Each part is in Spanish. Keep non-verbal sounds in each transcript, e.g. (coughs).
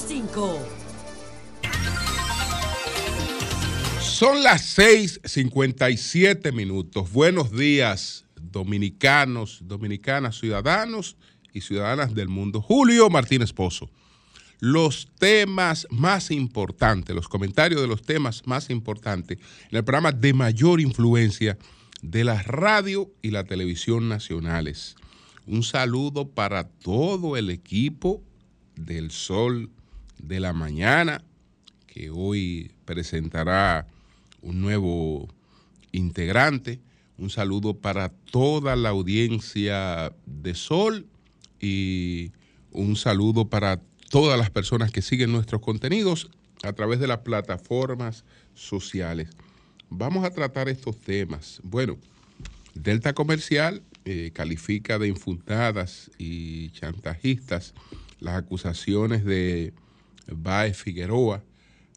105. Son las 6:57 minutos. Buenos días, dominicanos, dominicanas, ciudadanos y ciudadanas del mundo. Julio Martínez Pozo. Los temas más importantes, los comentarios de los temas más importantes en el programa de mayor influencia de la radio y la televisión nacionales. Un saludo para todo el equipo del Sol de la Mañana, que hoy presentará un nuevo integrante. Un saludo para toda la audiencia de Sol y un saludo para todas las personas que siguen nuestros contenidos a través de las plataformas sociales. Vamos a tratar estos temas. Bueno, Delta Comercial eh, califica de infundadas y chantajistas las acusaciones de Bae Figueroa.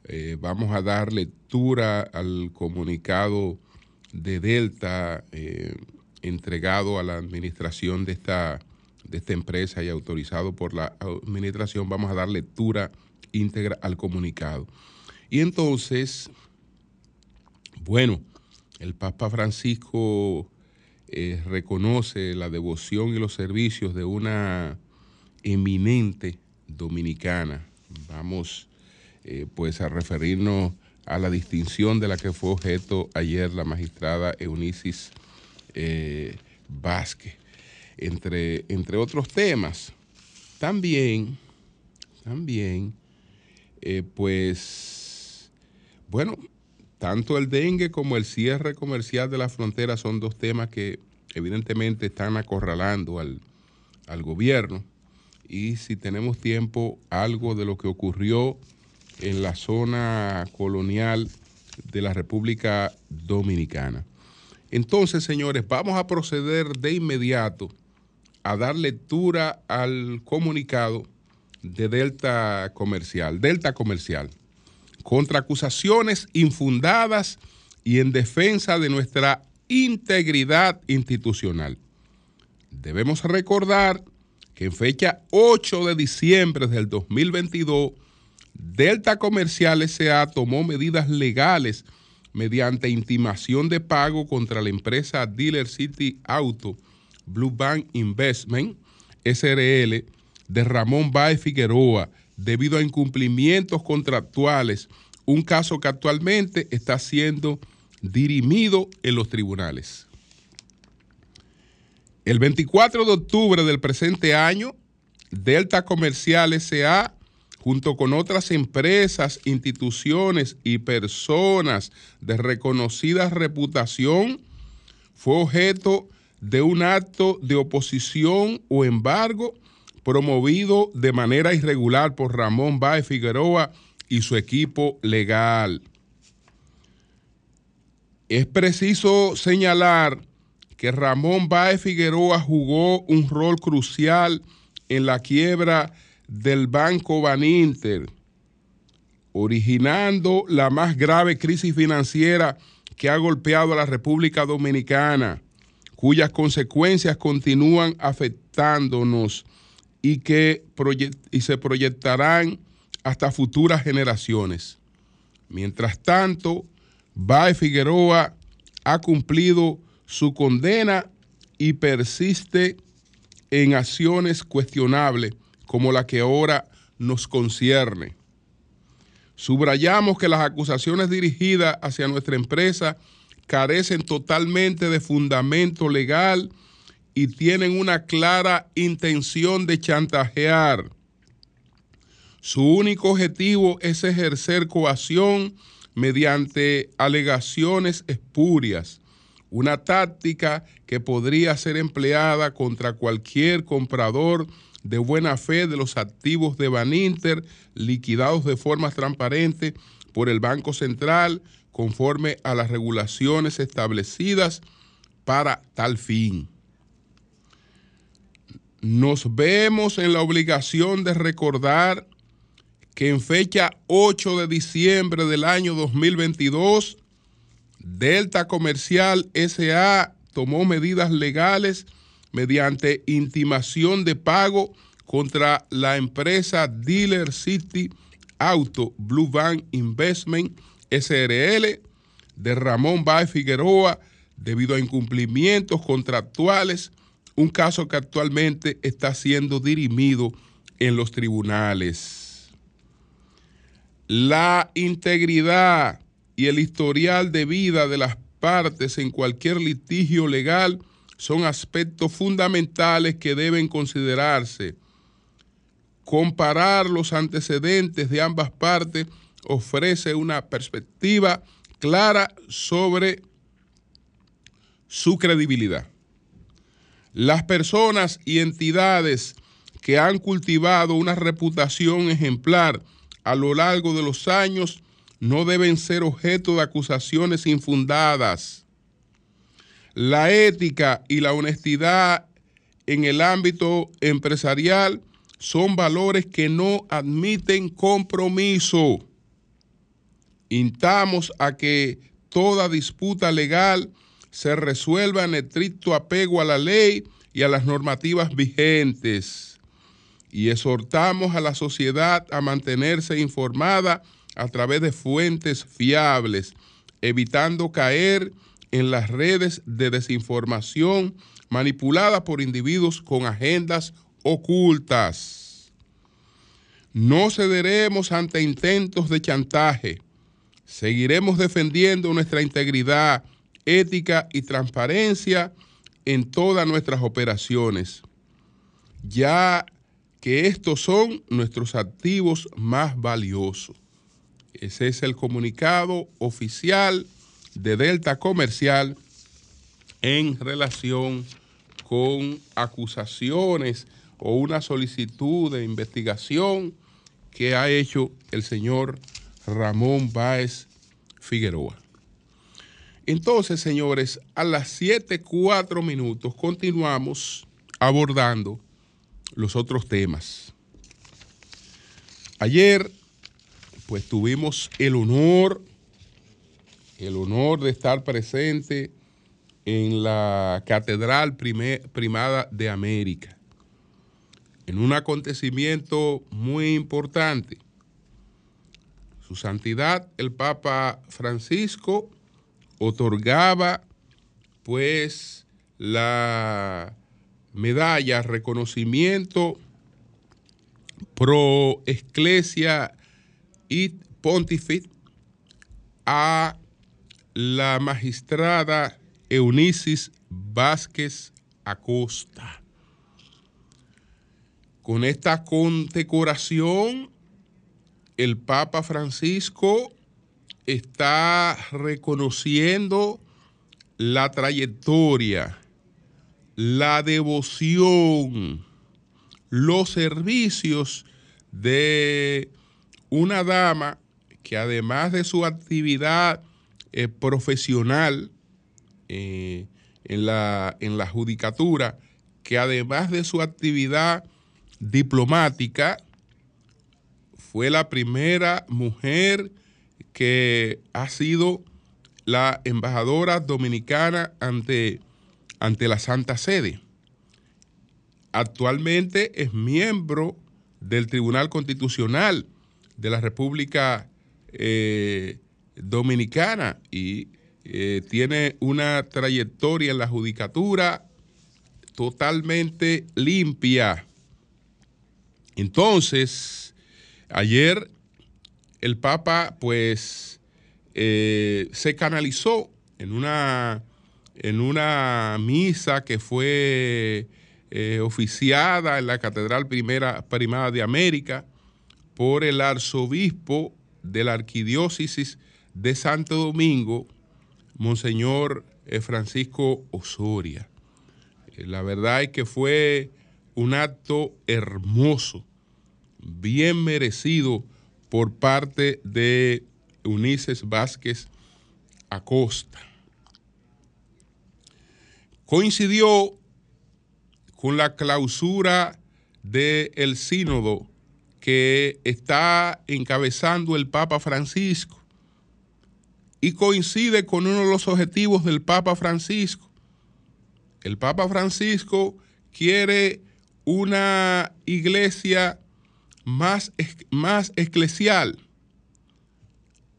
Eh, vamos a dar lectura al comunicado de Delta eh, entregado a la administración de esta, de esta empresa y autorizado por la administración. Vamos a dar lectura íntegra al comunicado. Y entonces, bueno, el Papa Francisco eh, reconoce la devoción y los servicios de una eminente dominicana. Vamos eh, pues a referirnos a la distinción de la que fue objeto ayer la magistrada Eunicis eh, Vázquez, entre, entre otros temas. También, también, eh, pues, bueno, tanto el dengue como el cierre comercial de la frontera son dos temas que evidentemente están acorralando al, al gobierno y si tenemos tiempo, algo de lo que ocurrió en la zona colonial de la República Dominicana. Entonces, señores, vamos a proceder de inmediato a dar lectura al comunicado de Delta Comercial. Delta Comercial, contra acusaciones infundadas y en defensa de nuestra integridad institucional. Debemos recordar en fecha 8 de diciembre del 2022, Delta Comercial SA tomó medidas legales mediante intimación de pago contra la empresa Dealer City Auto, Blue Bank Investment, SRL, de Ramón Baez Figueroa, debido a incumplimientos contractuales, un caso que actualmente está siendo dirimido en los tribunales. El 24 de octubre del presente año, Delta Comercial SA, junto con otras empresas, instituciones y personas de reconocida reputación, fue objeto de un acto de oposición o embargo promovido de manera irregular por Ramón Baez Figueroa y su equipo legal. Es preciso señalar que Ramón Baez Figueroa jugó un rol crucial en la quiebra del Banco Baninter, originando la más grave crisis financiera que ha golpeado a la República Dominicana, cuyas consecuencias continúan afectándonos y que y se proyectarán hasta futuras generaciones. Mientras tanto, Baez Figueroa ha cumplido su condena y persiste en acciones cuestionables como la que ahora nos concierne. Subrayamos que las acusaciones dirigidas hacia nuestra empresa carecen totalmente de fundamento legal y tienen una clara intención de chantajear. Su único objetivo es ejercer coacción mediante alegaciones espurias una táctica que podría ser empleada contra cualquier comprador de buena fe de los activos de Baninter liquidados de forma transparente por el Banco Central conforme a las regulaciones establecidas para tal fin. Nos vemos en la obligación de recordar que en fecha 8 de diciembre del año 2022 Delta Comercial SA tomó medidas legales mediante intimación de pago contra la empresa Dealer City Auto Blue Van Investment SRL de Ramón Baez Figueroa debido a incumplimientos contractuales, un caso que actualmente está siendo dirimido en los tribunales. La integridad y el historial de vida de las partes en cualquier litigio legal son aspectos fundamentales que deben considerarse. Comparar los antecedentes de ambas partes ofrece una perspectiva clara sobre su credibilidad. Las personas y entidades que han cultivado una reputación ejemplar a lo largo de los años no deben ser objeto de acusaciones infundadas. La ética y la honestidad en el ámbito empresarial son valores que no admiten compromiso. Intamos a que toda disputa legal se resuelva en estricto apego a la ley y a las normativas vigentes. Y exhortamos a la sociedad a mantenerse informada a través de fuentes fiables, evitando caer en las redes de desinformación manipuladas por individuos con agendas ocultas. No cederemos ante intentos de chantaje. Seguiremos defendiendo nuestra integridad, ética y transparencia en todas nuestras operaciones, ya que estos son nuestros activos más valiosos. Ese es el comunicado oficial de Delta Comercial en relación con acusaciones o una solicitud de investigación que ha hecho el señor Ramón Báez Figueroa. Entonces, señores, a las 7.4 minutos continuamos abordando los otros temas. Ayer pues tuvimos el honor, el honor de estar presente en la Catedral Primada de América, en un acontecimiento muy importante. Su Santidad, el Papa Francisco, otorgaba pues la medalla, reconocimiento pro Ecclesia y Pontifit a la magistrada Eunicis Vázquez Acosta. Con esta condecoración, el Papa Francisco está reconociendo la trayectoria, la devoción, los servicios de una dama que además de su actividad eh, profesional eh, en, la, en la judicatura, que además de su actividad diplomática, fue la primera mujer que ha sido la embajadora dominicana ante, ante la Santa Sede. Actualmente es miembro del Tribunal Constitucional de la República eh, Dominicana y eh, tiene una trayectoria en la judicatura totalmente limpia. Entonces, ayer el Papa pues eh, se canalizó en una, en una misa que fue oficiada en la Catedral Primera Primada de América por el arzobispo de la arquidiócesis de Santo Domingo, Monseñor eh, Francisco Osoria. Eh, la verdad es que fue un acto hermoso, bien merecido por parte de Unices Vázquez Acosta. Coincidió con la clausura del sínodo que está encabezando el Papa Francisco y coincide con uno de los objetivos del Papa Francisco. El Papa Francisco quiere una iglesia más, más eclesial,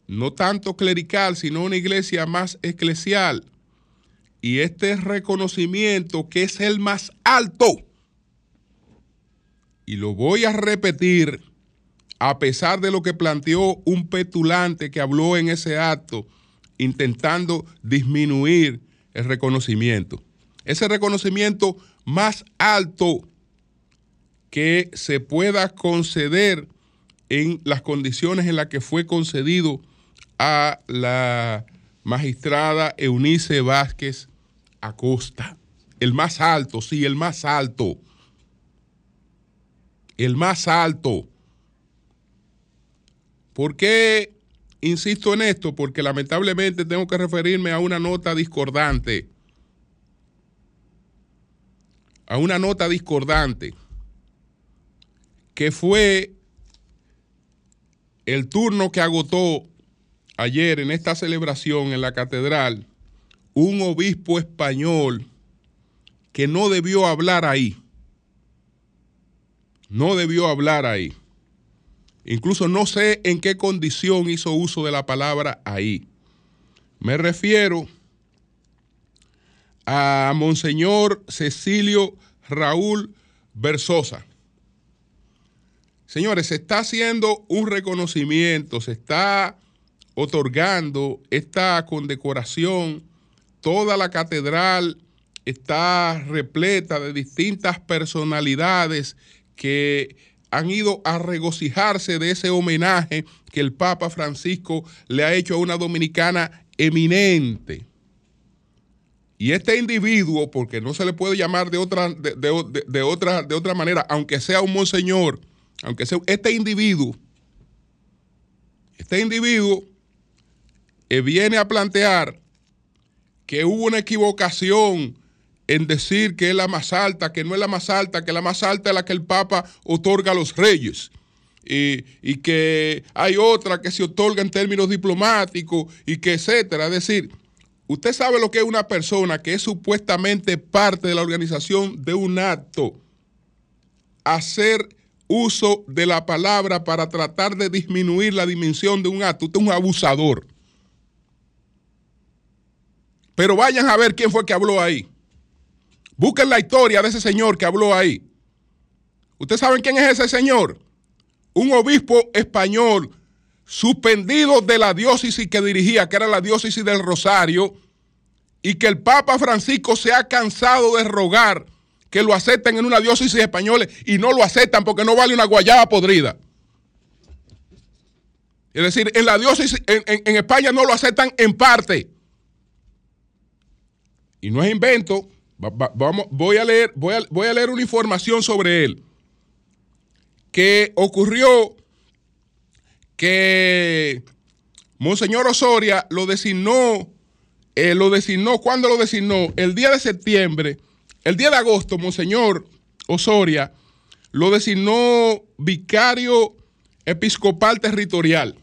no tanto clerical, sino una iglesia más eclesial. Y este reconocimiento que es el más alto, y lo voy a repetir, a pesar de lo que planteó un petulante que habló en ese acto, intentando disminuir el reconocimiento. Ese reconocimiento más alto que se pueda conceder en las condiciones en las que fue concedido a la magistrada Eunice Vázquez Acosta. El más alto, sí, el más alto. El más alto. ¿Por qué insisto en esto? Porque lamentablemente tengo que referirme a una nota discordante. A una nota discordante que fue el turno que agotó ayer en esta celebración en la catedral un obispo español que no debió hablar ahí. No debió hablar ahí. Incluso no sé en qué condición hizo uso de la palabra ahí. Me refiero a Monseñor Cecilio Raúl Versosa. Señores, se está haciendo un reconocimiento, se está otorgando esta condecoración. Toda la catedral está repleta de distintas personalidades que han ido a regocijarse de ese homenaje que el Papa Francisco le ha hecho a una dominicana eminente. Y este individuo, porque no se le puede llamar de otra, de, otra, de otra manera, aunque sea un monseñor, aunque sea este individuo, este individuo eh, viene a plantear que hubo una equivocación en decir que es la más alta, que no es la más alta, que la más alta es la que el Papa otorga a los reyes. Y, que hay otra que se otorga en términos diplomáticos y que etcétera. Es decir, usted sabe lo que es una persona que es supuestamente parte de la organización de un acto, hacer uso de la palabra para tratar de disminuir la dimensión de un acto. Usted es un abusador. Pero vayan a ver quién fue que habló ahí. Busquen la historia de ese señor que habló ahí. ¿Ustedes saben quién es ese señor? Un obispo español suspendido de la diócesis que dirigía, que era la diócesis del Rosario, y que el Papa Francisco se ha cansado de rogar que lo acepten en una diócesis española y no lo aceptan porque no vale una guayaba podrida. Es decir, en la diócesis, en, España no lo aceptan en parte. Y no es invento, vamos, voy, a leer, voy, a, voy a leer una información sobre él. Que ocurrió que Monseñor Osoria lo designó, eh, lo designó, ¿cuándo lo designó? El día de septiembre, el día de agosto, Monseñor Osoria lo designó vicario episcopal territorial.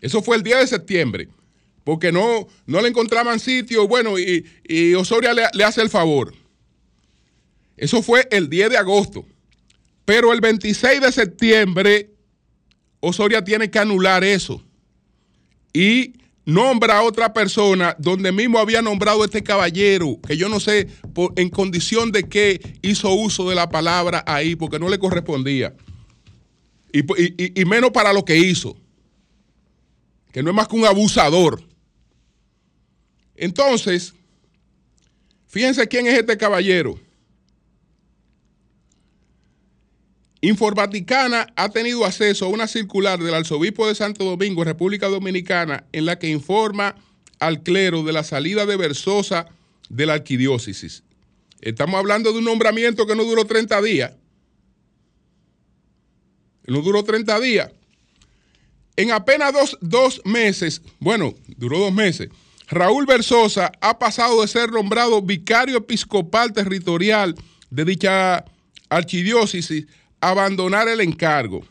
Eso fue el día de septiembre porque no, no le encontraban sitio, bueno, y, Osoria le, hace el favor. Eso fue el 10 de agosto. Pero el 26 de septiembre, Osoria tiene que anular eso. Y nombra a otra persona donde mismo había nombrado a este caballero, que yo no sé en condición de qué hizo uso de la palabra ahí, porque no le correspondía. y menos para lo que hizo, que no es más que un abusador. Entonces, fíjense quién es este caballero. Informaticana ha tenido acceso a una circular del arzobispo de Santo Domingo, República Dominicana, en la que informa al clero de la salida de Versosa de la arquidiócesis. Estamos hablando de un nombramiento que no duró 30 días. No duró 30 días. En apenas dos, dos meses, bueno, duró dos meses, Raúl Versosa ha pasado de ser nombrado vicario episcopal territorial de dicha archidiócesis a abandonar el encargo.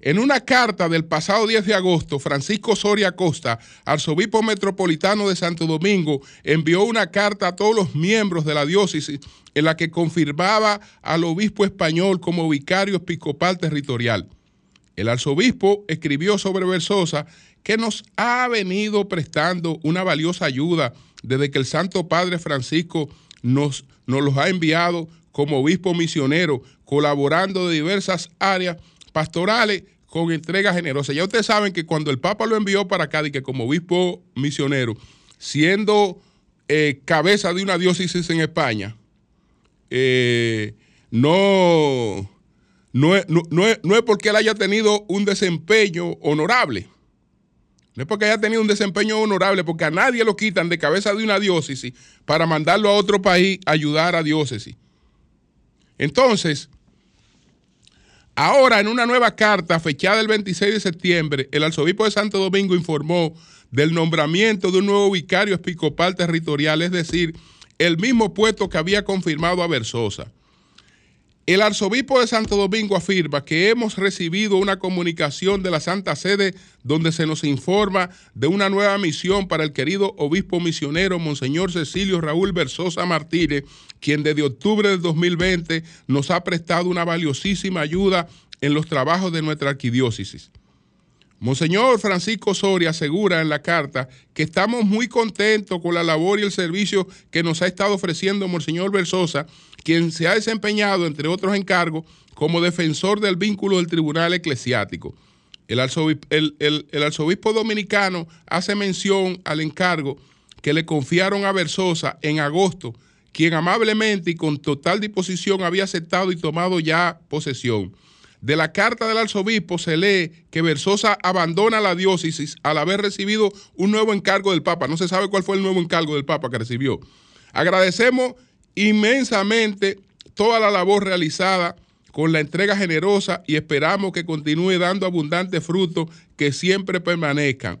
En una carta del pasado 10 de agosto, Francisco Soria Costa, arzobispo metropolitano de Santo Domingo, envió una carta a todos los miembros de la diócesis en la que confirmaba al obispo español como vicario episcopal territorial. El arzobispo escribió sobre Versosa que nos ha venido prestando una valiosa ayuda desde que el Santo Padre Francisco nos, nos los ha enviado como obispo misionero, colaborando de diversas áreas pastorales con entrega generosa. Ya ustedes saben que cuando el Papa lo envió para acá, y que como obispo misionero, siendo eh, cabeza de una diócesis en España, eh, no, no, no, no es porque él haya tenido un desempeño honorable. No es porque haya tenido un desempeño honorable, porque a nadie lo quitan de cabeza de una diócesis para mandarlo a otro país a ayudar a diócesis. Entonces, ahora en una nueva carta fechada el 26 de septiembre, el arzobispo de Santo Domingo informó del nombramiento de un nuevo vicario episcopal territorial, es decir, el mismo puesto que había confirmado a Versosa. El arzobispo de Santo Domingo afirma que hemos recibido una comunicación de la Santa Sede donde se nos informa de una nueva misión para el querido obispo misionero Monseñor Cecilio Raúl Versosa Martínez, quien desde octubre del 2020 nos ha prestado una valiosísima ayuda en los trabajos de nuestra arquidiócesis. Monseñor Francisco Soria asegura en la carta que estamos muy contentos con la labor y el servicio que nos ha estado ofreciendo Monseñor Versosa, quien se ha desempeñado, entre otros encargos, como defensor del vínculo del tribunal eclesiástico. El arzobispo, dominicano hace mención al encargo que le confiaron a Versosa en agosto, quien amablemente y con total disposición había aceptado y tomado ya posesión. De la carta del arzobispo se lee que Versosa abandona la diócesis al haber recibido un nuevo encargo del Papa. No se sabe cuál fue el nuevo encargo del Papa que recibió. Agradecemos inmensamente toda la labor realizada con la entrega generosa y esperamos que continúe dando abundantes frutos que siempre permanezcan.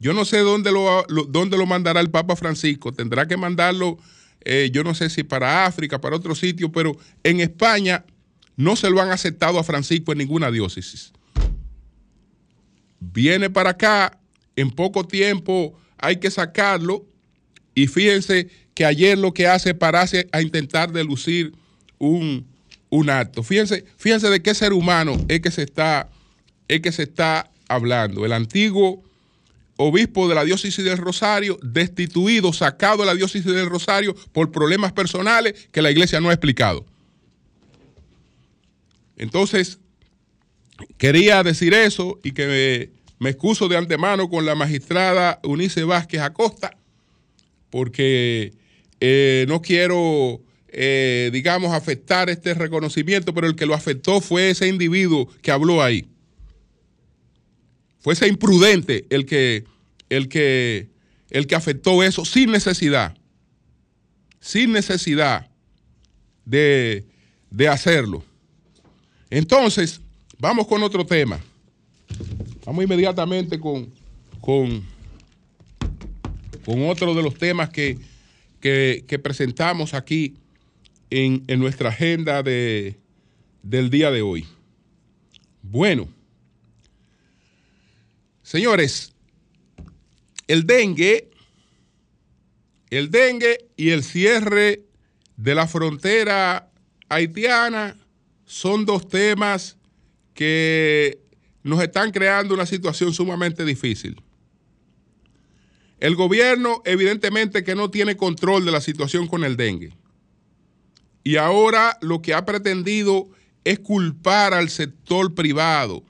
Yo no sé dónde lo, dónde lo mandará el Papa Francisco, tendrá que mandarlo, eh, yo no sé si para África, para otro sitio, pero en España no se lo han aceptado a Francisco en ninguna diócesis. Viene para acá, en poco tiempo hay que sacarlo y fíjense que ayer lo que hace es pararse a intentar delucir un, un acto. Fíjense, fíjense de qué ser humano es que se está, es que se está hablando. El antiguo obispo de la diócesis del Rosario, destituido, sacado de la diócesis del Rosario por problemas personales que la iglesia no ha explicado. Entonces, quería decir eso y que me, excuso de antemano con la magistrada Unice Vázquez Acosta, porque eh, no quiero, eh, digamos, afectar este reconocimiento, pero el que lo afectó fue ese individuo que habló ahí. Fue ese imprudente el que, el que, el que afectó eso sin necesidad, sin necesidad de, de hacerlo. Entonces, vamos con otro tema. Vamos inmediatamente con, con, con otro de los temas que, presentamos aquí en, nuestra agenda de, del día de hoy. Bueno, señores, el dengue, el dengue y el cierre de la frontera haitiana son dos temas que nos están creando una situación sumamente difícil. El gobierno evidentemente que no tiene control de la situación con el dengue. Y ahora lo que ha pretendido es culpar al sector privado.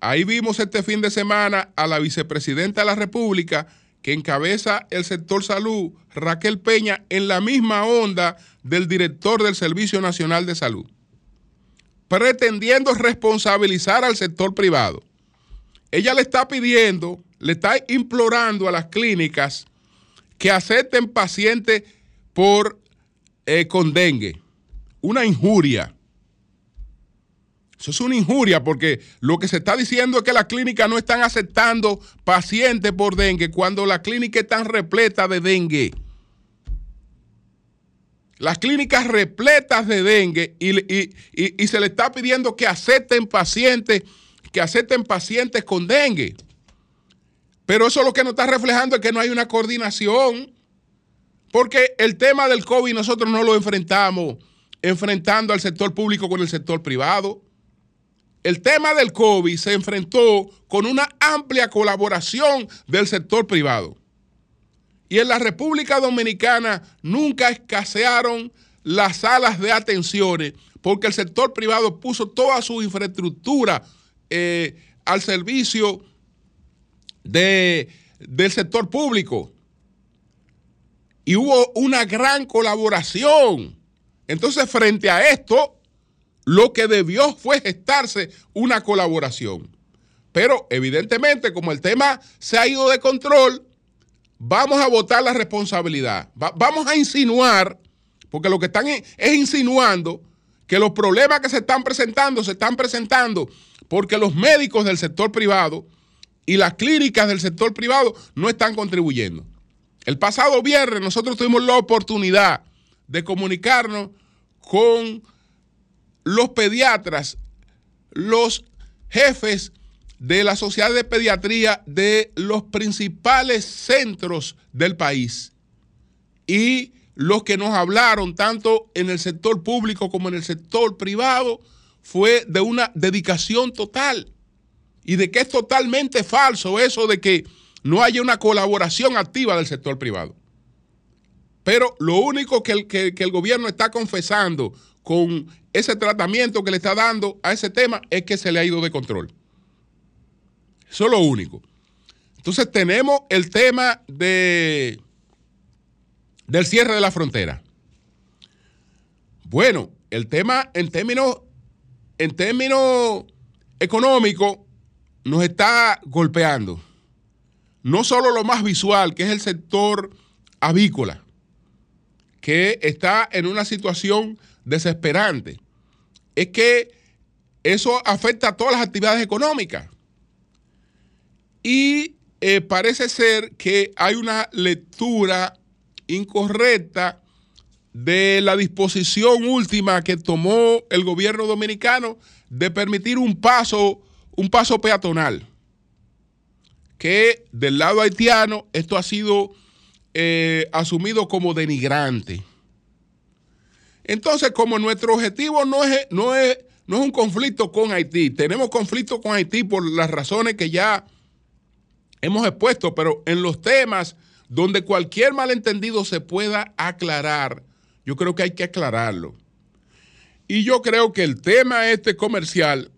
Ahí vimos este fin de semana a la vicepresidenta de la República que encabeza el sector salud, Raquel Peña, en la misma onda del director del Servicio Nacional de Salud pretendiendo responsabilizar al sector privado. Ella le está pidiendo, le está implorando a las clínicas que acepten pacientes por eh, con dengue. Una injuria. Eso es una injuria porque lo que se está diciendo es que las clínicas no están aceptando pacientes por dengue cuando las clínicas están repletas de dengue las clínicas repletas de dengue y, se le está pidiendo que acepten pacientes que acepten pacientes con dengue. Pero eso lo que nos está reflejando es que no hay una coordinación. Porque el tema del COVID nosotros no lo enfrentamos enfrentando al sector público con el sector privado. El tema del COVID se enfrentó con una amplia colaboración del sector privado. Y en la República Dominicana nunca escasearon las salas de atenciones porque el sector privado puso toda su infraestructura eh, al servicio de, del sector público. Y hubo una gran colaboración. Entonces, frente a esto, lo que debió fue gestarse una colaboración. Pero evidentemente, como el tema se ha ido de control, vamos a votar la responsabilidad. vamos a insinuar, porque lo que están es insinuando que los problemas que se están presentando se están presentando porque los médicos del sector privado y las clínicas del sector privado no están contribuyendo. El pasado viernes nosotros tuvimos la oportunidad de comunicarnos con los pediatras, los jefes de la Sociedad de Pediatría de los principales centros del país. Y los que nos hablaron, tanto en el sector público como en el sector privado, fue de una dedicación total. Y de que es totalmente falso eso de que no haya una colaboración activa del sector privado. Pero lo único que el, que el gobierno está confesando con ese tratamiento que le está dando a ese tema es que se le ha ido de control. Eso es lo único. Entonces tenemos el tema de, del cierre de la frontera. Bueno, el tema en términos, en términos económicos nos está golpeando. No solo lo más visual, que es el sector avícola, que está en una situación desesperante, es que eso afecta a todas las actividades económicas. Y eh, parece ser que hay una lectura incorrecta de la disposición última que tomó el gobierno dominicano de permitir un paso, un paso peatonal. Que del lado haitiano esto ha sido eh, asumido como denigrante. Entonces, como nuestro objetivo no es, no es, no es un conflicto con Haití, tenemos conflicto con Haití por las razones que ya hemos expuesto, pero en los temas donde cualquier malentendido se pueda aclarar, yo creo que hay que aclararlo. Y yo creo que el tema este comercial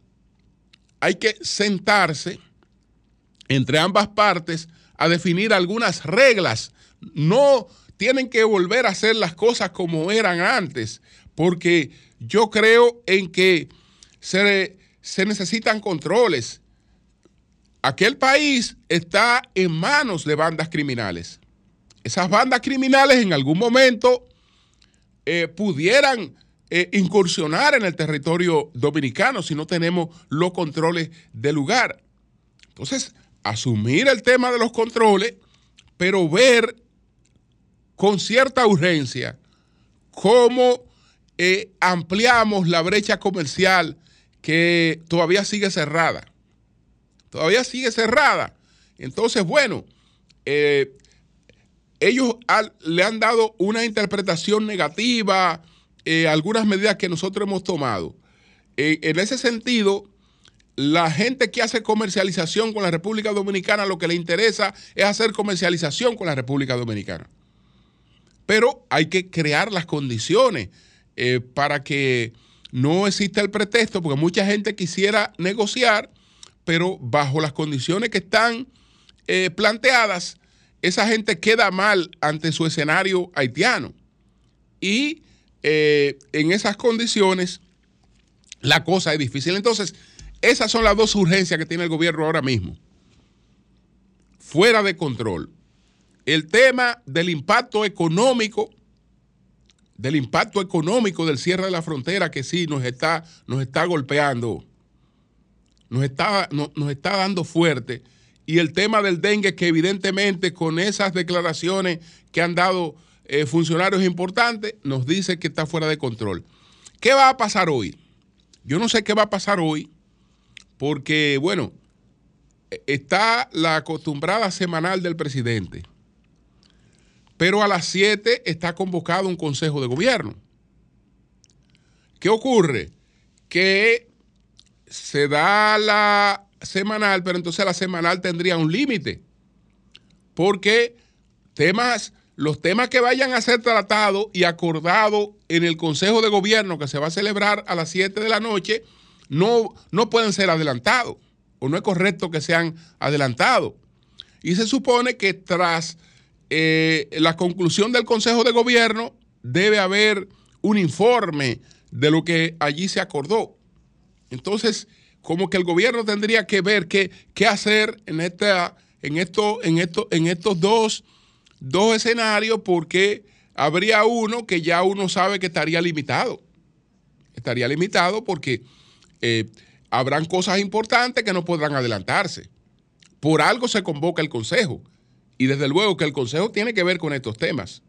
hay que sentarse entre ambas partes a definir algunas reglas. No tienen que volver a hacer las cosas como eran antes, porque yo creo en que se, necesitan controles aquel país está en manos de bandas criminales. Esas bandas criminales en algún momento eh, pudieran eh, incursionar en el territorio dominicano si no tenemos los controles del lugar. Entonces, asumir el tema de los controles, pero ver con cierta urgencia cómo eh, ampliamos la brecha comercial que todavía sigue cerrada todavía sigue cerrada. Entonces, bueno, eh, ellos le han dado una interpretación negativa, eh, algunas medidas que nosotros hemos tomado. Eh, en ese sentido, la gente que hace comercialización con la República Dominicana lo que le interesa es hacer comercialización con la República Dominicana. Pero hay que crear las condiciones para que no exista el pretexto, porque mucha gente quisiera negociar pero bajo las condiciones que están eh, planteadas, esa gente queda mal ante su escenario haitiano. Y eh, en esas condiciones, la cosa es difícil. Entonces, esas son las dos urgencias que tiene el gobierno ahora mismo. Fuera de control. El tema del impacto económico, del impacto económico del cierre de la frontera que sí nos está, nos está golpeando nos está, nos está dando fuerte. Y el tema del dengue, que evidentemente con esas declaraciones que han dado eh, funcionarios importantes, nos dice que está fuera de control. ¿Qué va a pasar hoy? Yo no sé qué va a pasar hoy, porque, bueno, está la acostumbrada semanal del presidente, pero a las 7 está convocado un consejo de gobierno. ¿Qué ocurre? Que se da la semanal, pero entonces la semanal tendría un límite, porque temas, los temas que vayan a ser tratados y acordados en el Consejo de Gobierno que se va a celebrar a las 7 de la noche, no, no pueden ser adelantados o no es correcto que sean adelantados. Y se supone que tras eh, la conclusión del Consejo de Gobierno debe haber un informe de lo que allí se acordó. Entonces, como que el gobierno tendría que ver qué, qué hacer en, esta, en, esto, en, esto, en estos dos, dos escenarios, porque habría uno que ya uno sabe que estaría limitado. Estaría limitado porque eh, habrán cosas importantes que no podrán adelantarse. Por algo se convoca el Consejo. Y desde luego que el Consejo tiene que ver con estos temas.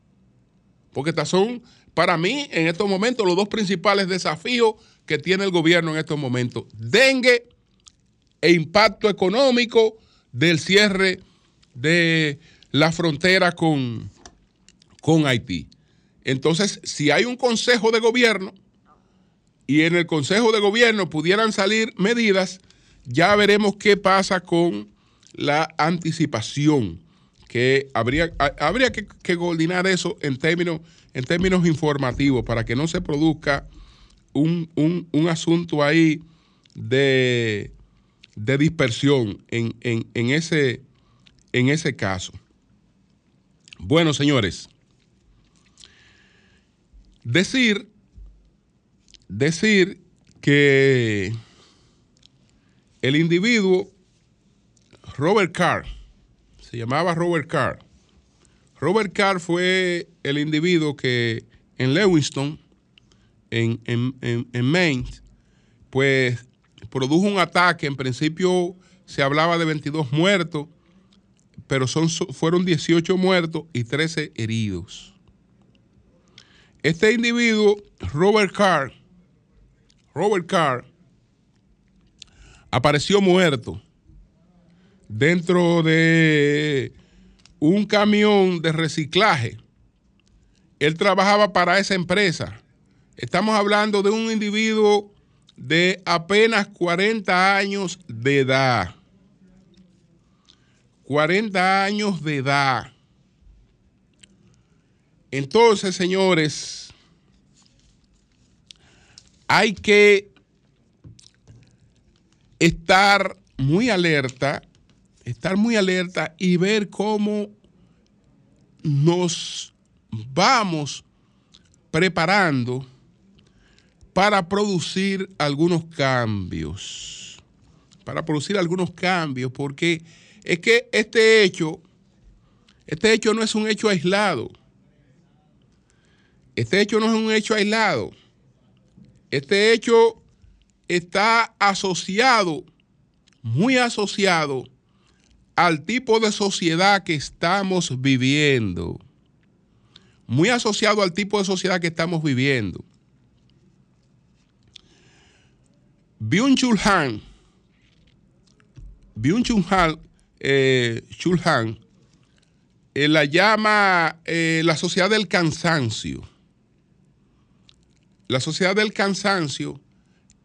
Porque estas son, para mí, en estos momentos, los dos principales desafíos que tiene el gobierno en estos momentos. Dengue e impacto económico del cierre de la frontera con, con Haití. Entonces, si hay un consejo de gobierno y en el Consejo de Gobierno pudieran salir medidas, ya veremos qué pasa con la anticipación, que habría, habría que, coordinar eso en términos, en términos informativos para que no se produzca un, asunto ahí de, dispersión en, en, ese, en ese caso. Bueno, señores, decir decir que el individuo Robert Carr, se llamaba Robert Carr, Robert Carr fue el individuo que en Lewiston, en, en, Maine, pues produjo un ataque. En principio se hablaba de 22 muertos, pero fueron 18 muertos y 13 heridos. Este individuo, Robert Carr, Robert Carr apareció muerto dentro de un camión de reciclaje. Él trabajaba para esa empresa. Estamos hablando de un individuo de apenas 40 años de edad. 40 años de edad. Entonces, señores, hay que estar muy alerta, estar muy alerta y ver cómo nos vamos preparando para producir algunos cambios. Para producir algunos cambios, porque es que este hecho, este hecho no es un hecho aislado. Este hecho no es un hecho aislado. Este hecho está asociado, muy asociado al tipo de sociedad que estamos viviendo. Muy asociado al tipo de sociedad que estamos viviendo. Byung-Chul Han, Byung-Chul Han, eh, eh, la llama eh, la sociedad del cansancio la sociedad del cansancio,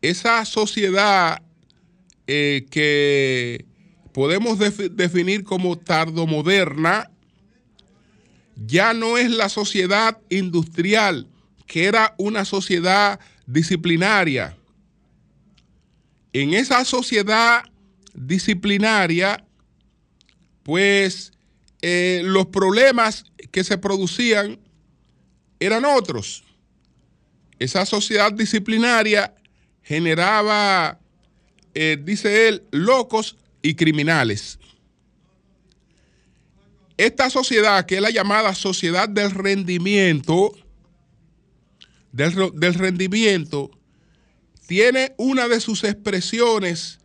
esa sociedad eh, que podemos definir como tardomoderna, ya no es la sociedad industrial, que era una sociedad disciplinaria. En esa sociedad disciplinaria, pues eh, los problemas que se producían eran otros esa sociedad disciplinaria generaba, eh, dice él, locos y criminales. Esta sociedad, que es la llamada sociedad del rendimiento, del, del rendimiento, tiene una de sus expresiones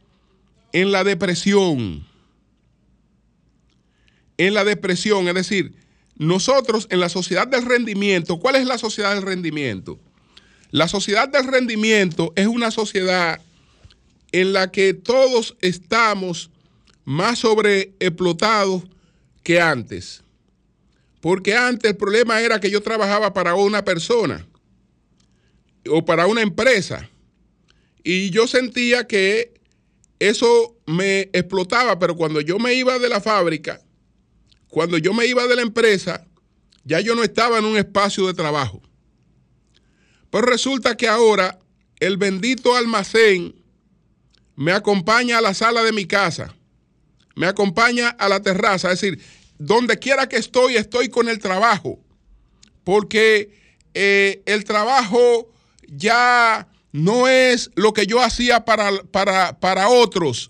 en la depresión. En la depresión, es decir, nosotros en la sociedad del rendimiento, ¿cuál es la sociedad del rendimiento? La sociedad del rendimiento es una sociedad en la que todos estamos más sobreexplotados que antes. Porque antes el problema era que yo trabajaba para una persona o para una empresa y yo sentía que eso me explotaba, pero cuando yo me iba de la fábrica, cuando yo me iba de la empresa, ya yo no estaba en un espacio de trabajo. Pero resulta que ahora el bendito almacén me acompaña a la sala de mi casa, me acompaña a la terraza, es decir, donde quiera que estoy, estoy con el trabajo, porque eh, el trabajo ya no es lo que yo hacía para, para, para otros,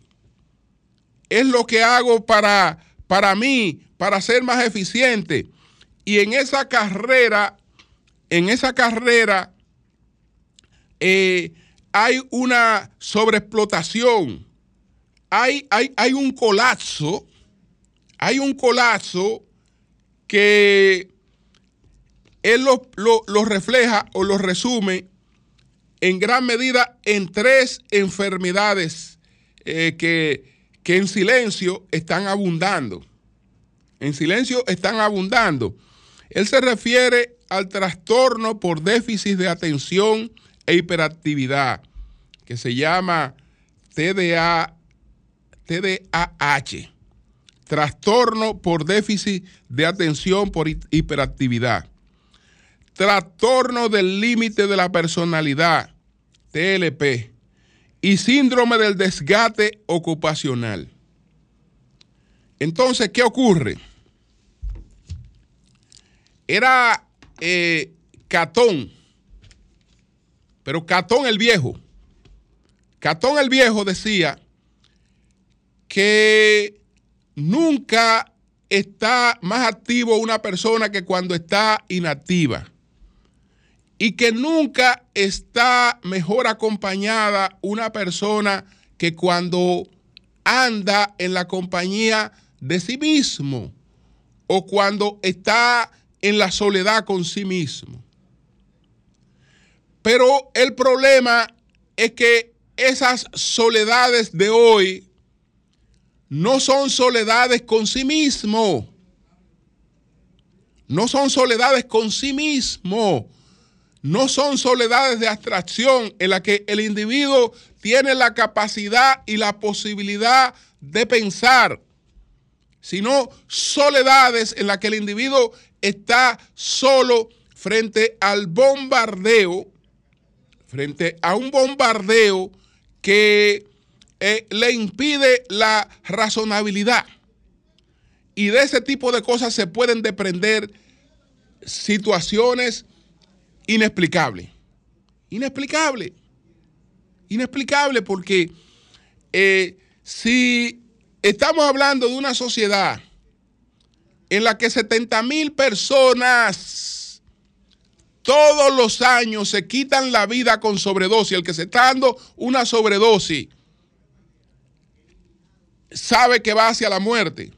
es lo que hago para, para mí, para ser más eficiente. Y en esa carrera, en esa carrera, eh, hay una sobreexplotación, hay, hay, hay un colapso, hay un colapso que él lo, refleja o lo resume en gran medida en tres enfermedades eh, que, que en silencio están abundando. En silencio están abundando. Él se refiere al trastorno por déficit de atención e hiperactividad, que se llama TDA, TDAH, trastorno por déficit de atención por hiperactividad, trastorno del límite de la personalidad, TLP, y síndrome del desgaste ocupacional. Entonces, ¿qué ocurre? Era eh, Catón, pero Catón el viejo. Catón el viejo decía que nunca está más activo una persona que cuando está inactiva y que nunca está mejor acompañada una persona que cuando anda en la compañía de sí mismo o cuando está en la soledad con sí mismo. Pero el problema es que esas soledades de hoy no son soledades con sí mismo. No son soledades con sí mismo no son soledades de abstracción en la que el individuo tiene la capacidad y la posibilidad de pensar, sino soledades en las que el individuo está solo frente al bombardeo, frente a un bombardeo que eh, le impide la razonabilidad. Y de ese tipo de cosas se pueden desprender situaciones inexplicable. Inexplicable. Inexplicable porque eh, si estamos hablando de una sociedad en la que 70 mil personas todos los años se quitan la vida con sobredosis, el que se está dando una sobredosis sabe que va hacia la muerte.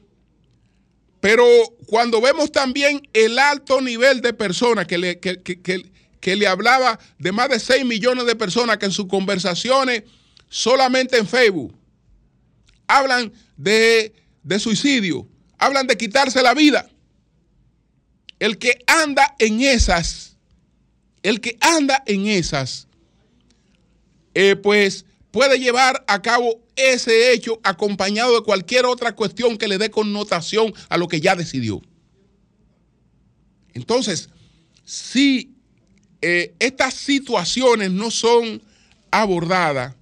Pero cuando vemos también el alto nivel de personas que, le, que, que le hablaba de más de 6 millones de personas que en sus conversaciones solamente en Facebook hablan de, de suicidio, hablan de quitarse la vida. El que anda en esas, el que anda en esas, eh, pues puede llevar a cabo ese hecho acompañado de cualquier otra cuestión que le dé connotación a lo que ya decidió. Entonces, si eh, estas situaciones no son abordadas,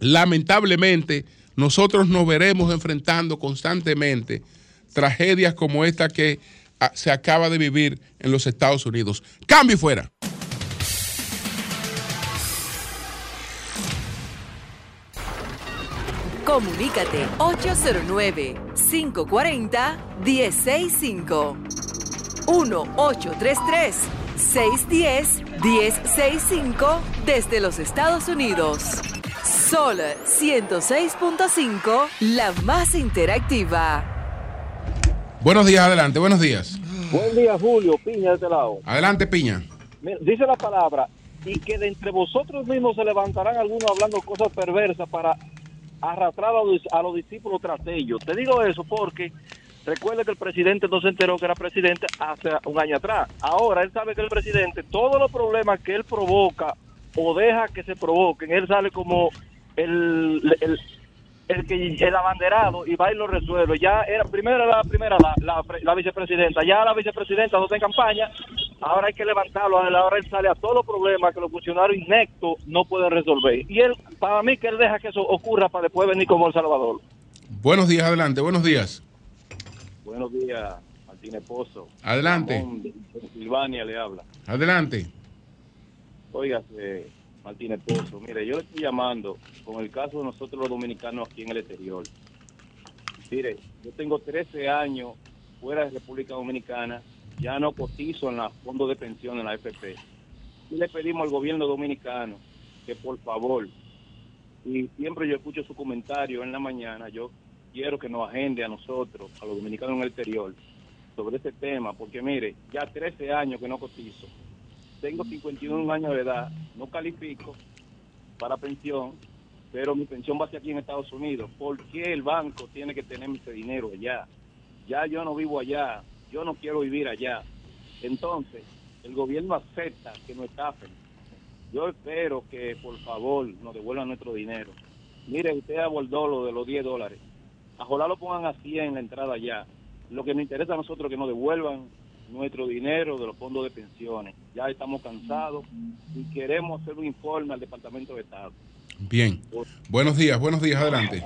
lamentablemente nosotros nos veremos enfrentando constantemente tragedias como esta que ah, se acaba de vivir en los Estados Unidos. Cambio fuera. Comunícate 809 540 165 1833 610-1065 desde los Estados Unidos. Sol 106.5, la más interactiva. Buenos días, adelante, buenos días. Buen día, Julio. Piña de este lado. Adelante, Piña. dice la palabra, y que de entre vosotros mismos se levantarán algunos hablando cosas perversas para arrastrar a los, a los discípulos tras ellos. Te digo eso porque recuerde que el presidente no se enteró que era presidente hace un año atrás. Ahora él sabe que el presidente, todos los problemas que él provoca o deja que se provoquen, él sale como el, el, el que el abanderado y va y lo resuelve. Ya era primero la primera la, la, la vicepresidenta, ya la vicepresidenta no está en campaña, ahora hay que levantarlo, ahora él sale a todos los problemas que los funcionarios inectos no pueden resolver. Y él, para mí que él deja que eso ocurra para después venir como El Salvador. Buenos días, adelante, buenos días. Buenos días, Martínez Pozo. Adelante. Silvania le habla. Adelante. Óigase, Martínez Pozo, mire, yo le estoy llamando con el caso de nosotros los dominicanos aquí en el exterior. Mire, yo tengo 13 años fuera de República Dominicana, ya no cotizo en los fondos de pensión en la FP. Y le pedimos al gobierno dominicano que por favor, y siempre yo escucho su comentario en la mañana, yo quiero que nos agende a nosotros, a los dominicanos en el exterior, sobre este tema, porque mire, ya 13 años que no cotizo tengo 51 años de edad, no califico para pensión, pero mi pensión va a ser aquí en Estados Unidos. ¿Por qué el banco tiene que tener ese dinero allá? Ya yo no vivo allá, yo no quiero vivir allá. Entonces, el gobierno acepta que nos estafen. Yo espero que por favor nos devuelvan nuestro dinero. Mire, usted abordó lo de los 10 dólares. Ojalá lo pongan así en la entrada allá. Lo que nos interesa a nosotros es que nos devuelvan nuestro dinero de los fondos de pensiones. Ya estamos cansados y queremos hacer un informe al Departamento de Estado. Bien. Buenos días, buenos días, adelante.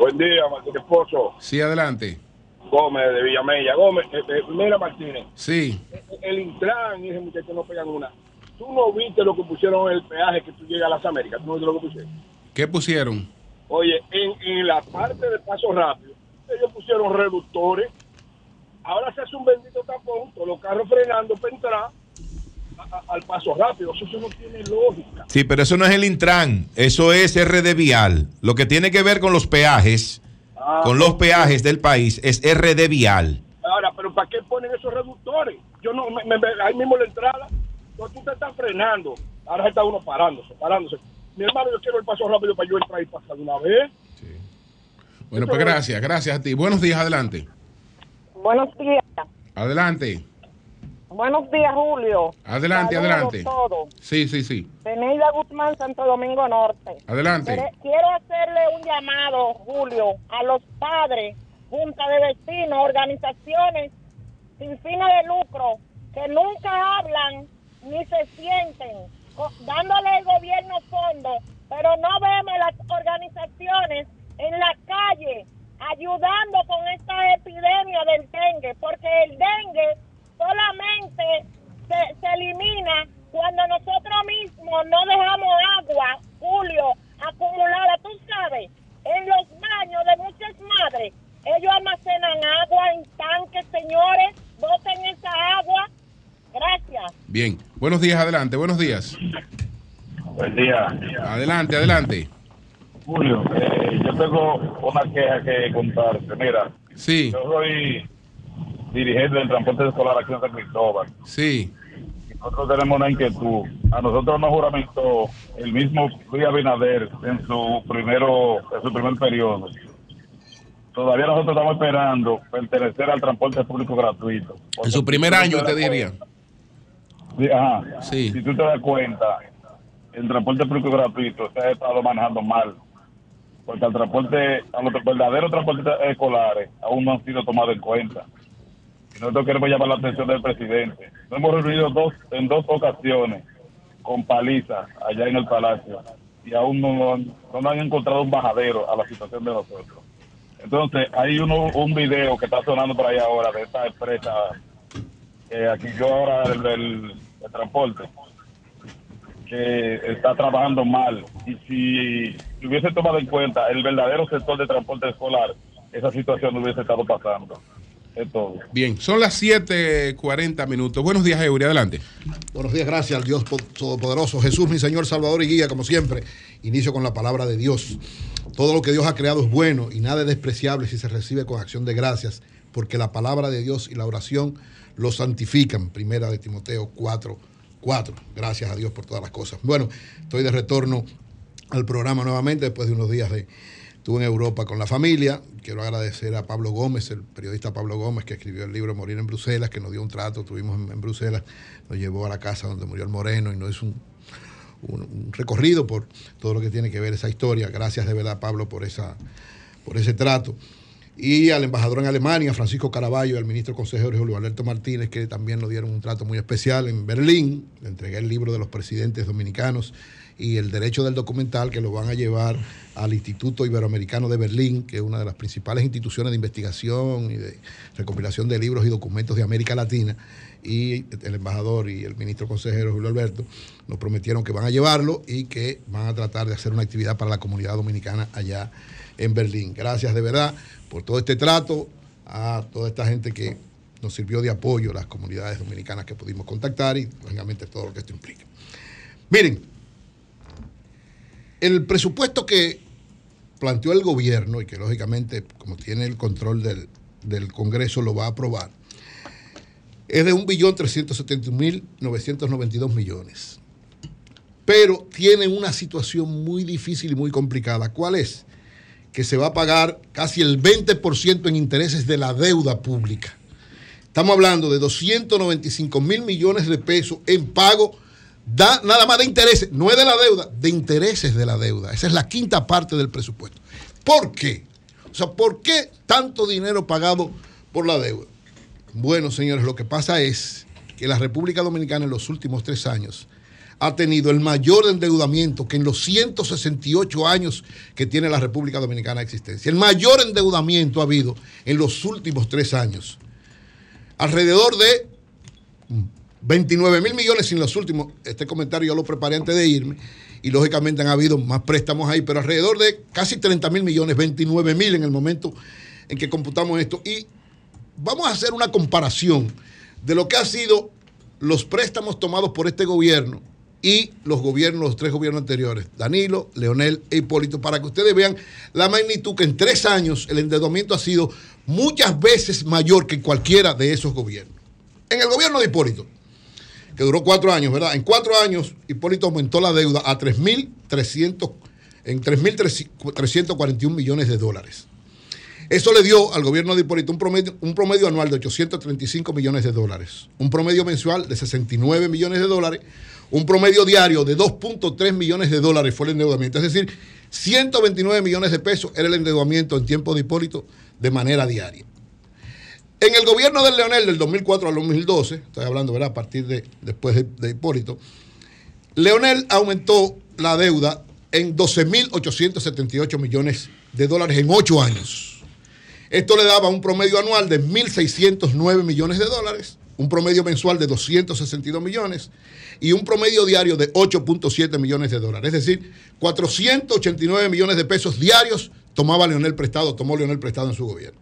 Buen día, Martín Esposo. Sí, adelante. Gómez de Villamella. Gómez, eh, eh, mira Martínez. Sí. El Intran y ese muchacho no pegan una. ¿Tú no viste lo que pusieron en el peaje que tú llegas a las Américas? ¿Tú no viste lo que pusieron? ¿Qué pusieron? Oye, en, en la parte de paso rápido, ellos pusieron reductores ahora se hace un bendito tapón con los carros frenando para entrar al paso rápido. Eso, no tiene lógica. Sí, pero eso no es el Intran, eso es RD Vial. Lo que tiene que ver con los peajes, ah, con los peajes del país, es RD Vial. Ahora, pero ¿para qué ponen esos reductores? Yo no, me, ahí mismo la entrada, tú te estás frenando, ahora está uno parándose, parándose. Mi hermano, yo quiero el paso rápido para yo entrar y pasar de una vez. Sí. Bueno, pues gracias, gracias a ti. Buenos días, adelante. Buenos días. Adelante. Buenos días, Julio. Adelante, adelante. Sí, sí, sí. Peneida Guzmán, Santo Domingo Norte. Adelante. quiero hacerle un llamado, Julio, a los padres, junta de vecinos, organizaciones sin fines de lucro, que nunca hablan ni se sienten, dándole al gobierno fondos, pero no vemos las organizaciones en la calle ayudando con esta epidemia del dengue, porque el dengue solamente se, se elimina cuando nosotros mismos no dejamos agua, Julio, acumulada, tú sabes, en los baños de muchas madres, ellos almacenan agua en tanques, señores, boten esa agua. Gracias. Bien, buenos días, adelante, buenos días. Buen día. Adelante, adelante. Julio, eh, yo tengo una queja que contarte. Mira, sí. yo soy dirigente del transporte escolar aquí en San Cristóbal. Sí. Nosotros tenemos una inquietud. A nosotros nos juramentó el mismo Luis Abinader en su primero, en su primer periodo. Todavía nosotros estamos esperando pertenecer al transporte público gratuito. En su primer año, te diría. Sí, ajá. Sí. Si tú te das cuenta, el transporte público gratuito se ha estado manejando mal porque al transporte, a los verdaderos transportistas escolares aún no han sido tomados en cuenta. Y nosotros queremos llamar la atención del presidente. Nos hemos reunido dos, en dos ocasiones con paliza allá en el palacio y aún no, no, han encontrado un bajadero a la situación de nosotros. Entonces, hay uno, un video que está sonando por ahí ahora de esta empresa que aquí yo ahora el, el transporte que está trabajando mal y si hubiese tomado en cuenta el verdadero sector de transporte escolar, esa situación no hubiese estado pasando. Es todo. Bien, son las 7:40 minutos. Buenos días, Eury, adelante. Buenos días, gracias al Dios Todopoderoso. Jesús, mi Señor, Salvador y Guía, como siempre. Inicio con la palabra de Dios. Todo lo que Dios ha creado es bueno y nada es despreciable si se recibe con acción de gracias, porque la palabra de Dios y la oración lo santifican. Primera de Timoteo 4, Cuatro. Gracias a Dios por todas las cosas. Bueno, estoy de retorno al programa nuevamente después de unos días de... Estuve en Europa con la familia. Quiero agradecer a Pablo Gómez, el periodista Pablo Gómez, que escribió el libro Morir en Bruselas, que nos dio un trato. Estuvimos en, Bruselas, nos llevó a la casa donde murió el Moreno y no es un, un, recorrido por todo lo que tiene que ver esa historia. Gracias de verdad, Pablo, por, esa, por ese trato. Y al embajador en Alemania, Francisco Caraballo, y al ministro consejero Julio Alberto Martínez, que también nos dieron un trato muy especial en Berlín. Le entregué el libro de los presidentes dominicanos y el derecho del documental que lo van a llevar al Instituto Iberoamericano de Berlín, que es una de las principales instituciones de investigación y de recopilación de libros y documentos de América Latina y el embajador y el ministro consejero Julio Alberto nos prometieron que van a llevarlo y que van a tratar de hacer una actividad para la comunidad dominicana allá en Berlín. Gracias de verdad por todo este trato a toda esta gente que nos sirvió de apoyo, las comunidades dominicanas que pudimos contactar y lógicamente todo lo que esto implica. Miren, el presupuesto que planteó el gobierno y que lógicamente como tiene el control del, del Congreso lo va a aprobar, es de 1.371.992 millones. Pero tiene una situación muy difícil y muy complicada. ¿Cuál es? Que se va a pagar casi el 20% en intereses de la deuda pública. Estamos hablando de 295 mil millones de pesos en pago, da, nada más de intereses, no es de la deuda, de intereses de la deuda. Esa es la quinta parte del presupuesto. ¿Por qué? O sea, ¿por qué tanto dinero pagado por la deuda? Bueno, señores, lo que pasa es que la República Dominicana en los últimos tres años ha tenido el mayor endeudamiento que en los 168 años que tiene la República Dominicana de existencia. El mayor endeudamiento ha habido en los últimos tres años. Alrededor de 29 mil millones en los últimos, este comentario yo lo preparé antes de irme, y lógicamente han habido más préstamos ahí, pero alrededor de casi 30 mil millones, 29 mil en el momento en que computamos esto. Y vamos a hacer una comparación de lo que han sido los préstamos tomados por este gobierno y los gobiernos, los tres gobiernos anteriores, Danilo, Leonel e Hipólito, para que ustedes vean la magnitud que en tres años el endeudamiento ha sido muchas veces mayor que cualquiera de esos gobiernos. En el gobierno de Hipólito, que duró cuatro años, ¿verdad? En cuatro años, Hipólito aumentó la deuda a 3.300, en 3.341 millones de dólares. Eso le dio al gobierno de Hipólito un promedio, un promedio anual de 835 millones de dólares, un promedio mensual de 69 millones de dólares, un promedio diario de 2.3 millones de dólares fue el endeudamiento. Es decir, 129 millones de pesos era el endeudamiento en tiempo de Hipólito de manera diaria. En el gobierno del Leonel del 2004 al 2012, estoy hablando ¿verdad? a partir de después de, de Hipólito, Leonel aumentó la deuda en 12.878 millones de dólares en ocho años. Esto le daba un promedio anual de 1.609 millones de dólares, un promedio mensual de 262 millones y un promedio diario de 8.7 millones de dólares. Es decir, 489 millones de pesos diarios tomaba Leonel prestado, tomó Leonel prestado en su gobierno.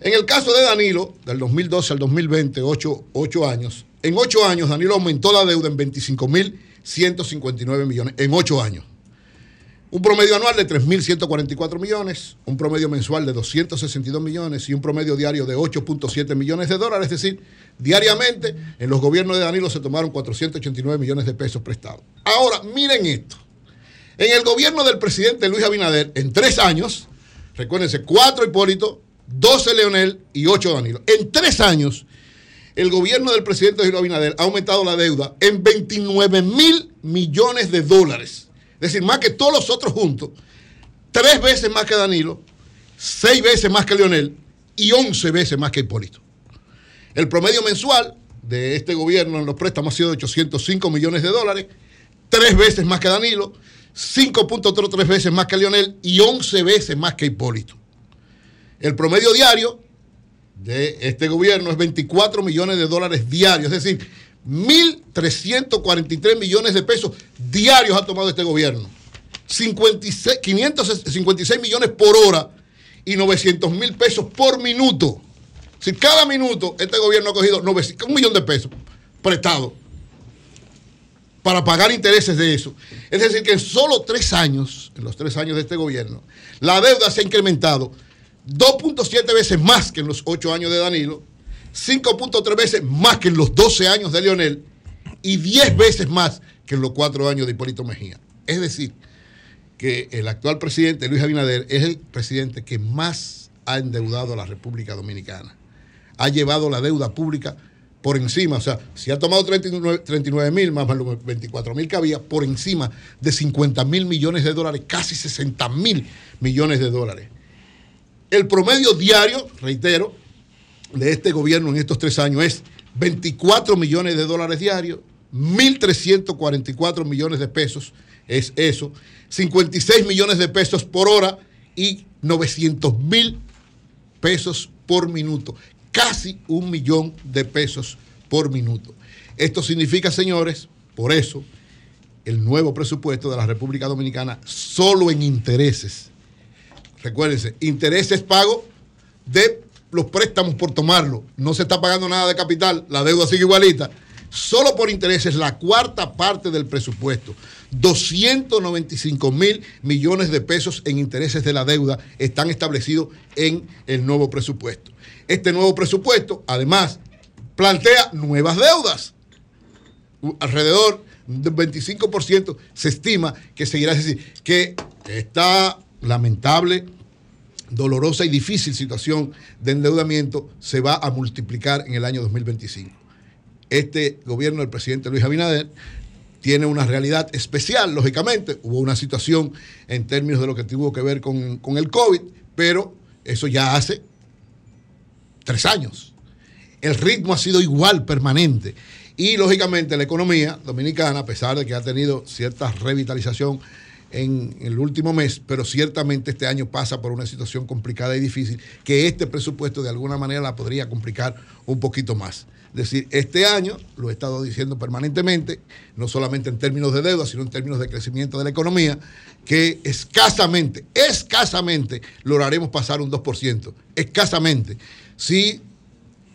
En el caso de Danilo, del 2012 al 2020, 8, 8 años, en 8 años Danilo aumentó la deuda en 25.159 millones, en 8 años. Un promedio anual de 3.144 millones, un promedio mensual de 262 millones y un promedio diario de 8.7 millones de dólares. Es decir, diariamente en los gobiernos de Danilo se tomaron 489 millones de pesos prestados. Ahora, miren esto. En el gobierno del presidente Luis Abinader, en tres años, recuérdense, cuatro Hipólito, 12 Leonel y 8 Danilo. En tres años, el gobierno del presidente Luis Abinader ha aumentado la deuda en 29 mil millones de dólares. Es decir, más que todos los otros juntos, tres veces más que Danilo, seis veces más que Leonel y once veces más que Hipólito. El promedio mensual de este gobierno en los préstamos ha sido de 805 millones de dólares, tres veces más que Danilo, 5.3 veces más que Leonel y 11 veces más que Hipólito. El promedio diario de este gobierno es 24 millones de dólares diarios, es decir, 1.343 millones de pesos diarios ha tomado este gobierno. 56, 556 millones por hora y 900 mil pesos por minuto. Si cada minuto este gobierno ha cogido un millón de pesos prestado para pagar intereses de eso. Es decir, que en solo tres años, en los tres años de este gobierno, la deuda se ha incrementado 2.7 veces más que en los ocho años de Danilo 5.3 veces más que en los 12 años de Lionel y 10 veces más que en los cuatro años de Hipólito Mejía. Es decir, que el actual presidente, Luis Abinader, es el presidente que más ha endeudado a la República Dominicana. Ha llevado la deuda pública por encima, o sea, si ha tomado 39 mil más los 24 mil que había, por encima de 50 mil millones de dólares, casi 60 mil millones de dólares. El promedio diario, reitero, de este gobierno en estos tres años es 24 millones de dólares diarios, 1.344 millones de pesos, es eso, 56 millones de pesos por hora y 900 mil pesos por minuto, casi un millón de pesos por minuto. Esto significa, señores, por eso, el nuevo presupuesto de la República Dominicana solo en intereses. Recuérdense, intereses pago de los préstamos por tomarlo. No se está pagando nada de capital, la deuda sigue igualita. Solo por intereses, la cuarta parte del presupuesto, 295 mil millones de pesos en intereses de la deuda están establecidos en el nuevo presupuesto. Este nuevo presupuesto, además, plantea nuevas deudas. Alrededor del 25% se estima que seguirá. Es decir, que esta lamentable dolorosa y difícil situación de endeudamiento se va a multiplicar en el año 2025. Este gobierno del presidente Luis Abinader tiene una realidad especial, lógicamente. Hubo una situación en términos de lo que tuvo que ver con, con el COVID, pero eso ya hace tres años. El ritmo ha sido igual, permanente. Y lógicamente la economía dominicana, a pesar de que ha tenido cierta revitalización en, el último mes, pero ciertamente este año pasa por una situación complicada y difícil, que este presupuesto de alguna manera la podría complicar un poquito más. Es decir, este año, lo he estado diciendo permanentemente, no solamente en términos de deuda, sino en términos de crecimiento de la economía, que escasamente, escasamente lograremos pasar un 2%, escasamente. Si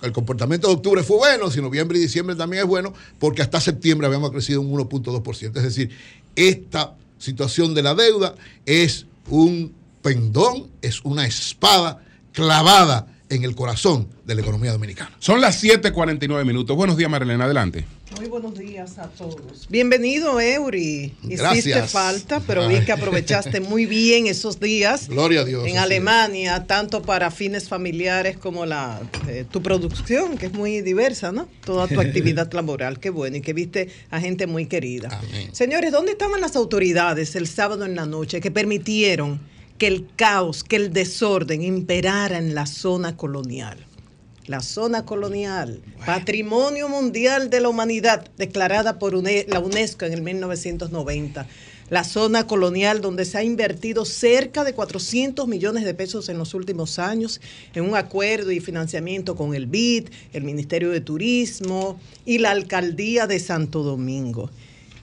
el comportamiento de octubre fue bueno, si noviembre y diciembre también es bueno, porque hasta septiembre habíamos crecido un 1.2%. Es decir, esta situación de la deuda es un pendón, es una espada clavada en el corazón de la economía dominicana. Son las 7:49 minutos. Buenos días, Marilena, adelante. Muy buenos días a todos. Bienvenido, Eury. Hiciste falta, pero vi que aprovechaste muy bien esos días. Gloria a Dios. En Alemania, tanto para fines familiares como la eh, tu producción, que es muy diversa, ¿no? Toda tu (laughs) actividad laboral, qué bueno, y que viste a gente muy querida. Señores, ¿dónde estaban las autoridades el sábado en la noche que permitieron que el caos, que el desorden imperara en la zona colonial. La zona colonial, patrimonio mundial de la humanidad, declarada por la UNESCO en el 1990. La zona colonial donde se ha invertido cerca de 400 millones de pesos en los últimos años en un acuerdo y financiamiento con el BID, el Ministerio de Turismo y la Alcaldía de Santo Domingo.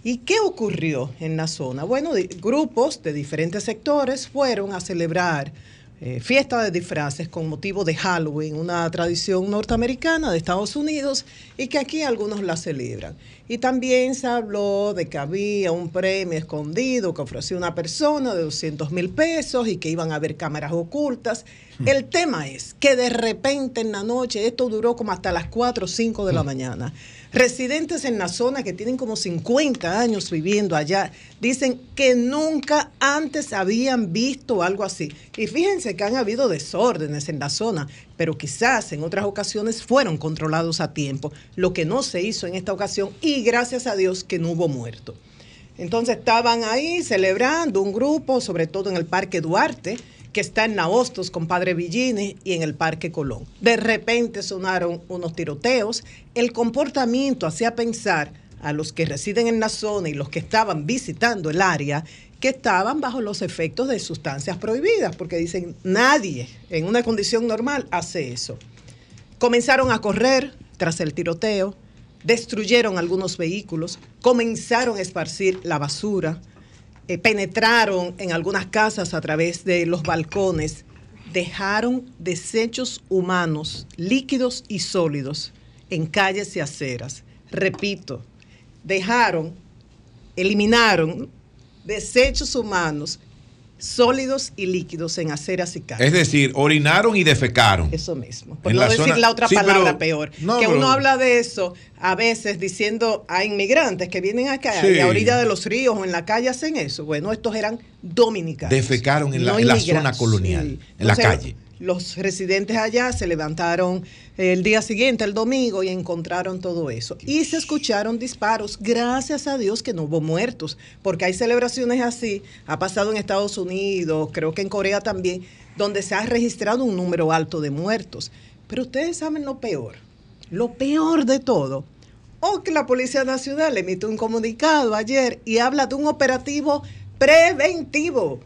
¿Y qué ocurrió en la zona? Bueno, grupos de diferentes sectores fueron a celebrar eh, fiesta de disfraces con motivo de Halloween, una tradición norteamericana de Estados Unidos y que aquí algunos la celebran. Y también se habló de que había un premio escondido que ofreció una persona de 200 mil pesos y que iban a haber cámaras ocultas. Hmm. El tema es que de repente en la noche, esto duró como hasta las 4 o 5 de la hmm. mañana, Residentes en la zona que tienen como 50 años viviendo allá dicen que nunca antes habían visto algo así. Y fíjense que han habido desórdenes en la zona, pero quizás en otras ocasiones fueron controlados a tiempo, lo que no se hizo en esta ocasión y gracias a Dios que no hubo muerto. Entonces estaban ahí celebrando un grupo, sobre todo en el Parque Duarte, que está en Naostos con Padre Villini y en el Parque Colón. De repente sonaron unos tiroteos. El comportamiento hacía pensar a los que residen en la zona y los que estaban visitando el área que estaban bajo los efectos de sustancias prohibidas, porque dicen, nadie en una condición normal hace eso. Comenzaron a correr tras el tiroteo, destruyeron algunos vehículos, comenzaron a esparcir la basura, eh, penetraron en algunas casas a través de los balcones, dejaron desechos humanos, líquidos y sólidos, en calles y aceras. Repito, dejaron, eliminaron desechos humanos sólidos y líquidos en aceras y calles. Es decir, orinaron y defecaron. Eso mismo. Por no decir la otra palabra peor. que uno habla de eso a veces diciendo a inmigrantes que vienen acá y a orilla de los ríos o en la calle hacen eso. Bueno, estos eran dominicanos. Defecaron en, la, zona colonial, en la calle los residentes allá se levantaron el día siguiente, el domingo, y encontraron todo eso. Y se escucharon disparos. Gracias a Dios que no hubo muertos, porque hay celebraciones así. Ha pasado en Estados Unidos, creo que en Corea también, donde se ha registrado un número alto de muertos. Pero ustedes saben lo peor. Lo peor de todo. O que la Policía Nacional emitió un comunicado ayer y habla de un operativo preventivo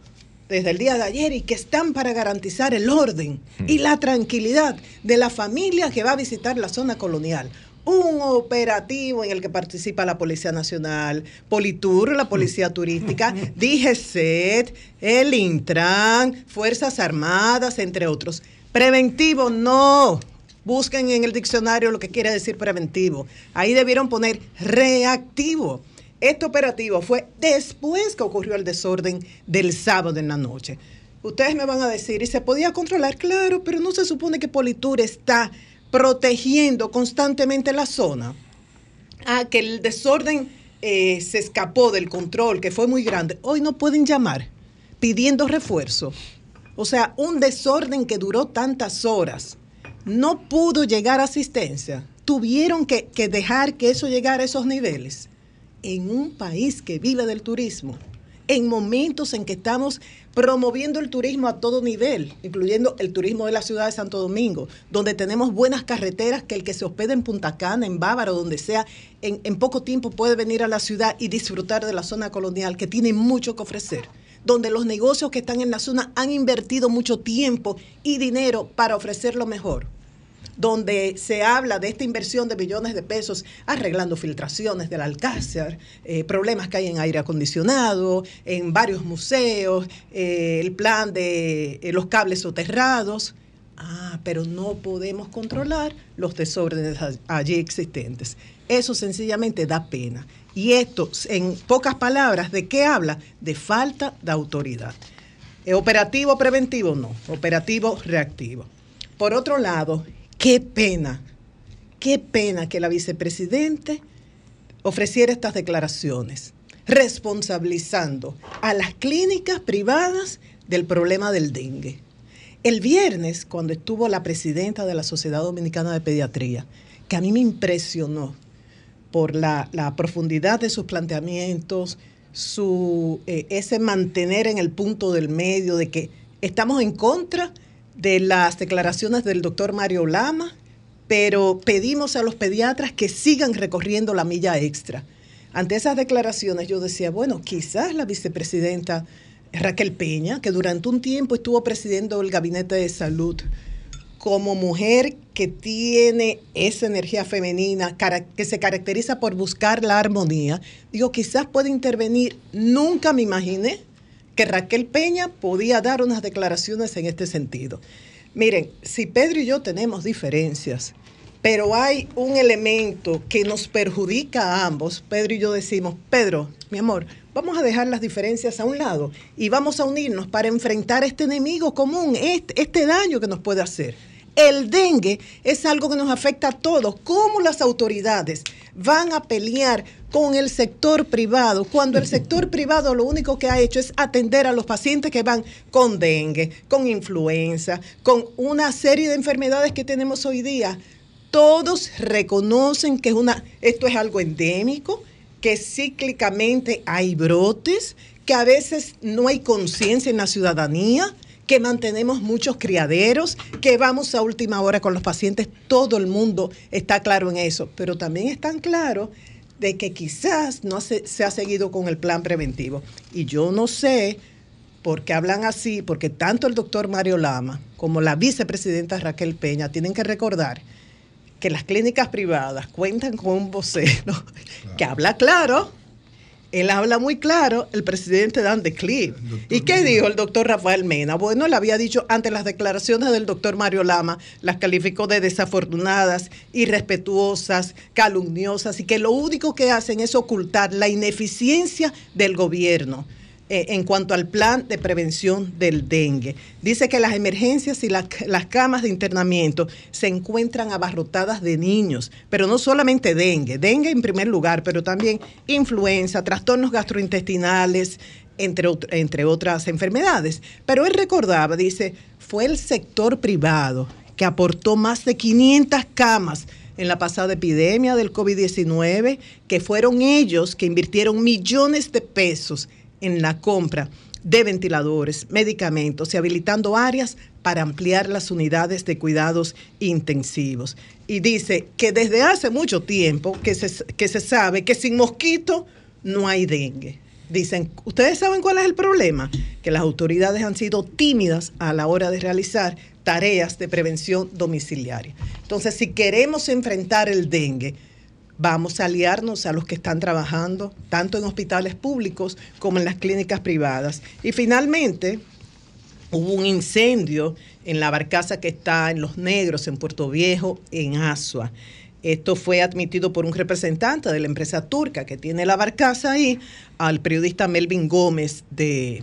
desde el día de ayer y que están para garantizar el orden y la tranquilidad de la familia que va a visitar la zona colonial. Un operativo en el que participa la Policía Nacional, Politur, la Policía Turística, (laughs) DGCET, el Intran, Fuerzas Armadas, entre otros. Preventivo, no. Busquen en el diccionario lo que quiere decir preventivo. Ahí debieron poner reactivo este operativo fue después que ocurrió el desorden del sábado en la noche. Ustedes me van a decir, ¿y se podía controlar? Claro, pero no se supone que Politur está protegiendo constantemente la zona. Ah, que el desorden eh, se escapó del control, que fue muy grande. Hoy no pueden llamar pidiendo refuerzo. O sea, un desorden que duró tantas horas. No pudo llegar asistencia. Tuvieron que, que dejar que eso llegara a esos niveles en un país que vive del turismo, en momentos en que estamos promoviendo el turismo a todo nivel, incluyendo el turismo de la ciudad de Santo Domingo, donde tenemos buenas carreteras que el que se hospeda en Punta Cana, en Bávaro, donde sea, en, en poco tiempo puede venir a la ciudad y disfrutar de la zona colonial, que tiene mucho que ofrecer donde los negocios que están en la zona han invertido mucho tiempo y dinero para ofrecer lo mejor donde se habla de esta inversión de millones de pesos arreglando filtraciones del Alcázar, eh, problemas que hay en aire acondicionado, en varios museos, eh, el plan de eh, los cables soterrados. Ah, pero no podemos controlar los desórdenes allí existentes. Eso sencillamente da pena. Y esto, en pocas palabras, ¿de qué habla? De falta de autoridad. Operativo preventivo, no. Operativo reactivo. Por otro lado, Qué pena, qué pena que la vicepresidente ofreciera estas declaraciones, responsabilizando a las clínicas privadas del problema del dengue. El viernes, cuando estuvo la presidenta de la Sociedad Dominicana de Pediatría, que a mí me impresionó por la, profundidad de sus planteamientos, su, eh, ese mantener en el punto del medio de que estamos en contra las declaraciones del doctor Mario Lama, pero pedimos a los pediatras que sigan recorriendo la milla extra. Ante esas declaraciones yo decía, bueno, quizás la vicepresidenta Raquel Peña, que durante un tiempo estuvo presidiendo el gabinete de salud, como mujer que tiene esa energía femenina, que se caracteriza por buscar la armonía, digo, quizás puede intervenir. Nunca me imaginé que Raquel Peña podía dar unas declaraciones en este sentido. Miren, si Pedro y yo tenemos diferencias, pero hay un elemento que nos perjudica a ambos, Pedro y yo decimos, Pedro, mi amor, vamos a dejar las diferencias a un lado y vamos a unirnos para enfrentar este enemigo común, este, este daño que nos puede hacer. El dengue es algo que nos afecta a todos. ¿Cómo las autoridades van a pelear con el sector privado cuando el sector privado lo único que ha hecho es atender a los pacientes que van con dengue, con influenza, con una serie de enfermedades que tenemos hoy día? Todos reconocen que es una, esto es algo endémico, que cíclicamente hay brotes, que a veces no hay conciencia en la ciudadanía que mantenemos muchos criaderos, que vamos a última hora con los pacientes, todo el mundo está claro en eso, pero también están claros de que quizás no se, se ha seguido con el plan preventivo. Y yo no sé por qué hablan así, porque tanto el doctor Mario Lama como la vicepresidenta Raquel Peña tienen que recordar que las clínicas privadas cuentan con un vocero (laughs) que habla claro él habla muy claro, el presidente Dan de Clip. ¿Y qué dijo el doctor Rafael Mena? Bueno, le había dicho ante las declaraciones del doctor Mario Lama, las calificó de desafortunadas, irrespetuosas, calumniosas y que lo único que hacen es ocultar la ineficiencia del gobierno. Eh, en cuanto al plan de prevención del dengue. Dice que las emergencias y las, camas de internamiento se encuentran abarrotadas de niños, pero no solamente dengue, dengue en primer lugar, pero también influenza, trastornos gastrointestinales, entre, entre otras enfermedades. Pero él recordaba, dice, fue el sector privado que aportó más de 500 camas en la pasada epidemia del COVID-19, que fueron ellos que invirtieron millones de pesos en la compra de ventiladores, medicamentos y habilitando áreas para ampliar las unidades de cuidados intensivos. Y dice que desde hace mucho tiempo que se, que se sabe que sin mosquito no hay dengue. Dicen, ¿ustedes saben cuál es el problema? Que las autoridades han sido tímidas a la hora de realizar tareas de prevención domiciliaria. Entonces, si queremos enfrentar el dengue, vamos a aliarnos a los que están trabajando tanto en hospitales públicos como en las clínicas privadas. Y finalmente, hubo un incendio en la barcaza que está en Los Negros, en Puerto Viejo, en Asua. Esto fue admitido por un representante de la empresa turca que tiene la barcaza ahí, al periodista Melvin Gómez de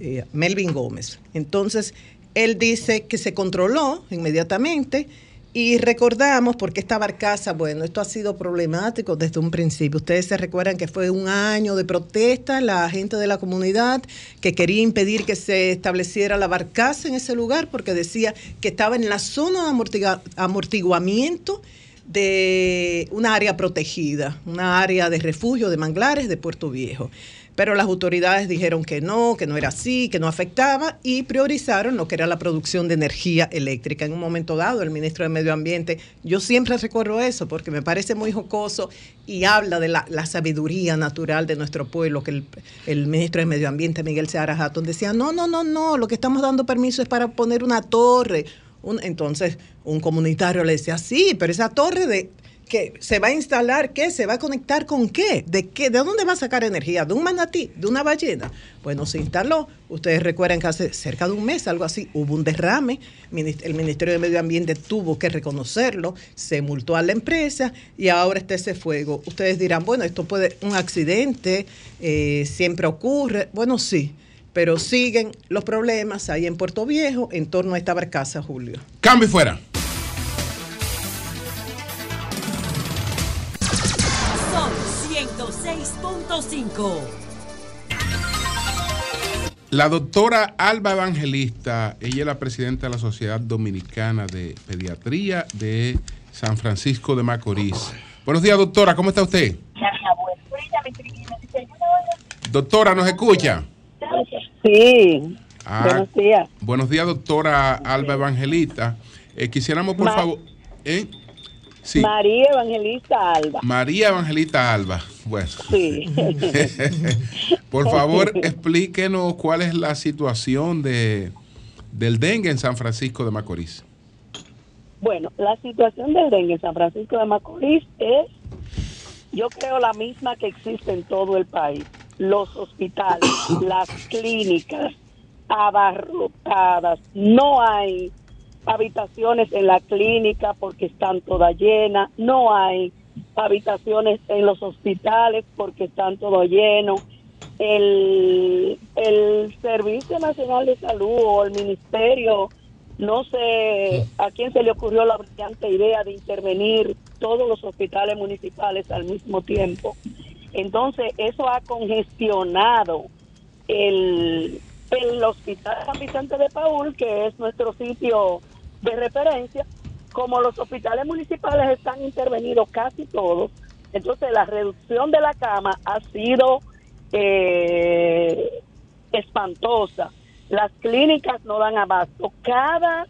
eh, Melvin Gómez. Entonces, él dice que se controló inmediatamente y recordamos, porque esta barcaza, bueno, esto ha sido problemático desde un principio. Ustedes se recuerdan que fue un año de protesta, la gente de la comunidad que quería impedir que se estableciera la barcaza en ese lugar porque decía que estaba en la zona de amortiguamiento de una área protegida, una área de refugio de manglares de Puerto Viejo pero las autoridades dijeron que no, que no era así, que no afectaba y priorizaron lo que era la producción de energía eléctrica. En un momento dado, el ministro de Medio Ambiente, yo siempre recuerdo eso porque me parece muy jocoso y habla de la, sabiduría natural de nuestro pueblo, que el, ministro de Medio Ambiente, Miguel Seara Hatton, decía, no, no, no, no, lo que estamos dando permiso es para poner una torre. entonces, un comunitario le decía, sí, pero esa torre de que se va a instalar, ¿qué? ¿Se va a conectar con qué? ¿De qué? ¿De dónde va a sacar energía? ¿De un manatí? ¿De una ballena? Bueno, se instaló. Ustedes recuerdan que hace cerca de un mes, algo así, hubo un derrame. El Ministerio de Medio Ambiente tuvo que reconocerlo, se multó a la empresa y ahora está ese fuego. Ustedes dirán, bueno, esto puede, un accidente, eh, siempre ocurre. Bueno, sí pero siguen los problemas ahí en Puerto Viejo en torno a esta barcaza, Julio. Cambio fuera. La doctora Alba Evangelista, ella es la presidenta de la Sociedad Dominicana de Pediatría de San Francisco de Macorís. Buenos días, doctora, ¿cómo está usted? Doctora, ¿nos escucha? Sí. Ah, buenos días. Buenos días, doctora Alba Evangelista. Eh, quisiéramos, por favor... ¿eh? María Evangelista Alba. María Evangelista Alba. Bueno. Sí. (laughs) Por favor, (laughs) explíquenos cuál es la situación de, del dengue en San Francisco de Macorís. Bueno, la situación del dengue en San Francisco de Macorís es, yo creo, la misma que existe en todo el país. Los hospitales, las clínicas abarrotadas, no hay habitaciones en la clínica porque están todas llenas, no hay habitaciones en los hospitales porque están todo lleno. El, el Servicio Nacional de Salud o el Ministerio, no sé a quién se le ocurrió la brillante idea de intervenir todos los hospitales municipales al mismo tiempo. Entonces, eso ha congestionado el, el Hospital San Vicente de Paul, que es nuestro sitio de referencia, como los hospitales municipales están intervenidos casi todos, entonces la reducción de la cama ha sido eh, espantosa. Las clínicas no dan abasto. Cada,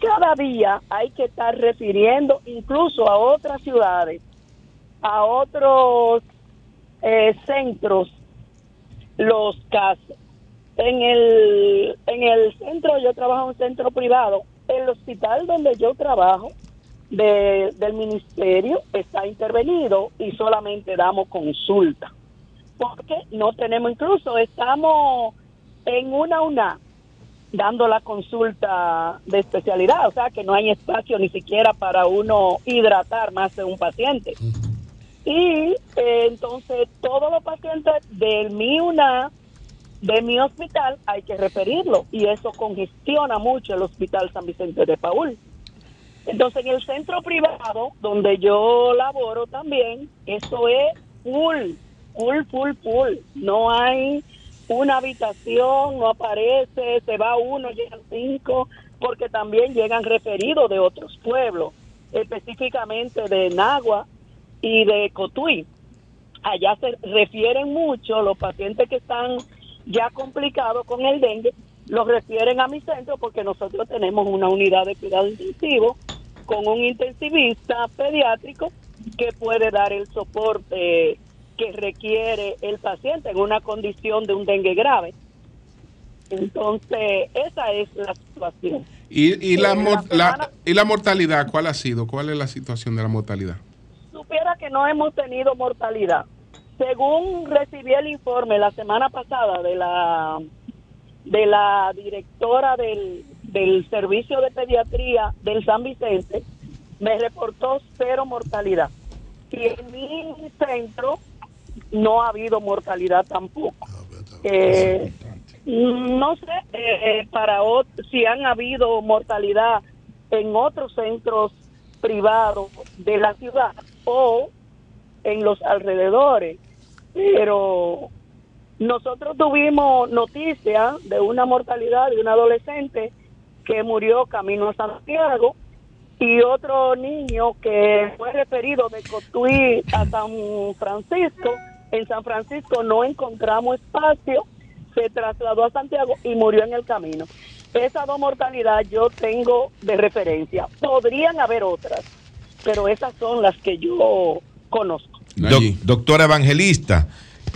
cada día hay que estar refiriendo incluso a otras ciudades, a otros eh, centros, los casos. En el, en el centro, yo trabajo en un centro privado, el hospital donde yo trabajo del ministerio está intervenido y solamente damos consulta. Porque no tenemos, incluso estamos en una una dando la consulta de especialidad, o sea que no hay espacio ni siquiera para uno hidratar más de un paciente. Y eh, entonces todos los pacientes del MIUNA de mi hospital, hay que referirlo y eso congestiona mucho el Hospital San Vicente de Paul. Entonces, en el centro privado, donde yo laboro también, eso es full, full, full, full. No hay una habitación, no aparece, se va uno, llegan cinco, porque también llegan referidos de otros pueblos, específicamente de Nagua y de Cotuí. Allá se refieren mucho los pacientes que están ya complicados con el dengue, los refieren a mi centro porque nosotros tenemos una unidad de cuidado intensivo con un intensivista pediátrico que puede dar el soporte que requiere el paciente en una condición de un dengue grave. Entonces, esa es la situación. ¿Y, la, ¿Y la mortalidad cuál ha sido? ¿Cuál es la situación de la mortalidad? Supiera que no hemos tenido mortalidad. Según recibí el informe la semana pasada de la de la directora del, del servicio de pediatría del San Vicente, me reportó cero mortalidad. Y en mi centro no ha habido mortalidad tampoco. Eh, no sé eh, eh, para si han habido mortalidad en otros centros privados de la ciudad o en los alrededores, pero nosotros tuvimos noticia de una mortalidad de un adolescente que murió camino a Santiago y otro niño que fue referido de Cotuí a San Francisco. En San Francisco no encontramos espacio, se trasladó a Santiago y murió en el camino. Esas dos mortalidades yo tengo de referencia. Podrían haber otras, pero esas son las que yo conozco. Doctora Evangelista,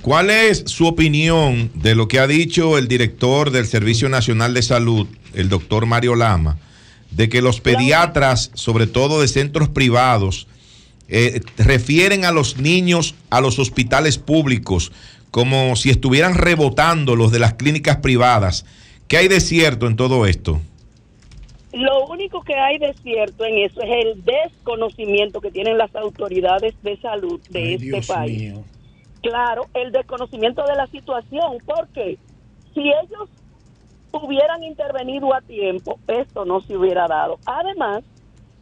¿Cuál es su opinión de lo que ha dicho el director del Servicio Nacional de Salud, el doctor Mario Lama, de que los pediatras, sobre todo de centros privados, eh, refieren a los niños a los hospitales públicos como si estuvieran rebotando los de las clínicas privadas? ¿Qué hay de cierto en todo esto? Lo único que hay de cierto en eso es el desconocimiento que tienen las autoridades de salud de este país claro, el desconocimiento de la situación, porque si ellos hubieran intervenido a tiempo, esto no se hubiera dado. Además,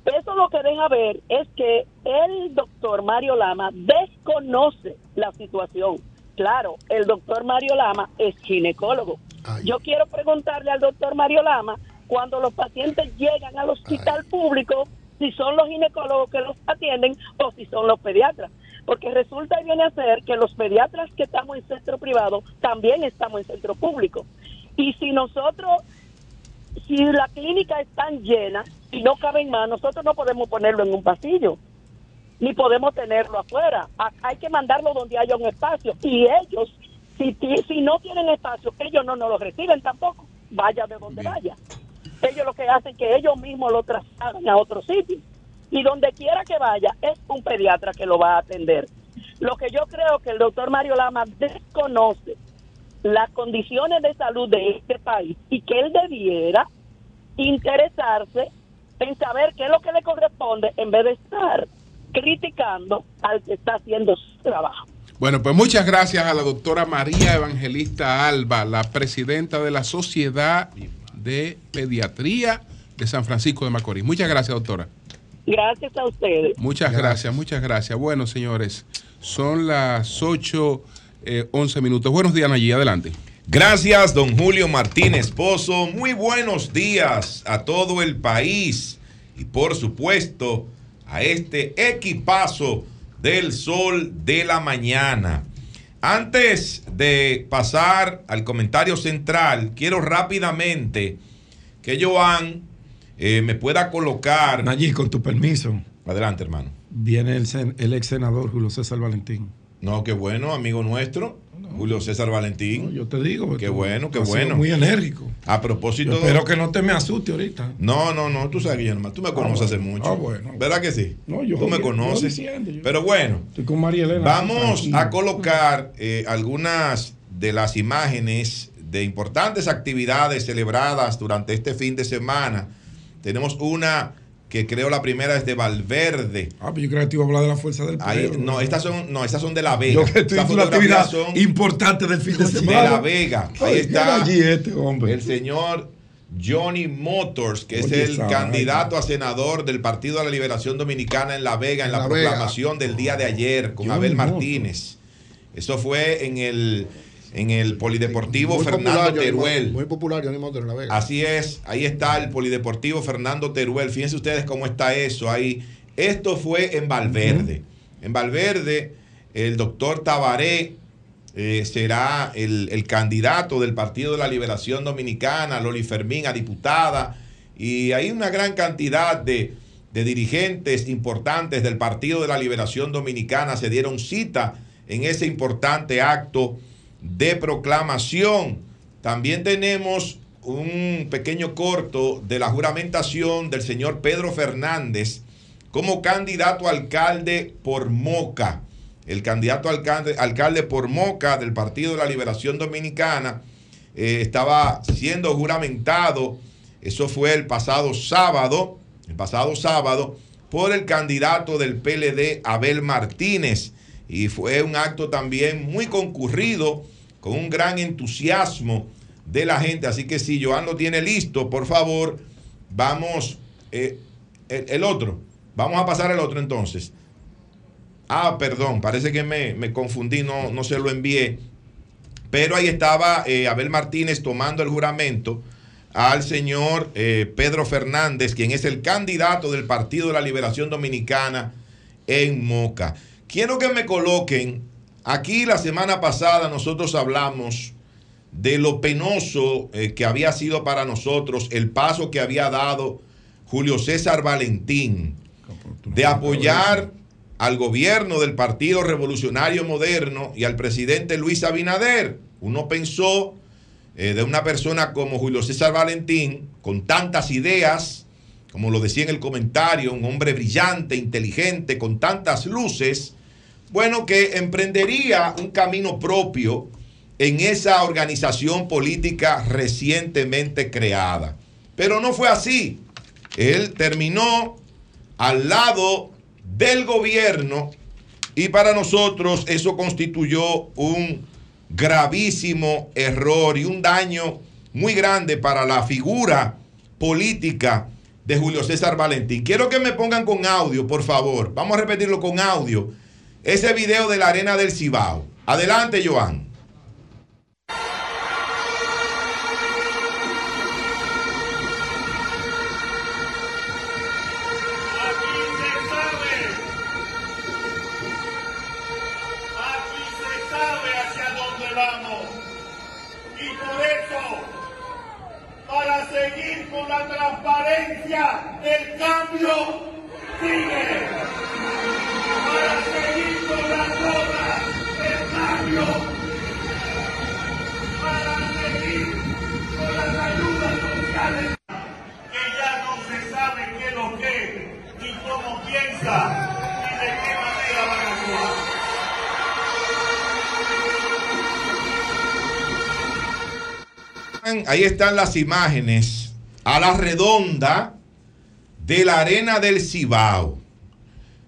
eso lo que deja ver es que el doctor Mario Lama desconoce la situación. Claro, el doctor Mario Lama es ginecólogo. Yo quiero preguntarle al doctor Mario Lama, cuando los pacientes llegan al hospital público, si son los ginecólogos que los atienden o si son los pediatras porque resulta y viene a ser que los pediatras que estamos en centro privado también estamos en centro público. Y si nosotros, si la clínica está llena y no caben más, nosotros no podemos ponerlo en un pasillo, ni podemos tenerlo afuera. Hay que mandarlo donde haya un espacio. Y ellos, si, si no tienen espacio, ellos no nos lo reciben tampoco, vaya de donde vaya. Ellos lo que hacen es que ellos mismos lo trasladan a otro sitio y donde quiera que vaya es un pediatra que lo va a atender. Lo que yo creo que el doctor Mario Lama desconoce las condiciones de salud de este país y que él debiera interesarse en saber qué es lo que le corresponde en vez de estar criticando al que está haciendo su trabajo. Bueno, pues muchas gracias a la doctora María Evangelista Alba, la presidenta de la Sociedad de Pediatría de San Francisco de Macorís. Muchas gracias, doctora. Gracias a ustedes. Muchas gracias, muchas gracias. Bueno, señores, son las 8, eh, 11 minutos. Buenos días, allí adelante. Gracias, don Julio Martínez Pozo. Muy buenos días a todo el país y por supuesto a este equipazo del sol de la mañana. Antes de pasar al comentario central, quiero rápidamente que Joan eh, me pueda colocar. Allí, con tu permiso. Adelante, hermano. Viene el, el ex senador Julio César Valentín. No, qué bueno, amigo nuestro. Julio César Valentín. yo te digo. Qué bueno, qué bueno. Muy enérgico. A propósito. espero que no te me asuste ahorita. No, no, no. Tú sabes, Guillermo. Tú me ah, conoces hace mucho. Ah, bueno. ¿Verdad que sí? No, yo. Tú me conoces. Pero bueno. Estoy con María Elena. Vamos a colocar eh, algunas de las imágenes de importantes actividades celebradas durante este fin de semana tenemos una que creo la primera es de Valverde. Ah, pero yo creo que te iba a hablar de la fuerza del Ahí- pueblo. no, estas son, no, estas son de La Vega. Yo que estoy una actividad son importante del fin de de semana. La Vega. Ahí está allí este hombre. el señor Johnny Motors, que es el candidato a senador del Partido de la Liberación Dominicana en La Vega, en la, La Vega. proclamación del día de ayer con Johnny Abel Motors. Martínez. Eso fue en el, en el Polideportivo Muy Fernando popular, Teruel. Muy popular, Johnny Motor en La Vega. Así es, ahí está el Polideportivo Fernando Teruel. Fíjense ustedes cómo está eso ahí. Esto fue en Valverde. En Valverde, el doctor Tabaré eh, será el, el candidato del Partido de la Liberación Dominicana, Loli Fermín a diputada. Y hay una gran cantidad de, de dirigentes importantes del Partido de la Liberación Dominicana se dieron cita en ese importante acto de proclamación. También tenemos un pequeño corto de la juramentación del señor Pedro Fernández como candidato alcalde por Moca. El candidato alcalde, alcalde por Moca del Partido de la Liberación Dominicana eh, estaba siendo juramentado, eso fue el pasado sábado, el pasado sábado, por el candidato del PLD, Abel Martínez. Y fue un acto también muy concurrido, con un gran entusiasmo de la gente. Así que si Joan lo tiene listo, por favor, vamos, eh, el, otro, vamos a pasar al otro entonces. Ah, perdón, parece que me, me confundí, no, no se lo envié. Pero ahí estaba eh, Abel Martínez tomando el juramento al señor eh, Pedro Fernández, quien es el candidato del Partido de la Liberación Dominicana en Moca. Quiero que me coloquen, aquí la semana pasada nosotros hablamos de lo penoso eh, que había sido para nosotros el paso que había dado Julio César Valentín de apoyar al gobierno del Partido Revolucionario Moderno y al presidente Luis Abinader. Uno pensó eh, de una persona como Julio César Valentín, con tantas ideas, como lo decía en el comentario, un hombre brillante, inteligente, con tantas luces, bueno, que emprendería un camino propio en esa organización política recientemente creada. Pero no fue así. Él terminó al lado del gobierno y para nosotros eso constituyó un gravísimo error y un daño muy grande para la figura política de Julio César Valentín. Quiero que me pongan con audio, por favor. Vamos a repetirlo con audio. Ese video de la arena del Cibao. Adelante, Joan. Aquí se sabe hacia dónde vamos. Y por eso, para seguir con la transparencia, el cambio sigue. Las obras, el cambio. Para seguir con las ayudas sociales. Que ya no se sabe qué es lo que, ni cómo piensa, ni de qué manera van a actuar. Ahí están las imágenes a la redonda de la arena del Cibao.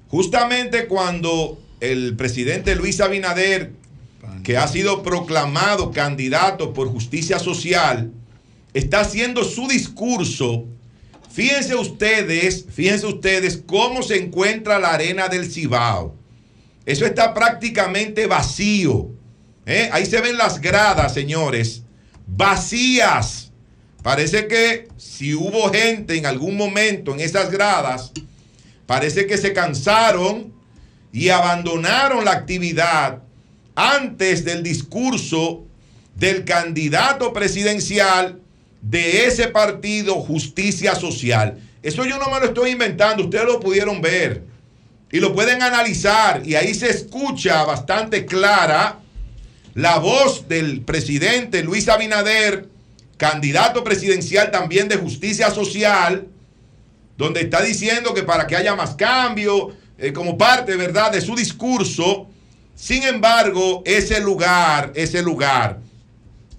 Justamente cuando el presidente Luis Abinader, que ha sido proclamado candidato por justicia social, está haciendo su discurso. Fíjense ustedes, fíjense ustedes cómo se encuentra la arena del Cibao. Eso está prácticamente vacío. ¿eh? Ahí se ven las gradas, señores, vacías. Parece que si hubo gente en algún momento en esas gradas, parece que se cansaron y abandonaron la actividad antes del discurso del candidato presidencial de ese partido, Justicia Social. Eso yo no me lo estoy inventando, ustedes lo pudieron ver y lo pueden analizar y ahí se escucha bastante clara la voz del presidente Luis Abinader, candidato presidencial también de Justicia Social, donde está diciendo que para que haya más cambio, eh, como parte, ¿verdad?, de su discurso. Sin embargo, ese lugar, ese lugar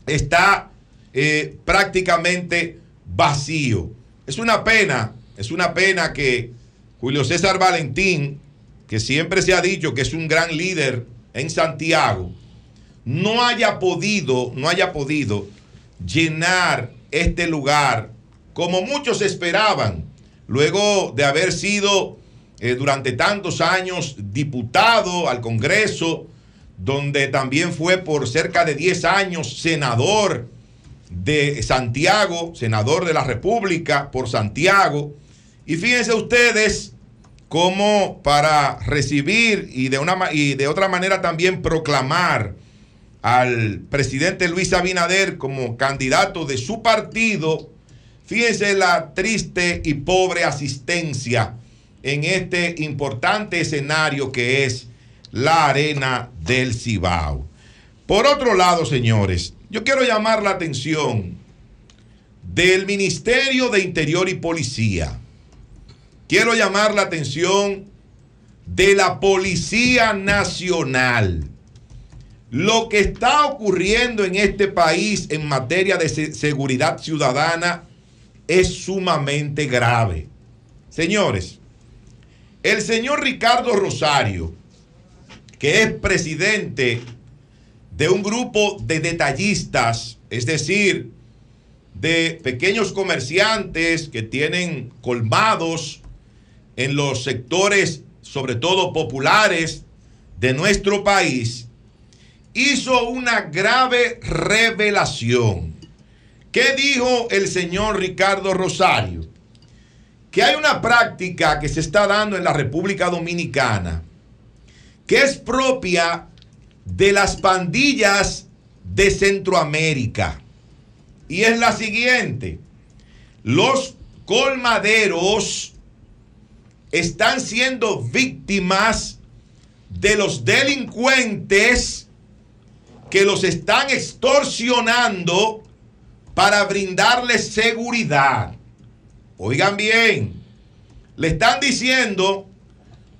está eh, prácticamente vacío. Es una pena es una pena que Julio César Valentín, que siempre se ha dicho que es un gran líder en Santiago, no haya podido, no haya podido llenar este lugar como muchos esperaban, luego de haber sido eh, durante tantos años diputado al Congreso, donde también fue por cerca de 10 años senador de Santiago, senador de la República por Santiago. Y fíjense ustedes cómo para recibir y de, una, y de otra manera también proclamar al presidente Luis Abinader como candidato de su partido, fíjense la triste y pobre asistencia en este importante escenario que es la arena del Cibao. Por otro lado, señores, yo quiero llamar la atención del Ministerio de Interior y Policía. Quiero llamar la atención de la Policía Nacional. Lo que está ocurriendo en este país en materia de seguridad ciudadana es sumamente grave. Señores, el señor Ricardo Rosario, que es presidente de un grupo de detallistas, es decir, de pequeños comerciantes que tienen colmados en los sectores, sobre todo populares, de nuestro país, hizo una grave revelación. ¿Qué dijo el señor Ricardo Rosario? Que hay una práctica que se está dando en la República Dominicana que es propia de las pandillas de Centroamérica. Y es la siguiente. Los colmaderos están siendo víctimas de los delincuentes que los están extorsionando para brindarles seguridad. Oigan bien, le están diciendo,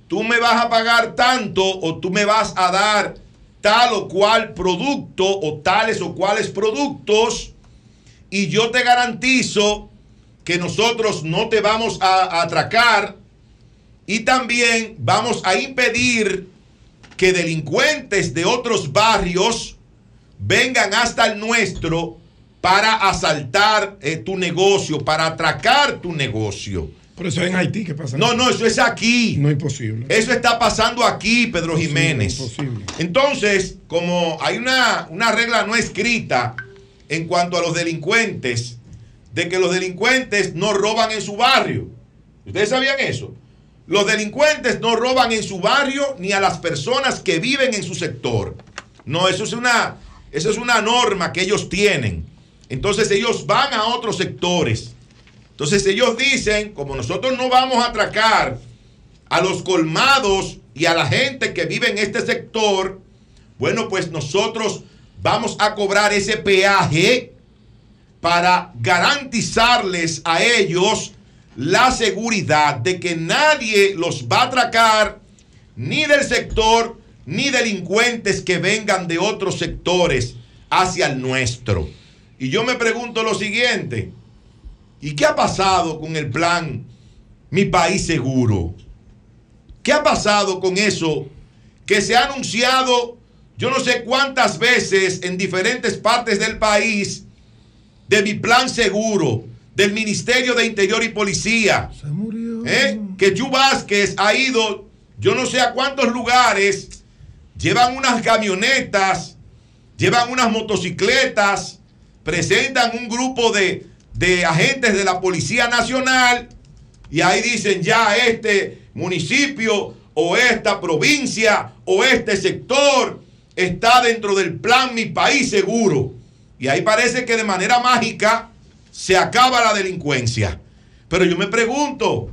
tú me vas a pagar tanto o tú me vas a dar tal o cual producto o tales o cuales productos y yo te garantizo que nosotros no te vamos a, atracar y también vamos a impedir que delincuentes de otros barrios vengan hasta el nuestro para asaltar eh, tu negocio, para atracar tu negocio. Pero eso es en Haití, ¿qué pasa? No, no, eso es aquí. No es posible. Eso está pasando aquí, Pedro Jiménez. No es posible. Entonces, como hay una, una regla no escrita en cuanto a los delincuentes, de que los delincuentes no roban en su barrio. ¿Ustedes sabían eso? Los delincuentes no roban en su barrio ni a las personas que viven en su sector. No, eso es una, eso es una norma que ellos tienen. Entonces ellos van a otros sectores entonces ellos dicen, como nosotros no vamos a atracar a los colmados y a la gente que vive en este sector, bueno, pues nosotros vamos a cobrar ese peaje para garantizarles a ellos la seguridad de que nadie los va a atracar, ni del sector, ni delincuentes que vengan de otros sectores hacia el nuestro. Y yo me pregunto lo siguiente, ¿Y qué ha pasado con el plan Mi País Seguro? ¿Qué ha pasado con eso que se ha anunciado yo no sé cuántas veces en diferentes partes del país de mi plan seguro, del Ministerio de Interior y Policía? Se murió. ¿Eh? Que Vázquez ha ido yo no sé a cuántos lugares, llevan unas camionetas, llevan unas motocicletas, presentan un grupo de de agentes de la Policía Nacional y ahí dicen ya este municipio o esta provincia o este sector está dentro del plan Mi País Seguro. Y ahí parece que de manera mágica se acaba la delincuencia. Pero yo me pregunto,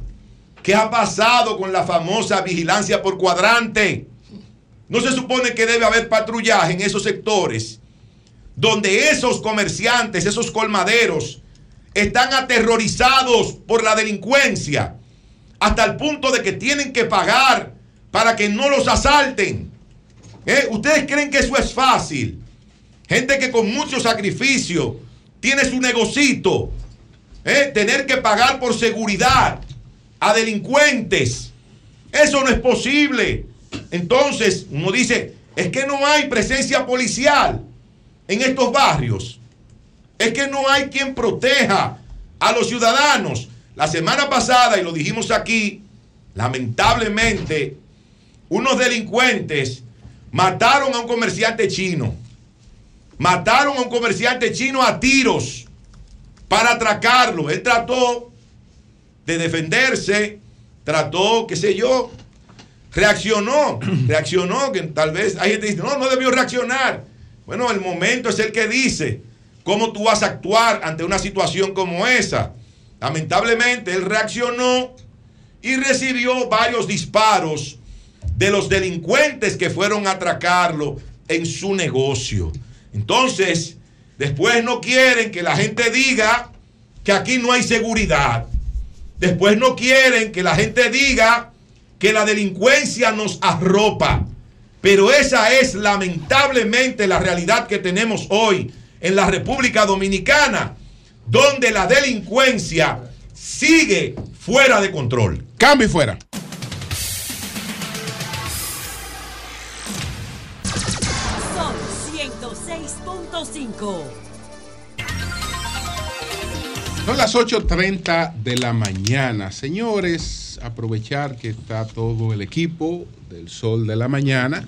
¿qué ha pasado con la famosa vigilancia por cuadrante? ¿No se supone que debe haber patrullaje en esos sectores donde esos comerciantes, esos colmaderos, están aterrorizados por la delincuencia hasta el punto de que tienen que pagar para que no los asalten. ¿Eh? ¿Ustedes creen que eso es fácil? Gente que con mucho sacrificio tiene su negocito, ¿eh? tener que pagar por seguridad a delincuentes. Eso no es posible. Entonces, uno dice, es que no hay presencia policial en estos barrios. Es que no hay quien proteja a los ciudadanos. La semana pasada, y lo dijimos aquí, lamentablemente, unos delincuentes mataron a un comerciante chino. Mataron a un comerciante chino a tiros para atracarlo. Él trató de defenderse, trató, qué sé yo, reaccionó, (clears throat) reaccionó, que tal vez hay gente que dice, no, no debió reaccionar. Bueno, el momento es el que dice cómo tú vas a actuar ante una situación como esa. Lamentablemente, él reaccionó y recibió varios disparos de los delincuentes que fueron a atracarlo en su negocio. Entonces, después no quieren que la gente diga que aquí no hay seguridad. Después no quieren que la gente diga que la delincuencia nos arropa. Pero esa es lamentablemente la realidad que tenemos hoy en la República Dominicana, donde la delincuencia sigue fuera de control. Cambio y fuera. Son 106.5. Son las 8.30 de la mañana. Señores, aprovechar que está todo el equipo del Sol de la Mañana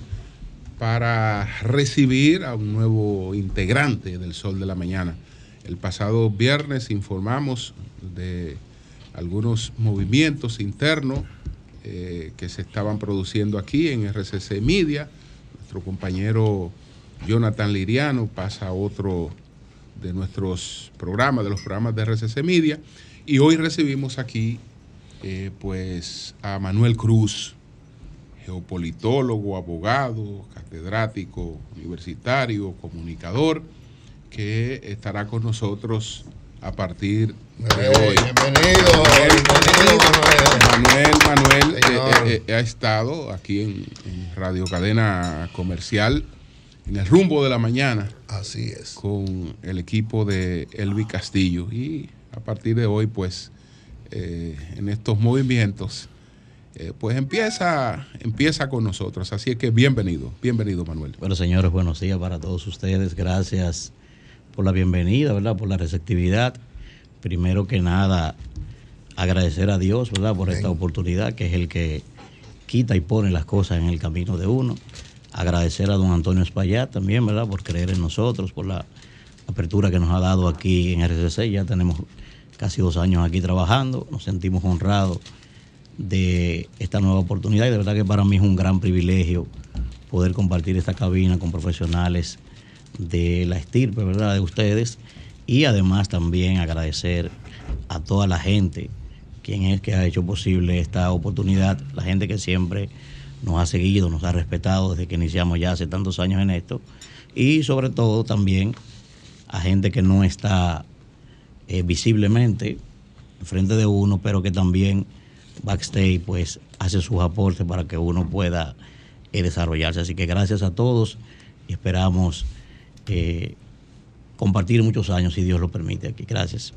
para recibir a un nuevo integrante del Sol de la Mañana. El pasado viernes informamos de algunos movimientos internos eh, que se estaban produciendo aquí en RCC Media. Nuestro compañero Jonathan Liriano pasa a otro de nuestros programas, de los programas de RCC Media. Y hoy recibimos aquí eh, pues a Manuel Cruz, geopolitólogo, abogado, catedrático universitario, comunicador, que estará con nosotros a partir de hoy. Bienvenido, Manuel, Manuel eh, eh, ha estado aquí en, en Radio Cadena Comercial en el rumbo de la mañana. Así es. Con el equipo de Elvi Castillo. Y a partir de hoy, pues, eh, en estos movimientos, eh, pues empieza, empieza con nosotros. Así es que bienvenido, bienvenido, Manuel. Bueno, señores, buenos días para todos ustedes. Gracias por la bienvenida, ¿verdad? Por la receptividad. Primero que nada, agradecer a Dios, ¿verdad? Por esta oportunidad, que es el que quita y pone las cosas en el camino de uno agradecer a don Antonio Espaillat también, ¿verdad? Por creer en nosotros, por la apertura que nos ha dado aquí en RCC. Ya tenemos casi dos años aquí trabajando, nos sentimos honrados de esta nueva oportunidad y de verdad que para mí es un gran privilegio poder compartir esta cabina con profesionales de la estirpe, ¿verdad? De ustedes y además también agradecer a toda la gente, quien es que ha hecho posible esta oportunidad, la gente que siempre nos ha seguido, nos ha respetado desde que iniciamos ya hace tantos años en esto y sobre todo también a gente que no está eh, visiblemente frente de uno, pero que también backstage pues hace sus aportes para que uno pueda eh, desarrollarse. Así que gracias a todos y esperamos eh, compartir muchos años si Dios lo permite aquí. Gracias.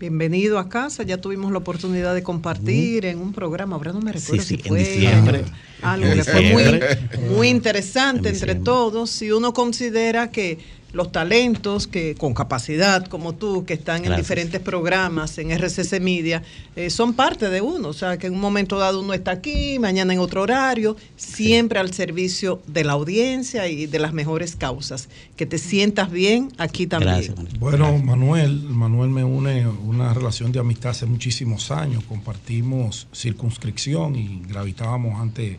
Bienvenido a casa, ya tuvimos la oportunidad de compartir en un programa, ahora no me recuerdo Sí, sí, si en fue diciembre. Algo que fue muy, muy interesante En entre todos. Si uno considera que los talentos que con capacidad como tú, que están en diferentes programas en RCC Media, eh, son parte de uno. O sea, que en un momento dado uno está aquí, mañana en otro horario, siempre al servicio de la audiencia y de las mejores causas. Que te sientas bien aquí también. Bueno, Manuel, Manuel me une una relación de amistad hace muchísimos años. Compartimos circunscripción y gravitábamos antes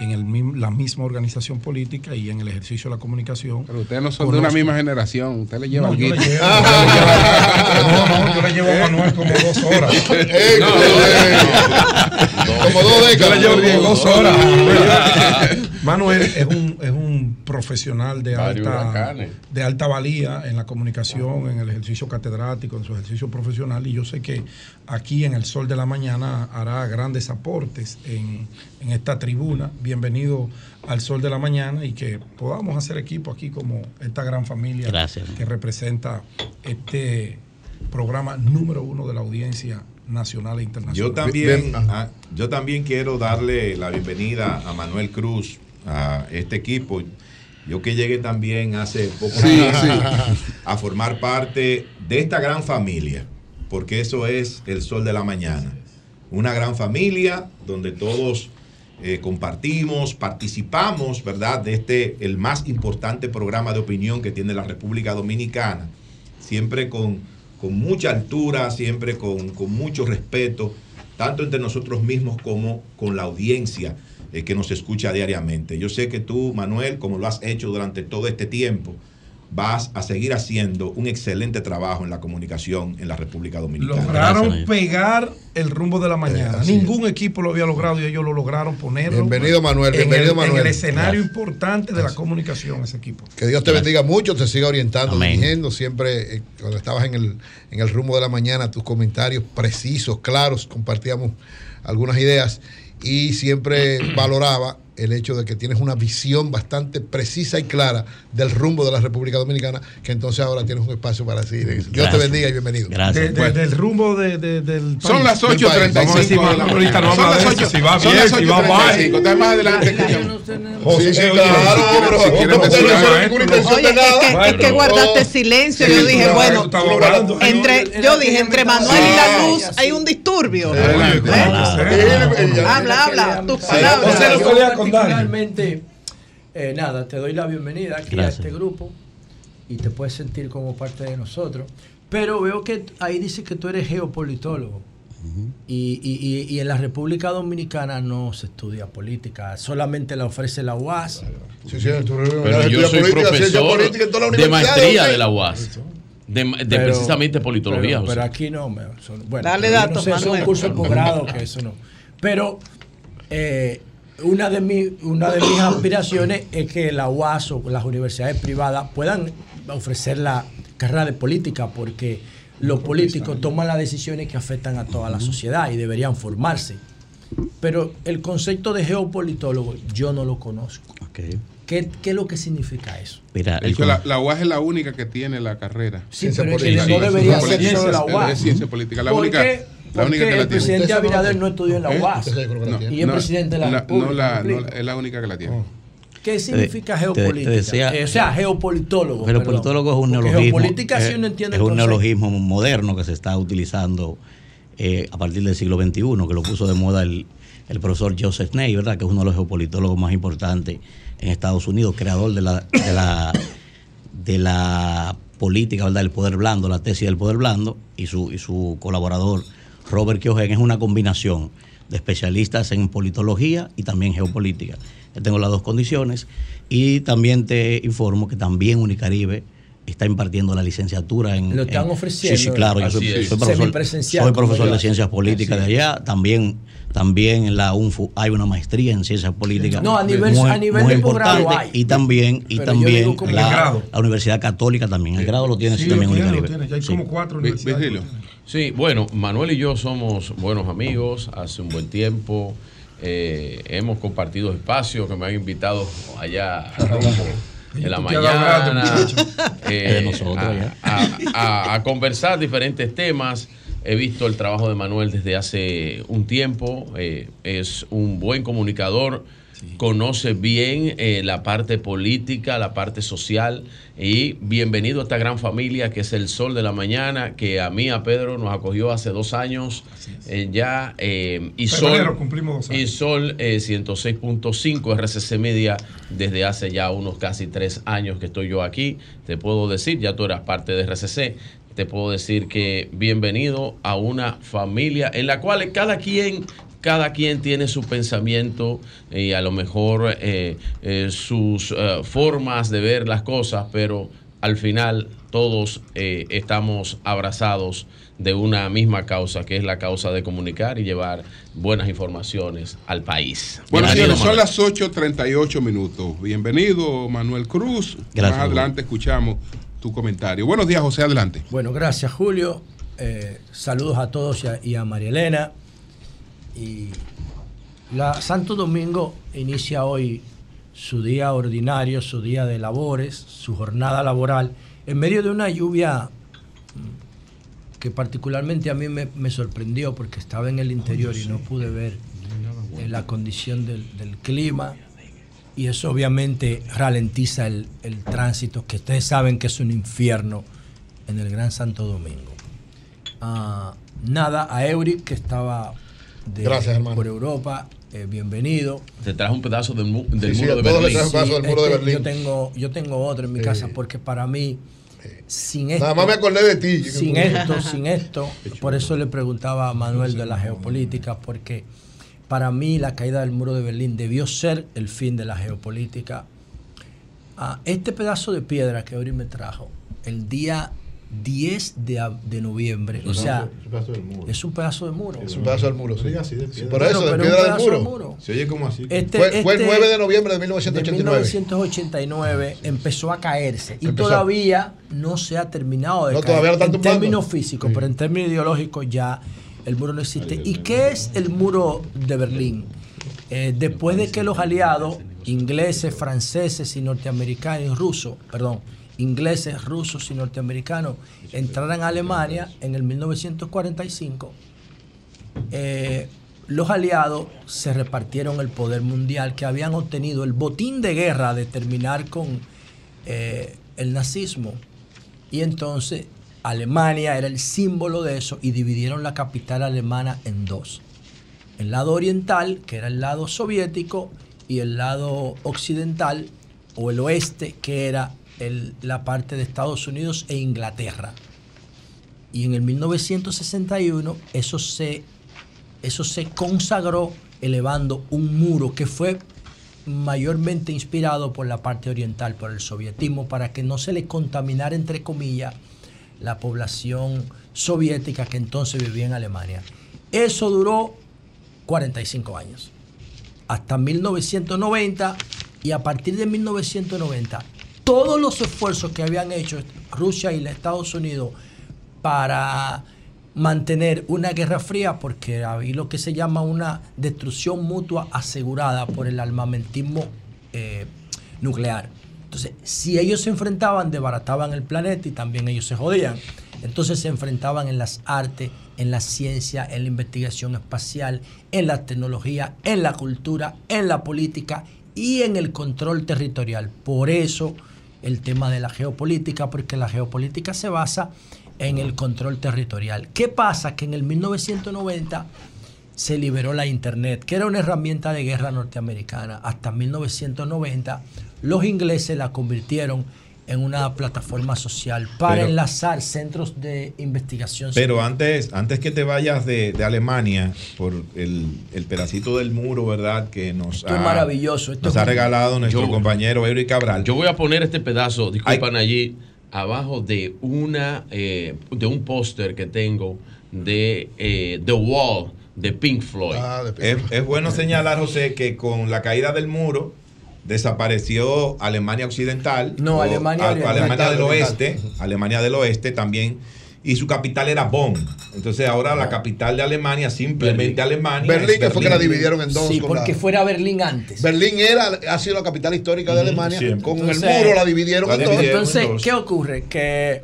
en el, la misma organización política y en el ejercicio de la comunicación. Pero ustedes no son de una misma generación. Usted le lleva No, (laughs) yo le llevo- yo le llevo- no, no, yo le llevo a Manuel como dos horas. (laughs) Eh, como dos décadas. Yo le llevo dos dos horas. (laughs) Manuel es un, es un profesional de alta, de alta valía en la comunicación, en el ejercicio catedrático, en su ejercicio profesional y yo sé que aquí en el Sol de la Mañana hará grandes aportes en, en esta tribuna. Bienvenido al Sol de la Mañana y que podamos hacer equipo aquí como esta gran familia Gracias. que representa este programa número uno de la audiencia nacional e internacional. Yo también, ah, yo también quiero darle la bienvenida a Manuel Cruz, a este equipo. Yo que llegué también hace poco a formar parte de esta gran familia, porque eso es el sol de la mañana. Una gran familia donde todos eh, compartimos, participamos, ¿verdad? De este, el más importante programa de opinión que tiene la República Dominicana, siempre con, con mucha altura, siempre con, con mucho respeto, tanto entre nosotros mismos como con la audiencia eh, que nos escucha diariamente. Yo sé que tú, Manuel, como lo has hecho durante todo este tiempo, vas a seguir haciendo un excelente trabajo en la comunicación en la República Dominicana. Lograron pegar el rumbo de la mañana. Ningún equipo lo había logrado y ellos lo lograron ponerlo. Bienvenido Manuel, bienvenido en el, Manuel. En el escenario importante de la comunicación ese equipo. Que Dios te bendiga mucho, te siga orientando, dirigiendo siempre eh, cuando estabas en el, en el rumbo de la mañana, tus comentarios precisos, claros, compartíamos algunas ideas y siempre (clears throat) valoraba el hecho de que tienes una visión bastante precisa y clara del rumbo de la República Dominicana, que entonces ahora tienes un espacio para decir. Dios te bendiga y bienvenido. Gracias. De, del rumbo de, de, del país. Son las 8.35 de la mañana. No son las 8. Si va bien, si va mal. Está más adelante que José, sí, claro, si es que guardaste silencio. Yo dije, bueno, entre, yo dije, entre Manuel y la Luz hay un disturbio. Habla, habla, tus palabras finalmente, eh, nada, te doy la bienvenida aquí a este grupo y te puedes sentir como parte de nosotros. Pero veo que ahí dice que tú eres geopolitólogo. y, y, y, en la República Dominicana no se estudia política, solamente la ofrece la UAS. Sí, sí, pero yo soy profesor de maestría de la UAS. De, de precisamente politología. Pero, aquí no. Me, son, bueno, Dale datos, no sé, son cursos de posgrado que (laughs) eso no. Pero eh, una de, mi, una de mis aspiraciones es que la UAS o las universidades privadas puedan ofrecer la carrera de política porque los políticos toman las decisiones que afectan a toda la sociedad y deberían formarse. Pero el concepto de geopolitólogo yo no lo conozco. ¿Qué, ¿Qué, es lo que significa eso? Mira, la, la, UAS es la única que tiene la carrera. Sí, pero no debería ser solo la UAS. Es ciencia política. La única, la única que la el presidente Abinader no estudió en la ¿Eh? UAS. y es presidente de la, República. No, es la única que la tiene. ¿Qué significa geopolítica? o sea, geopolitólogo. Geopolitólogo es un neologismo. es, un neologismo moderno que se está utilizando eh, a partir del siglo XXI, que lo puso de moda el, el profesor Joseph Ney, ¿verdad? Que es uno de los geopolitólogos más importantes en Estados Unidos, creador de la, de la, de la política, ¿verdad? Del poder blando, la tesis del poder blando, y su, y su colaborador Robert Kiogen es una combinación de especialistas en politología y también geopolítica. Yo tengo las dos condiciones y también te informo que también Unicaribe está impartiendo la licenciatura en... Lo están ofreciendo. Sí, sí, claro. Yo soy, profesor, soy profesor de ciencias políticas de allá. También, también en la UNFU hay una maestría en ciencias políticas. No, a nivel, a nivel de posgrado hay. Y también, y también la, la, Universidad Católica también. El grado lo tiene sí, también Unicaribe. Tiene, ya hay como cuatro universidades. Sí, bueno, Manuel y yo somos buenos amigos hace un buen tiempo. Eh, hemos compartido espacios que me han invitado allá en la mañana eh, (laughs) a, a, conversar diferentes temas. He visto el trabajo de Manuel desde hace un tiempo. Eh, es un buen comunicador conoce bien eh, la parte política, la parte social y bienvenido a esta gran familia que es el Sol de la Mañana, que a mí, a Pedro, nos acogió hace dos años eh, ya eh, y, Sol, y Sol 106.5 RCC Media desde hace ya unos casi tres años que estoy yo aquí. Te puedo decir, ya tú eras parte de RCC, te puedo decir que bienvenido a una familia en la cual cada quien cada quien tiene su pensamiento y a lo mejor eh, eh, sus eh, formas de ver las cosas, pero al final todos estamos abrazados de una misma causa, que es la causa de comunicar y llevar buenas informaciones al país. Bueno, señores, son las 8.38 minutos. Bienvenido, Manuel Cruz. Más adelante escuchamos tu comentario. Buenos días, José, adelante. Bueno, gracias, Julio. saludos a todos y a María Elena. Y la Santo Domingo inicia hoy su día ordinario, su día de labores, su jornada laboral, en medio de una lluvia que particularmente a mí me, sorprendió porque estaba en el interior y no pude ver eh, la condición del, clima y eso obviamente ralentiza el, el tránsito, que ustedes saben que es un infierno en el Gran Santo Domingo. Ah, nada, a Eury, que estaba de- Gracias, hermano. por Europa, eh, bienvenido. Te trajo un pedazo del, mu- del Sí, sí, muro de Berlín. les trajo un pedazo del muro de Berlín. Yo tengo, yo tengo otro en mi Sí. casa porque para mí, sin esto, Nada más me acordé de ti. sin esto, sin esto, (laughs) por eso le preguntaba a Manuel de la geopolítica, porque para mí la caída del muro de Berlín debió ser el fin de la geopolítica. Ah, este pedazo de piedra que Ori me trajo, el día 10 de, de noviembre, o sea, es un pedazo de muro. Es un pedazo del muro, sí. Sí, Por eso, de pero piedra del muro. muro. Se oye como así. Este- fue, fue el este- 9 de noviembre de de 1989. 1989 empezó a caerse y Empezó. todavía no se ha terminado de No, caer. todavía en términos físicos, pero en términos ideológicos ya el muro no existe. ¿Y qué es el muro de Berlín? Eh, después de que los aliados ingleses, franceses y norteamericanos y rusos, perdón, ingleses, rusos y norteamericanos entraran a Alemania en el 1945, eh, los aliados se repartieron el poder mundial que habían obtenido el botín de guerra de terminar con eh, el nazismo. Y entonces Alemania era el símbolo de eso y dividieron la capital alemana en dos. El lado oriental, que era el lado soviético, y el lado occidental o el oeste, que era la parte de Estados Unidos e Inglaterra. Y en el 1961 eso se, eso se consagró elevando un muro que fue mayormente inspirado por la parte oriental, por el sovietismo, para que no se le contaminara, entre comillas, la población soviética que entonces vivía en Alemania. Eso duró 45 años, hasta 1990, y a partir de 1990, todos los esfuerzos que habían hecho Rusia y los Estados Unidos para mantener una guerra fría, porque había lo que se llama una destrucción mutua asegurada por el armamentismo eh, nuclear. Entonces, si ellos se enfrentaban, desbarataban el planeta y también ellos se jodían. Entonces se enfrentaban en las artes, en la ciencia, en la investigación espacial, en la tecnología, en la cultura, en la política y en el control territorial. Por eso el tema de la geopolítica, porque la geopolítica se basa en el control territorial. ¿Qué pasa? Que en el 1990 se liberó la Internet, que era una herramienta de guerra norteamericana. Hasta 1990 los ingleses la convirtieron en una plataforma social para Pero- enlazar centros de investigación. Pero antes, antes que te vayas de, de Alemania por el, el pedacito del muro, ¿verdad? Que nos Esto es maravilloso, esto nos es ha un- regalado nuestro Yo- compañero Eury Cabral. Yo voy a poner este pedazo, disculpan allí, abajo de una eh, de un póster que tengo de eh, The Wall de Pink Floyd. Ah, es, es bueno señalar, José, que con la caída del muro desapareció Alemania Occidental. No, Alemania a-. Alemania del. Oeste. Alemania del Oeste también. Y su capital era Bonn. Entonces ahora la capital de Alemania, simplemente Alemania. Berlín, es que fue que la dividieron en dos. Sí, porque la- fuera Berlín antes. Berlín era, ha sido la capital histórica de Alemania. siempre. Con Entonces- el muro la dividieron en dos. Entonces, ¿qué ocurre? Que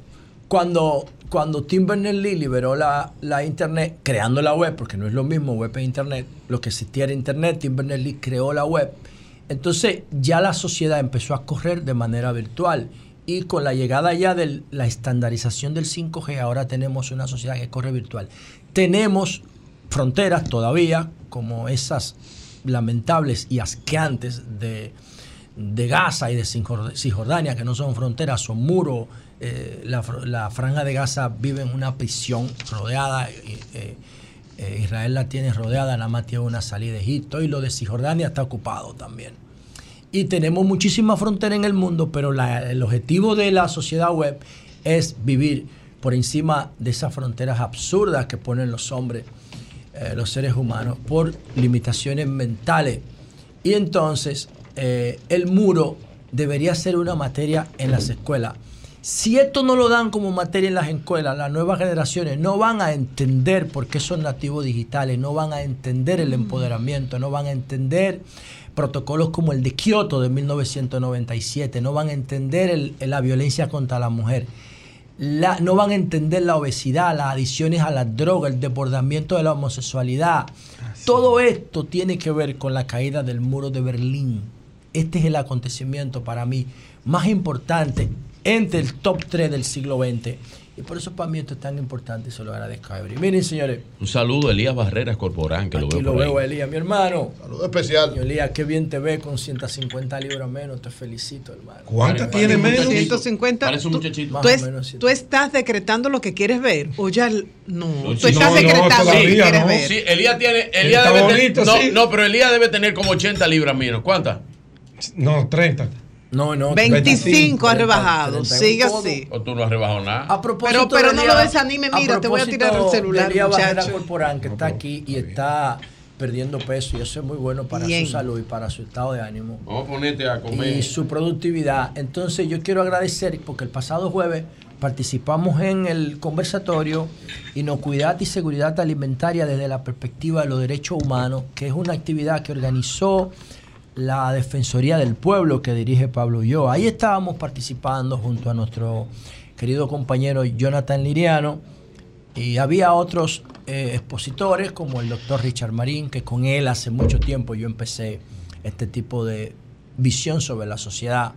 cuando, cuando Tim Berners-Lee liberó la, la Internet, creando la web, porque no es lo mismo web e Internet, lo que existía era Internet, Tim Berners-Lee creó la web. Entonces ya la sociedad empezó a correr de manera virtual. Y con la llegada ya de la estandarización del 5G, ahora tenemos una sociedad que corre virtual. Tenemos fronteras todavía, como esas lamentables y asqueantes de, Gaza y de Cisjor- Cisjordania, que no son fronteras, son muros. Eh, la, fr- la franja de Gaza vive en una prisión rodeada. eh, eh, Israel la tiene rodeada, nada más tiene una salida de Egipto. Y lo de Cisjordania está ocupado también. Y tenemos muchísima frontera en el mundo, pero la- el objetivo de la sociedad web es vivir por encima de esas fronteras absurdas que ponen los hombres, eh, los seres humanos, por limitaciones mentales. Y entonces eh, el muro debería ser una materia en las escuelas. Si esto no lo dan como materia en las escuelas, las nuevas generaciones no van a entender por qué son nativos digitales, no van a entender el empoderamiento, no van a entender protocolos como el de Kioto de 1997, no van a entender el- la violencia contra la mujer. la, no van a entender la obesidad, las adicciones a la droga, el desbordamiento de la homosexualidad. Todo esto tiene que ver con la caída del muro de Berlín. Este es el acontecimiento para mí más importante entre el top 3 del siglo XX y por eso para mí esto es tan importante y se lo agradezco a Every. Miren, señores. Un saludo a Elías Barreras Corporán, que Aquí lo veo lo por veo, ahí. Elías, mi hermano. Saludo especial. Elías, qué bien te ves con 150 libras menos. Te felicito, hermano. ¿Cuántas tiene menos? 150. Parece un Tú- muchachito. Más Tú, o es- menos, sí. tú estás decretando lo que quieres ver. O ya. No, Sí, tú estás no, no, decretando lo que quieres no. ver. Sí, Elías tiene. Elías debe bonito, tener, no, sí. no, pero Elías debe tener como 80 libras menos. ¿Cuántas? No, 30. No, no. 25 ha 30, rebajado. 31 Sigue así. ¿O tú no has rebajado nada? A propósito Pero- pero no lo desanime, mira, te voy a tirar el celular, muchacho. Corporán, que está aquí y está perdiendo peso y eso es muy bueno para Bien. su salud y para su estado de ánimo. Vamos a ponerte a comer. y su productividad. Entonces yo quiero agradecer porque el pasado jueves participamos en el conversatorio Inocuidad y Seguridad Alimentaria desde la perspectiva de los derechos humanos, que es una actividad que organizó la Defensoría del Pueblo que dirige Pablo Yo. Ahí estábamos participando junto a nuestro querido compañero Jonathan Liriano y había otros eh, expositores como el doctor Richard Marín, que con él hace mucho tiempo yo empecé este tipo de visión sobre la sociedad,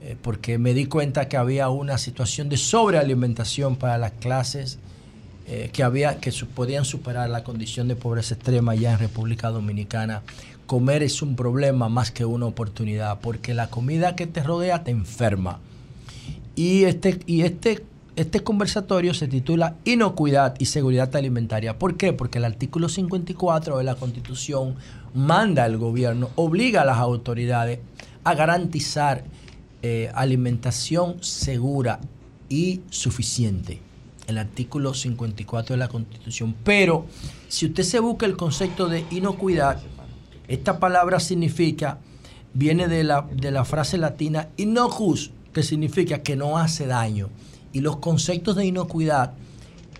eh, porque me di cuenta que había una situación de sobrealimentación para las clases eh, que, había, que podían superar la condición de pobreza extrema ya en República Dominicana. Comer es un problema más que una oportunidad, porque la comida que te rodea te enferma. Y este, y este, este conversatorio se titula Inocuidad y Seguridad Alimentaria. ¿Por qué? Porque el artículo 54 de la Constitución manda al gobierno, obliga a las autoridades a garantizar eh, alimentación segura y suficiente. El artículo 54 de la Constitución. Pero si usted se busca el concepto de inocuidad, esta palabra significa, viene de la, de la frase latina inocuus, que significa que no hace daño. Y los conceptos de inocuidad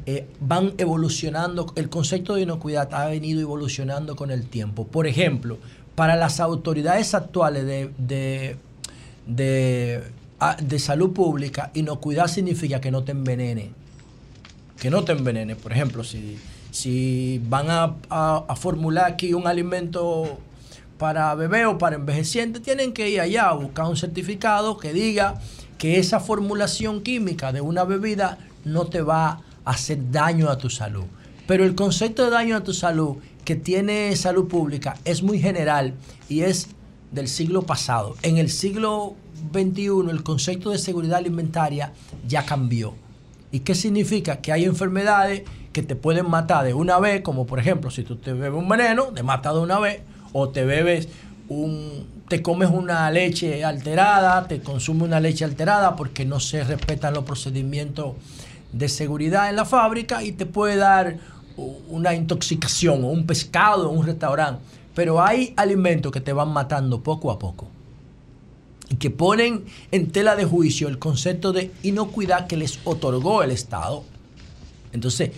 eh, van evolucionando, el concepto de inocuidad ha venido evolucionando con el tiempo. Por ejemplo, para las autoridades actuales de, de, de salud pública, inocuidad significa que no te envenene. Que no te envenene. Por ejemplo, si, si van a, a- formular aquí un alimento para bebé o para envejeciente, tienen que ir allá a buscar un certificado que diga que esa formulación química de una bebida no te va a hacer daño a tu salud. Pero el concepto de daño a tu salud que tiene salud pública es muy general y es del siglo pasado. En el siglo XXI el concepto de seguridad alimentaria ya cambió. ¿Y qué significa? Que hay enfermedades que te pueden matar de una vez, como por ejemplo, si tú te bebes un veneno, te mata de una vez, o te bebes un, te comes una leche alterada, te consumes una leche alterada porque no se respetan los procedimientos de seguridad en la fábrica y te puede dar una intoxicación o un pescado en un restaurante. Pero hay alimentos que te van matando poco a poco y que ponen en tela de juicio el concepto de inocuidad que les otorgó el Estado. Entonces,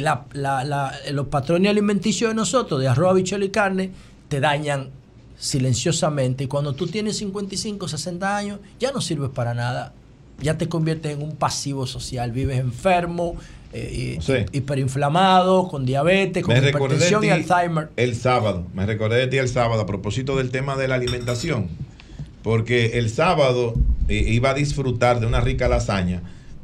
la- la- la- los patrones alimenticios de nosotros, de arroz, habichuela y carne, te dañan silenciosamente. Y cuando tú tienes 55, 60 años, ya no sirves para nada. Ya te conviertes en un pasivo social. Vives enfermo, eh, Sí. hiperinflamado, con diabetes, con Me hipertensión y Alzheimer. el sábado, me recordé de ti el sábado a propósito del tema de la alimentación, porque el sábado eh, iba a disfrutar de una rica lasaña,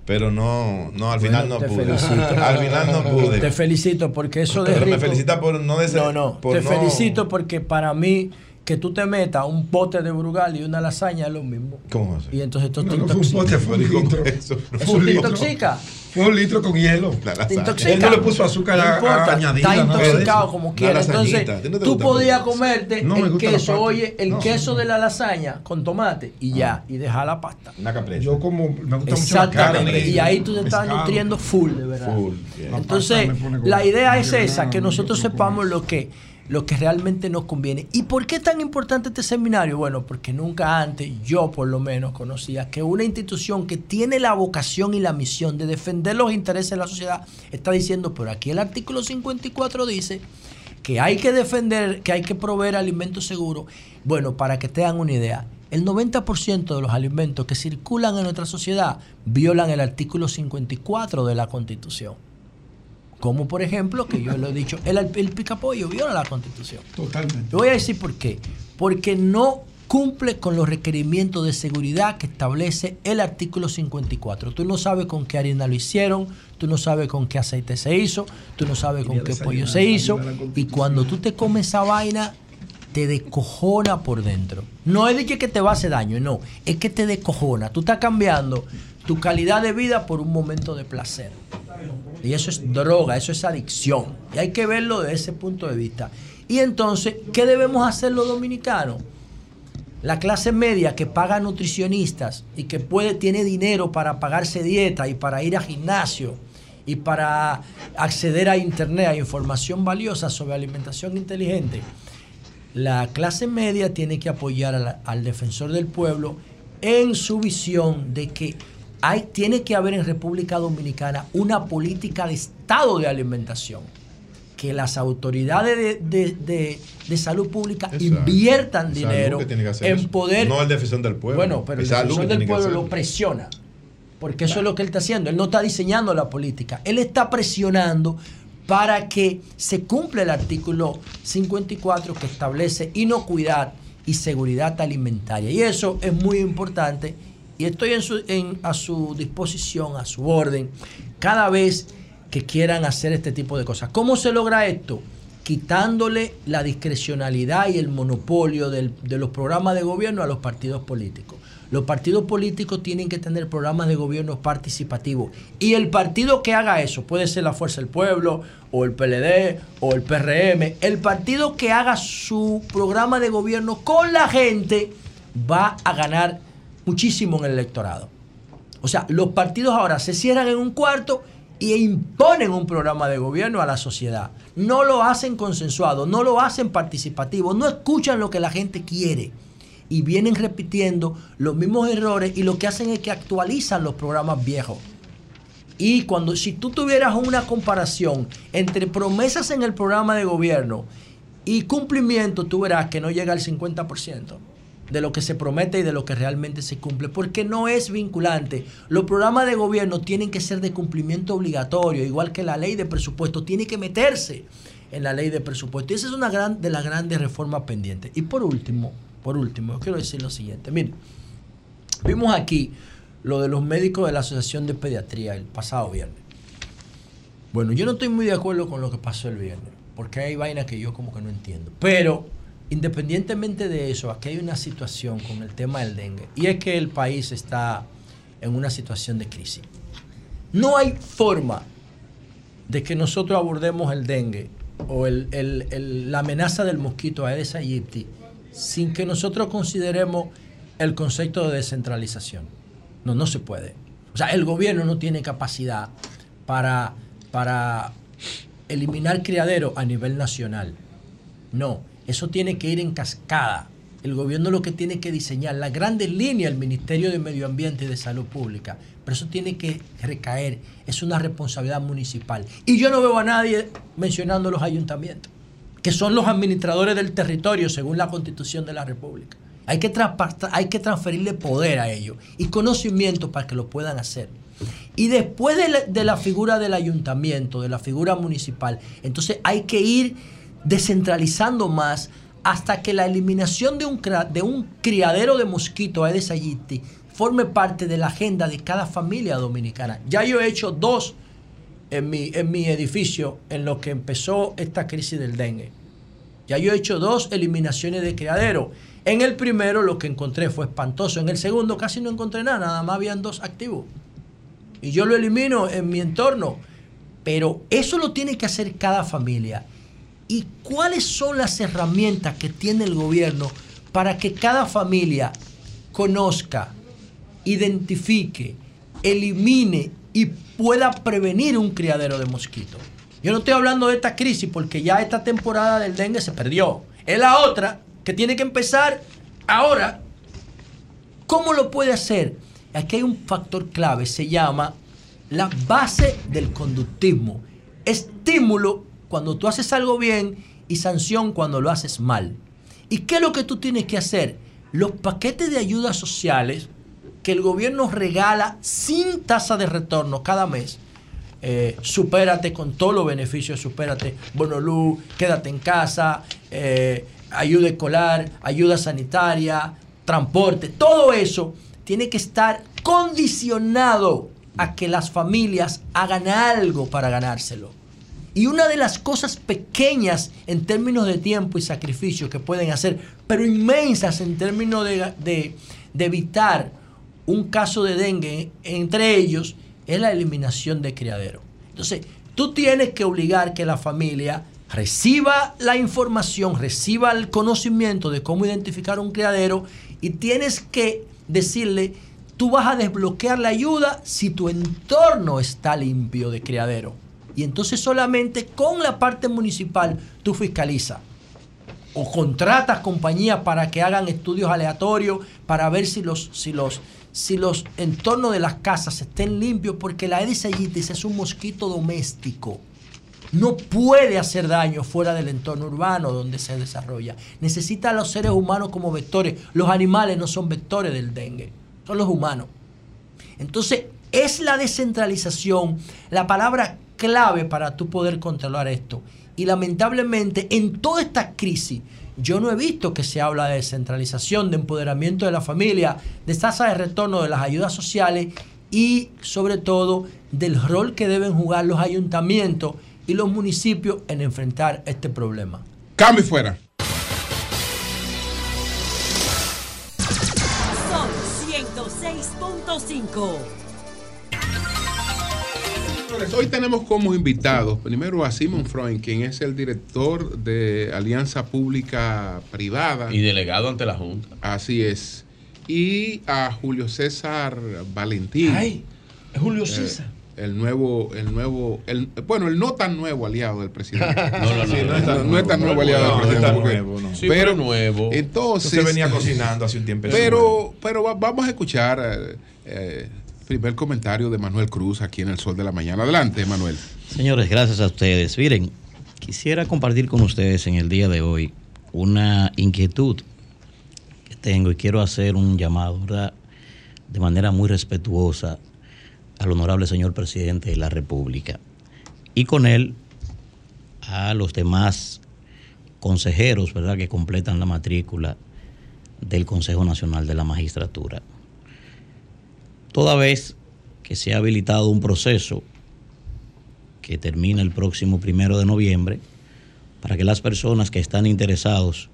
pero no, no al final Bueno, no pude. felicito. (laughs) Al final no pude. Te felicito porque eso de Pero me rico- felicita por no de No, no, por te no- felicito porque para mí que tú te metas un pote de brugal y una lasaña es lo mismo. ¿Cómo así? Y entonces esto No, te no fue un intoxica. pote, fue un litro. Eso, Eso te intoxica. Fue un litro con hielo. Él no le puso azúcar No a- añadida, Está intoxicado como quiera. Entonces, lasañita. ¿A ti no te tú podías comerte No, el queso, oye, el queso de la lasaña con tomate y ya, y dejar la pasta. Una capresa. Yo como me gusta mucho la carne. Y ahí tú te estás nutriendo full, de verdad. Full, bien. Entonces, La idea es esa, que nosotros sepamos lo que, lo que realmente nos conviene. ¿Y por qué es tan importante este seminario? Bueno, porque nunca antes, yo por lo menos, conocía que una institución que tiene la vocación y la misión de defender los intereses de la sociedad está diciendo, pero aquí el artículo 54 dice que hay que defender, que hay que proveer alimentos seguros. Bueno, para que te den una idea, el 90% de los alimentos que circulan en nuestra sociedad violan el artículo 54 de la Constitución. Como por ejemplo, que yo lo he dicho, el, el picapollo viola la Constitución. Totalmente. voy a decir por qué. Porque no cumple con los requerimientos de seguridad que establece el artículo 54. Tú no sabes con qué harina lo hicieron, tú no sabes con qué aceite se hizo, tú no sabes con qué pollo se hizo. Y cuando tú te comes esa vaina, te descojona por dentro. No es de que te va a hacer daño, no, es que te descojona. Tú estás cambiando tu calidad de vida por un momento de placer. Y eso es droga, eso es adicción. Y hay que verlo desde ese punto de vista. Y entonces, ¿qué debemos hacer los dominicanos? La clase media que paga nutricionistas y que puede, tiene dinero para pagarse dieta y para ir a gimnasio y para acceder a internet, a información valiosa sobre alimentación inteligente, la clase media tiene que apoyar al defensor del pueblo en su visión de que hay, tiene que haber en República Dominicana una política de Estado de alimentación. Que las autoridades de, salud pública inviertan dinero en poder. No el defensor del pueblo. Bueno, pero el defensor del pueblo lo presiona. Porque eso es lo que él está haciendo. Él no está diseñando la política. Él está presionando para que se cumpla el artículo 54 que establece inocuidad y seguridad alimentaria. Y eso es muy importante y estoy a su disposición, a su orden, cada vez que quieran hacer este tipo de cosas. ¿Cómo se logra esto? Quitándole la discrecionalidad y el monopolio de los programas de gobierno a los partidos políticos. Los partidos políticos tienen que tener programas de gobierno participativos. Y el partido que haga eso, puede ser la Fuerza del Pueblo, o el PLD, o el PRM, el partido que haga su programa de gobierno con la gente va a ganar muchísimo en el electorado. O sea, los partidos ahora se cierran en un cuarto e imponen un programa de gobierno a la sociedad. No lo hacen consensuado, no lo hacen participativo, no escuchan lo que la gente quiere. Y vienen repitiendo los mismos errores y lo que hacen es que actualizan los programas viejos. Y cuando, si tú tuvieras una comparación entre promesas en el programa de gobierno y cumplimiento, tú verás que no llega al 50% de lo que se promete y de lo que realmente se cumple, porque no es vinculante. Los programas de gobierno tienen que ser de cumplimiento obligatorio, igual que la ley de presupuesto tiene que meterse en la ley de presupuesto. Y esa es una gran, de las grandes reformas pendientes. Y por último, por último, yo quiero decir lo siguiente. Miren, vimos aquí lo de los médicos de la Asociación de Pediatría el pasado viernes. Bueno, yo no estoy muy de acuerdo con lo que pasó el viernes, porque hay vainas que yo como que no entiendo. Pero Independientemente de eso, aquí hay una situación con el tema del dengue y es que el país está en una situación de crisis. No hay forma de que nosotros abordemos el dengue o la amenaza del mosquito Aedes aegypti sin que nosotros consideremos el concepto de descentralización. No, no se puede. O sea, el gobierno no tiene capacidad para, para eliminar criaderos a nivel nacional. No, eso tiene que ir en cascada. El gobierno lo que tiene que diseñar, las grandes líneas, el Ministerio de Medio Ambiente y de Salud Pública, pero eso tiene que recaer, es una responsabilidad municipal. Y yo no veo a nadie mencionando los ayuntamientos, que son los administradores del territorio según la Constitución de la República. Hay que, hay que transferirle poder a ellos y conocimiento para que lo puedan hacer. Y después de la figura del ayuntamiento, de la figura municipal, entonces hay que ir descentralizando más hasta que la eliminación de un, de un criadero de mosquito Aedes aegypti forme parte de la agenda de cada familia dominicana. Ya yo he hecho dos en mi, en mi edificio en lo que empezó esta crisis del dengue. Ya yo he hecho dos eliminaciones de criadero. En el primero lo que encontré fue espantoso. En el segundo casi no encontré nada, nada más habían dos activos. Y yo lo elimino en mi entorno. Pero eso lo tiene que hacer cada familia y cuáles son las herramientas que tiene el gobierno para que cada familia conozca, identifique, elimine y pueda prevenir un criadero de mosquitos. Yo no estoy hablando de esta crisis porque ya esta temporada del dengue se perdió. Es la otra que tiene que empezar ahora. ¿Cómo lo puede hacer? Aquí hay un factor clave, se llama la base del conductismo. Estímulo cuando tú haces algo bien y sanción cuando lo haces mal. ¿Y qué es lo que tú tienes que hacer? los paquetes de ayudas sociales que el gobierno regala sin tasa de retorno cada mes. Eh, supérate con todos los beneficios, supérate, bono luz, quédate en casa, eh, ayuda escolar, ayuda sanitaria, transporte, todo eso tiene que estar condicionado a que las familias hagan algo para ganárselo. Y una de las cosas pequeñas en términos de tiempo y sacrificio que pueden hacer, pero inmensas en términos de, evitar un caso de dengue entre ellos, es la eliminación de criadero. Entonces, tú tienes que obligar que la familia reciba la información, reciba el conocimiento de cómo identificar un criadero y tienes que decirle, tú vas a desbloquear la ayuda si tu entorno está limpio de criadero. Y entonces solamente con la parte municipal tú fiscalizas. O contratas compañías para que hagan estudios aleatorios para ver si los, si los, si los entornos de las casas estén limpios, porque la aegypti es un mosquito doméstico. No puede hacer daño fuera del entorno urbano donde se desarrolla. Necesita a los seres humanos como vectores. Los animales no son vectores del dengue, son los humanos. Entonces, es la descentralización la palabra clave para tú poder controlar esto. Y lamentablemente en toda esta crisis yo no he visto que se habla de descentralización, de empoderamiento de la familia, de tasa de retorno de las ayudas sociales y sobre todo del rol que deben jugar los ayuntamientos y los municipios en enfrentar este problema. Cambio fuera. Son 106.5. Hoy tenemos como invitados primero a Simon Freund, quien es el director de Alianza Pública Privada. Y delegado ante la Junta. Así es. Y a Julio César Valentín. ¡Ay! Julio eh, César. el nuevo, el nuevo, el, bueno, el no tan nuevo aliado del presidente. (laughs) No, no, no, no, es tan nuevo aliado del presidente. Nuevo, pero nuevo. Entonces. se venía (laughs) cocinando hace un tiempo. Pero, pero vamos a escuchar. Eh, primer comentario de Manuel Cruz aquí en el Sol de la Mañana. Adelante, Manuel. Señores, gracias a ustedes. Miren, quisiera compartir con ustedes en el día de hoy una inquietud que tengo y quiero hacer un llamado. De manera muy respetuosa al honorable señor presidente de la República y con él a los demás consejeros, ¿verdad?, que completan la matrícula del Consejo Nacional de la Magistratura toda vez que se ha habilitado un proceso que termina el próximo primero de noviembre para que las personas que están interesados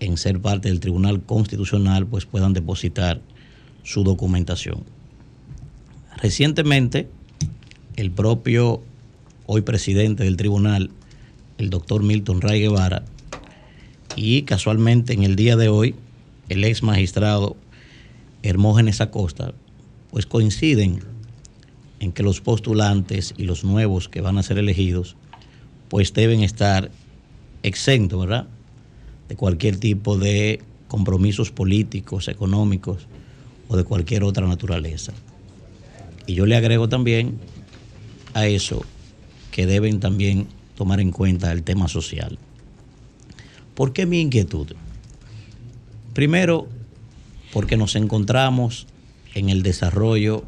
en ser parte del Tribunal Constitucional pues puedan depositar su documentación. Recientemente, el propio hoy presidente del tribunal, el doctor Milton Ray Guevara, y casualmente en el día de hoy, el ex magistrado Hermógenes Acosta, pues coinciden en que los postulantes y los nuevos que van a ser elegidos, pues deben estar exentos, ¿verdad? De cualquier tipo de compromisos políticos, económicos o de cualquier otra naturaleza. Y yo le agrego también a eso que deben también tomar en cuenta el tema social. ¿Por qué mi inquietud? Primero, porque nos encontramos en el desarrollo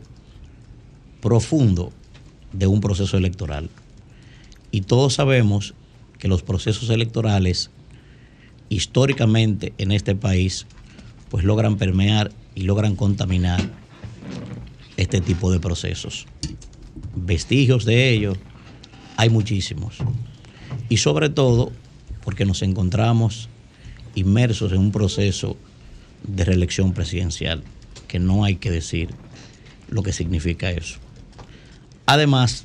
profundo de un proceso electoral. Y todos sabemos que los procesos electorales históricamente en este país pues logran permear y logran contaminar este tipo de procesos. Vestigios de ello hay muchísimos. Y sobre todo porque nos encontramos inmersos en un proceso de reelección presidencial, que no hay que decir lo que significa eso. Además,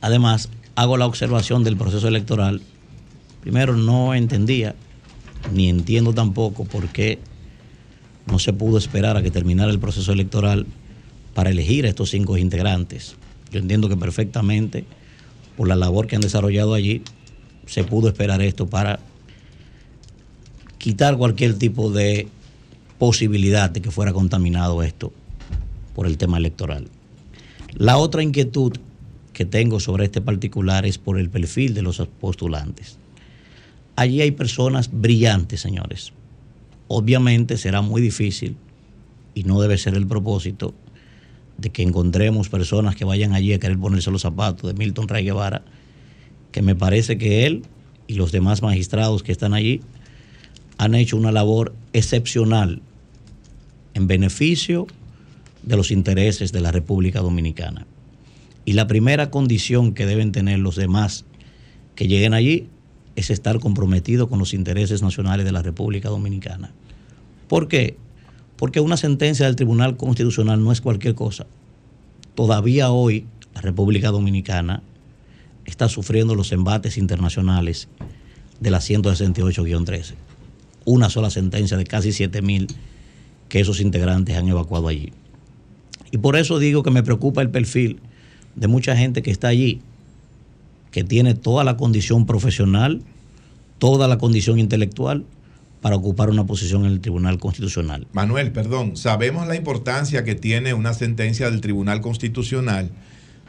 además, hago la observación del proceso electoral. Primero, no entendía, ni entiendo tampoco por qué no se pudo esperar a que terminara el proceso electoral para elegir a estos cinco integrantes. Yo entiendo que perfectamente, por la labor que han desarrollado allí, se pudo esperar esto para quitar cualquier tipo de posibilidad de que fuera contaminado esto por el tema electoral. La otra inquietud que tengo sobre este particular es por el perfil de los postulantes. Allí hay personas brillantes, señores, Obviamente será muy difícil y no debe ser el propósito de que encontremos personas que vayan allí a querer ponerse los zapatos de Milton Ray Guevara, que me parece que él y los demás magistrados que están allí han hecho una labor excepcional en beneficio de los intereses de la República Dominicana. Y la primera condición que deben tener los demás que lleguen allí es estar comprometidos con los intereses nacionales de la República Dominicana. ¿Por qué? Porque una sentencia del Tribunal Constitucional no es cualquier cosa. Todavía hoy la República Dominicana está sufriendo los embates internacionales de la 168-13. Una sola sentencia de casi 7 mil que esos integrantes han evacuado allí. Y por eso digo que me preocupa el perfil de mucha gente que está allí, que tiene toda la condición profesional, toda la condición intelectual para ocupar una posición en el Tribunal Constitucional. Manuel, perdón, sabemos la importancia que tiene una sentencia del Tribunal Constitucional,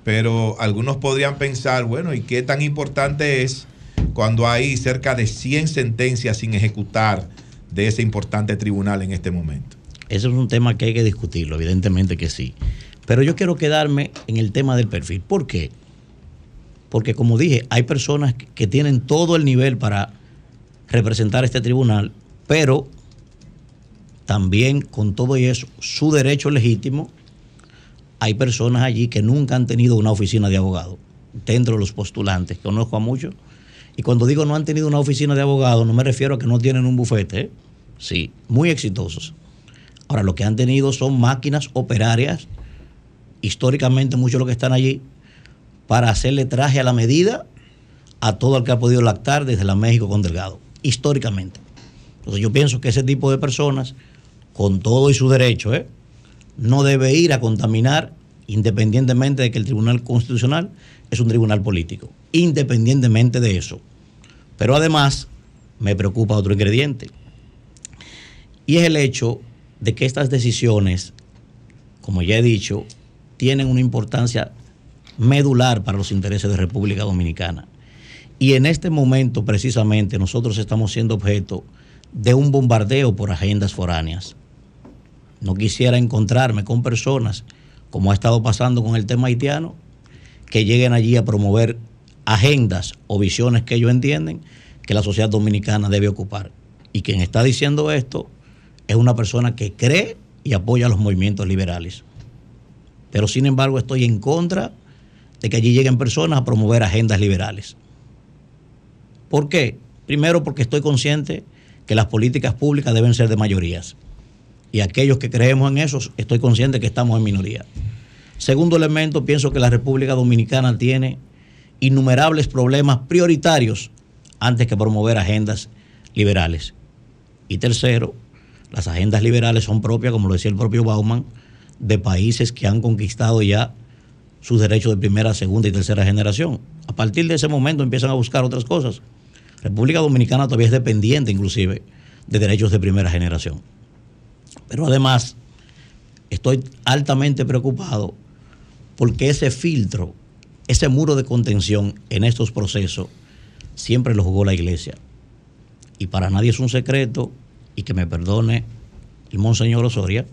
pero algunos podrían pensar, bueno, ¿y qué tan importante es cuando hay cerca de 100 sentencias sin ejecutar de ese importante tribunal en este momento? Eso es un tema que hay que discutirlo, evidentemente que sí. Pero yo quiero quedarme en el tema del perfil. ¿Por qué? Porque como dije, hay personas que tienen todo el nivel para representar este tribunal, pero también con todo y eso, su derecho legítimo, hay personas allí que nunca han tenido una oficina de abogado, dentro de los postulantes, conozco a muchos, y cuando digo no han tenido una oficina de abogado, no me refiero a que no tienen un bufete, ¿eh? sí, muy exitosos. Ahora, lo que han tenido son máquinas operarias históricamente muchos de los que están allí, para hacerle traje a la medida a todo el que ha podido lactar desde la México con Delgado, históricamente. Entonces yo pienso que ese tipo de personas, con todo y su derecho, ¿eh? no debe ir a contaminar independientemente de que el Tribunal Constitucional es un tribunal político, independientemente de eso. Pero además me preocupa otro ingrediente, y es el hecho de que estas decisiones, como ya he dicho, tienen una importancia medular para los intereses de República Dominicana. Y en este momento, precisamente, nosotros estamos siendo objeto de un bombardeo por agendas foráneas. No quisiera encontrarme con personas, como ha estado pasando con el tema haitiano, que lleguen allí a promover agendas o visiones que ellos entienden que la sociedad dominicana debe ocupar. Y quien está diciendo esto es una persona que cree y apoya los movimientos liberales. Pero sin embargo estoy en contra de que allí lleguen personas a promover agendas liberales. ¿Por qué? Primero porque estoy consciente que las políticas públicas deben ser de mayorías. Y aquellos que creemos en eso, estoy consciente que estamos en minoría. Segundo elemento, pienso que la República Dominicana tiene innumerables problemas prioritarios antes que promover agendas liberales. Y tercero, las agendas liberales son propias, como lo decía el propio Bauman, de países que han conquistado ya sus derechos de primera, segunda y tercera generación. A partir de ese momento empiezan a buscar otras cosas. República Dominicana todavía es dependiente inclusive de derechos de primera generación. Pero además estoy altamente preocupado porque ese filtro, ese muro de contención en estos procesos siempre lo jugó la iglesia. Y para nadie es un secreto, y que me perdone el monseñor Osoria,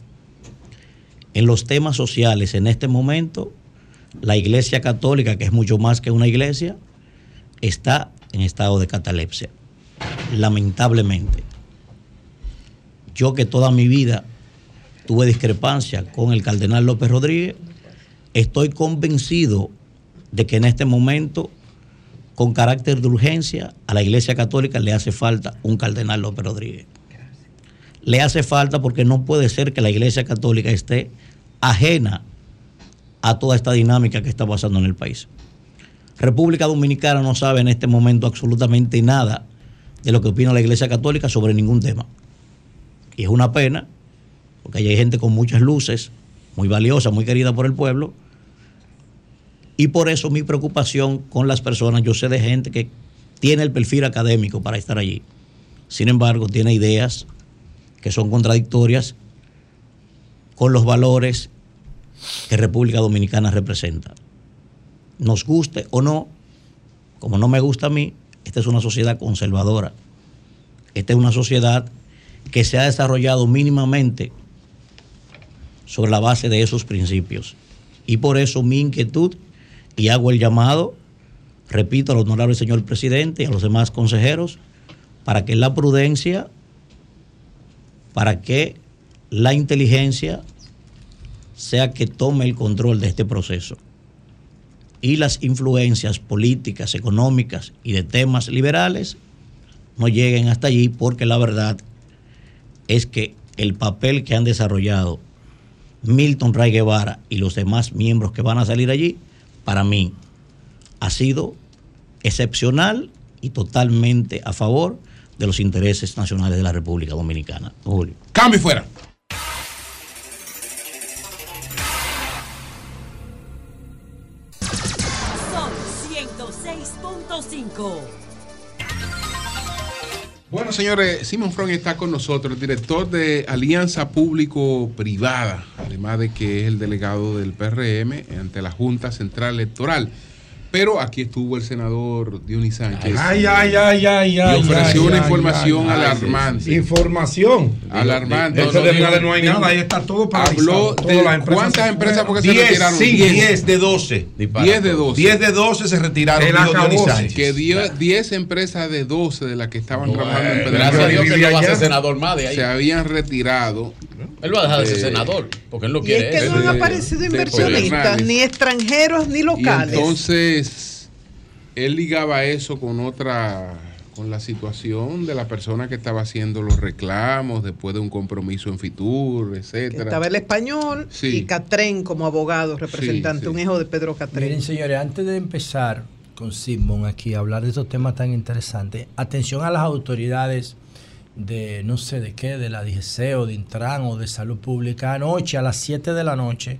en los temas sociales en este momento, la Iglesia Católica, que es mucho más que una iglesia, está en estado de catalepsia. Lamentablemente. Yo que toda mi vida tuve discrepancia con el cardenal López Rodríguez, estoy convencido de que en este momento, con carácter de urgencia, a la Iglesia Católica le hace falta un cardenal López Rodríguez le hace falta porque no puede ser que la Iglesia Católica esté ajena a toda esta dinámica que está pasando en el país. República Dominicana no sabe en este momento absolutamente nada de lo que opina la Iglesia Católica sobre ningún tema. Y es una pena, porque hay gente con muchas luces, muy valiosa, muy querida por el pueblo, y por eso mi preocupación con las personas, yo sé de gente que tiene el perfil académico para estar allí, sin embargo tiene ideas que son contradictorias con los valores que República Dominicana representa. Nos guste o no, como no me gusta a mí, esta es una sociedad conservadora. Esta es una sociedad que se ha desarrollado mínimamente sobre la base de esos principios. Y por eso mi inquietud y hago el llamado, repito, al honorable señor presidente y a los demás consejeros, para que la prudencia, para que la inteligencia sea que tome el control de este proceso. Y las influencias políticas, económicas y de temas liberales no lleguen hasta allí porque la verdad es que el papel que han desarrollado Milton Ray Guevara y los demás miembros que van a salir allí, para mí ha sido excepcional y totalmente a favor de los intereses nacionales de la República Dominicana. Julio. Cambio fuera. Son 106.5. Bueno, señores, Simon Front está con nosotros, el director de Alianza Público-Privada, además de que es el delegado del PRM ante la Junta Central Electoral. Pero aquí estuvo el senador Dionis Sánchez. Ay, ay, ay, ay, ay. Y ofreció ay, una ay, información ay, ay, alarmante. Información. Alarmante. De No, no, hay nada, ahí está todo paralizado. Habló de las empresas cuántas empresas porque se 10, retiraron. sí, 10. 10 de 12. 10 de 12. 10 de 12 se retiraron. El dijo Dionis. Sánchez. Que dio 10 empresas de 12 de las que estaban trabajando en Gracias Pedernales a Dios que no va a ser senador más de ahí. se habían retirado. Él va a dejar de ser Eh, senador, porque él no Y quiere es que no han aparecido inversionistas, ni extranjeros ni Y locales. entonces él ligaba eso con otra, con la situación de la persona que estaba haciendo los reclamos después de un compromiso en Fitur, etcétera. Estaba el español Sí. y Catren como abogado, representante, Sí, sí. un hijo de Pedro Catren. Miren, señores, antes de empezar con Simón aquí a hablar de estos temas tan interesantes, atención a las autoridades de no sé de qué, de la o de Intran o de Salud Pública. Anoche a las 7 de la noche,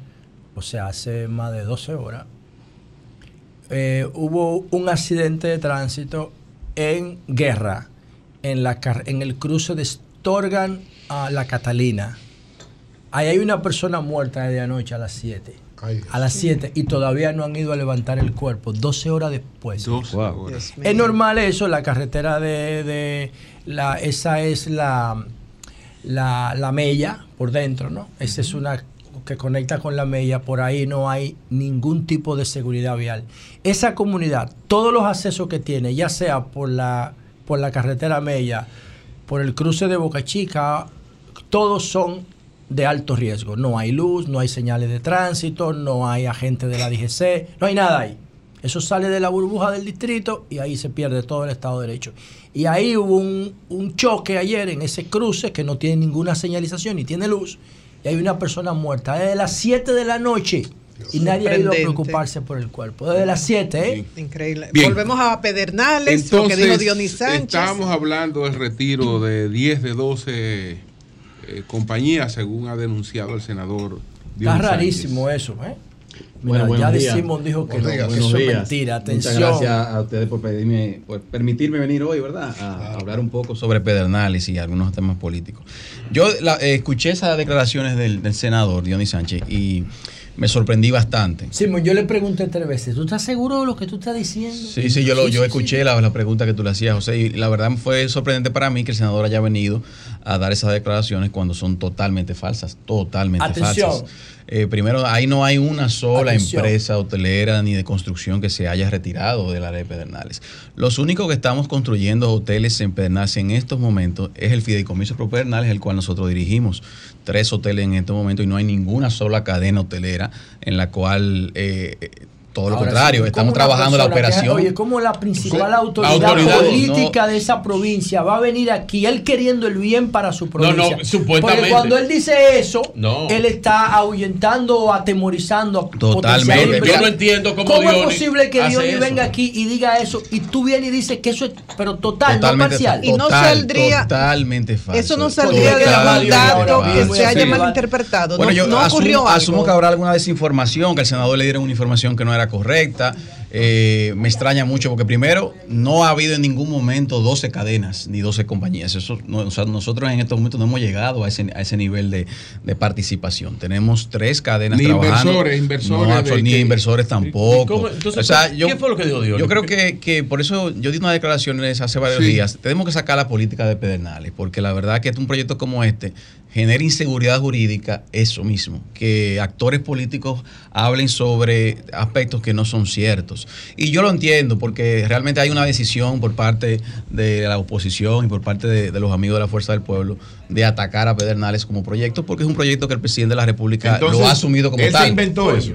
o sea, hace más de 12 horas, eh, hubo un accidente de tránsito en Guerra, en, la, en el cruce de Storgan a La Catalina. Ahí hay una persona muerta desde anoche a las 7. A las 7 y todavía no han ido a levantar el cuerpo, 12 horas después. Dos horas. Dios mío. Es normal eso, la carretera de, de la, esa es la, la, la Mella por dentro, ¿no? Esa es una que conecta con la Mella, por ahí no hay ningún tipo de seguridad vial. Esa comunidad, todos los accesos que tiene, ya sea por la, por la carretera Mella, por el cruce de Boca Chica, todos son de alto riesgo. No hay luz, no hay señales de tránsito, no hay agente de la DGC, no hay nada ahí. Eso sale de la burbuja del distrito y ahí se pierde todo el Estado de Derecho. Y ahí hubo un, un choque ayer en ese cruce que no tiene ninguna señalización ni tiene luz. Y hay una persona muerta desde las 7 de la noche y nadie ha ido a preocuparse por el cuerpo. Desde las 7, ¿eh? Increíble. Bien. Volvemos a Pedernales, lo que dijo Dionis Sánchez. estábamos hablando del retiro de 10 de 12 eh, compañías, según ha denunciado el senador. Está Dionis Sánchez. rarísimo eso, ¿eh? Bueno, Mira, buenos ya decimos, dijo que, no, que eso es mentira. Muchas gracias a ustedes por, pedirme, por permitirme venir hoy, ¿verdad? A, a hablar un poco sobre Pedernales y algunos temas políticos. Yo la- eh, escuché esas declaraciones del, del senador Dionis Sánchez y me sorprendí bastante. Simón, yo le pregunté tres veces, ¿tú estás seguro de lo que tú estás diciendo? Sí, sí, yo, lo, yo escuché La, la pregunta que tú le hacías, José, y la verdad fue sorprendente para mí que el senador haya venido a dar esas declaraciones cuando son totalmente falsas, totalmente Atención. falsas. Eh, primero, ahí no hay una sola Atención. empresa hotelera ni de construcción que se haya retirado del área de Pedernales. Los únicos que estamos construyendo hoteles en Pedernales en estos momentos es el Fideicomiso Pro Pedernales, el cual nosotros dirigimos. Tres hoteles en estos momentos y no hay ninguna sola cadena hotelera en la cual... eh, todo lo contrario, sí, estamos ¿cómo una trabajando la que- operación. oye, ¿cómo la principal autoridad, Autoridad, política no. de esa provincia va a venir aquí, él queriendo el bien para su No, provincia? no, supuestamente. Porque cuando él dice eso, No. él está ahuyentando o atemorizando a Totalmente. Yo no entiendo cómo ¿Cómo es posible que eso? venga aquí y diga eso y tú vienes y dices que eso es, pero total, no parcial? Y no saldría- totalmente falso. Eso no saldría de algún dato que se haya Sí. malinterpretado. Bueno, no yo no asumo, ocurrió algo. asumo que habrá alguna desinformación, que al senador le dieron una información que no era correcta. eh, me extraña mucho porque primero no ha habido en ningún momento 12 cadenas ni 12 compañías. Eso, nosotros en estos momentos no hemos llegado a ese, a ese nivel de, participación. Tenemos tres cadenas ni trabajando. Inversores, inversores. ni inversores tampoco. Entonces, yo, ¿qué fue lo que dijo Dios? Yo creo que, que, por eso yo di una declaración hace varios días. Tenemos que sacar la política de Pedernales porque la verdad que un proyecto como este genera inseguridad jurídica eso mismo, que actores políticos hablen sobre aspectos que no son ciertos. Y yo lo entiendo porque realmente hay una decisión por parte de la oposición y por parte de, los amigos de la Fuerza del Pueblo de atacar a Pedernales como proyecto, porque es un proyecto que el presidente de la República lo ha asumido como él tal. Se inventó eso.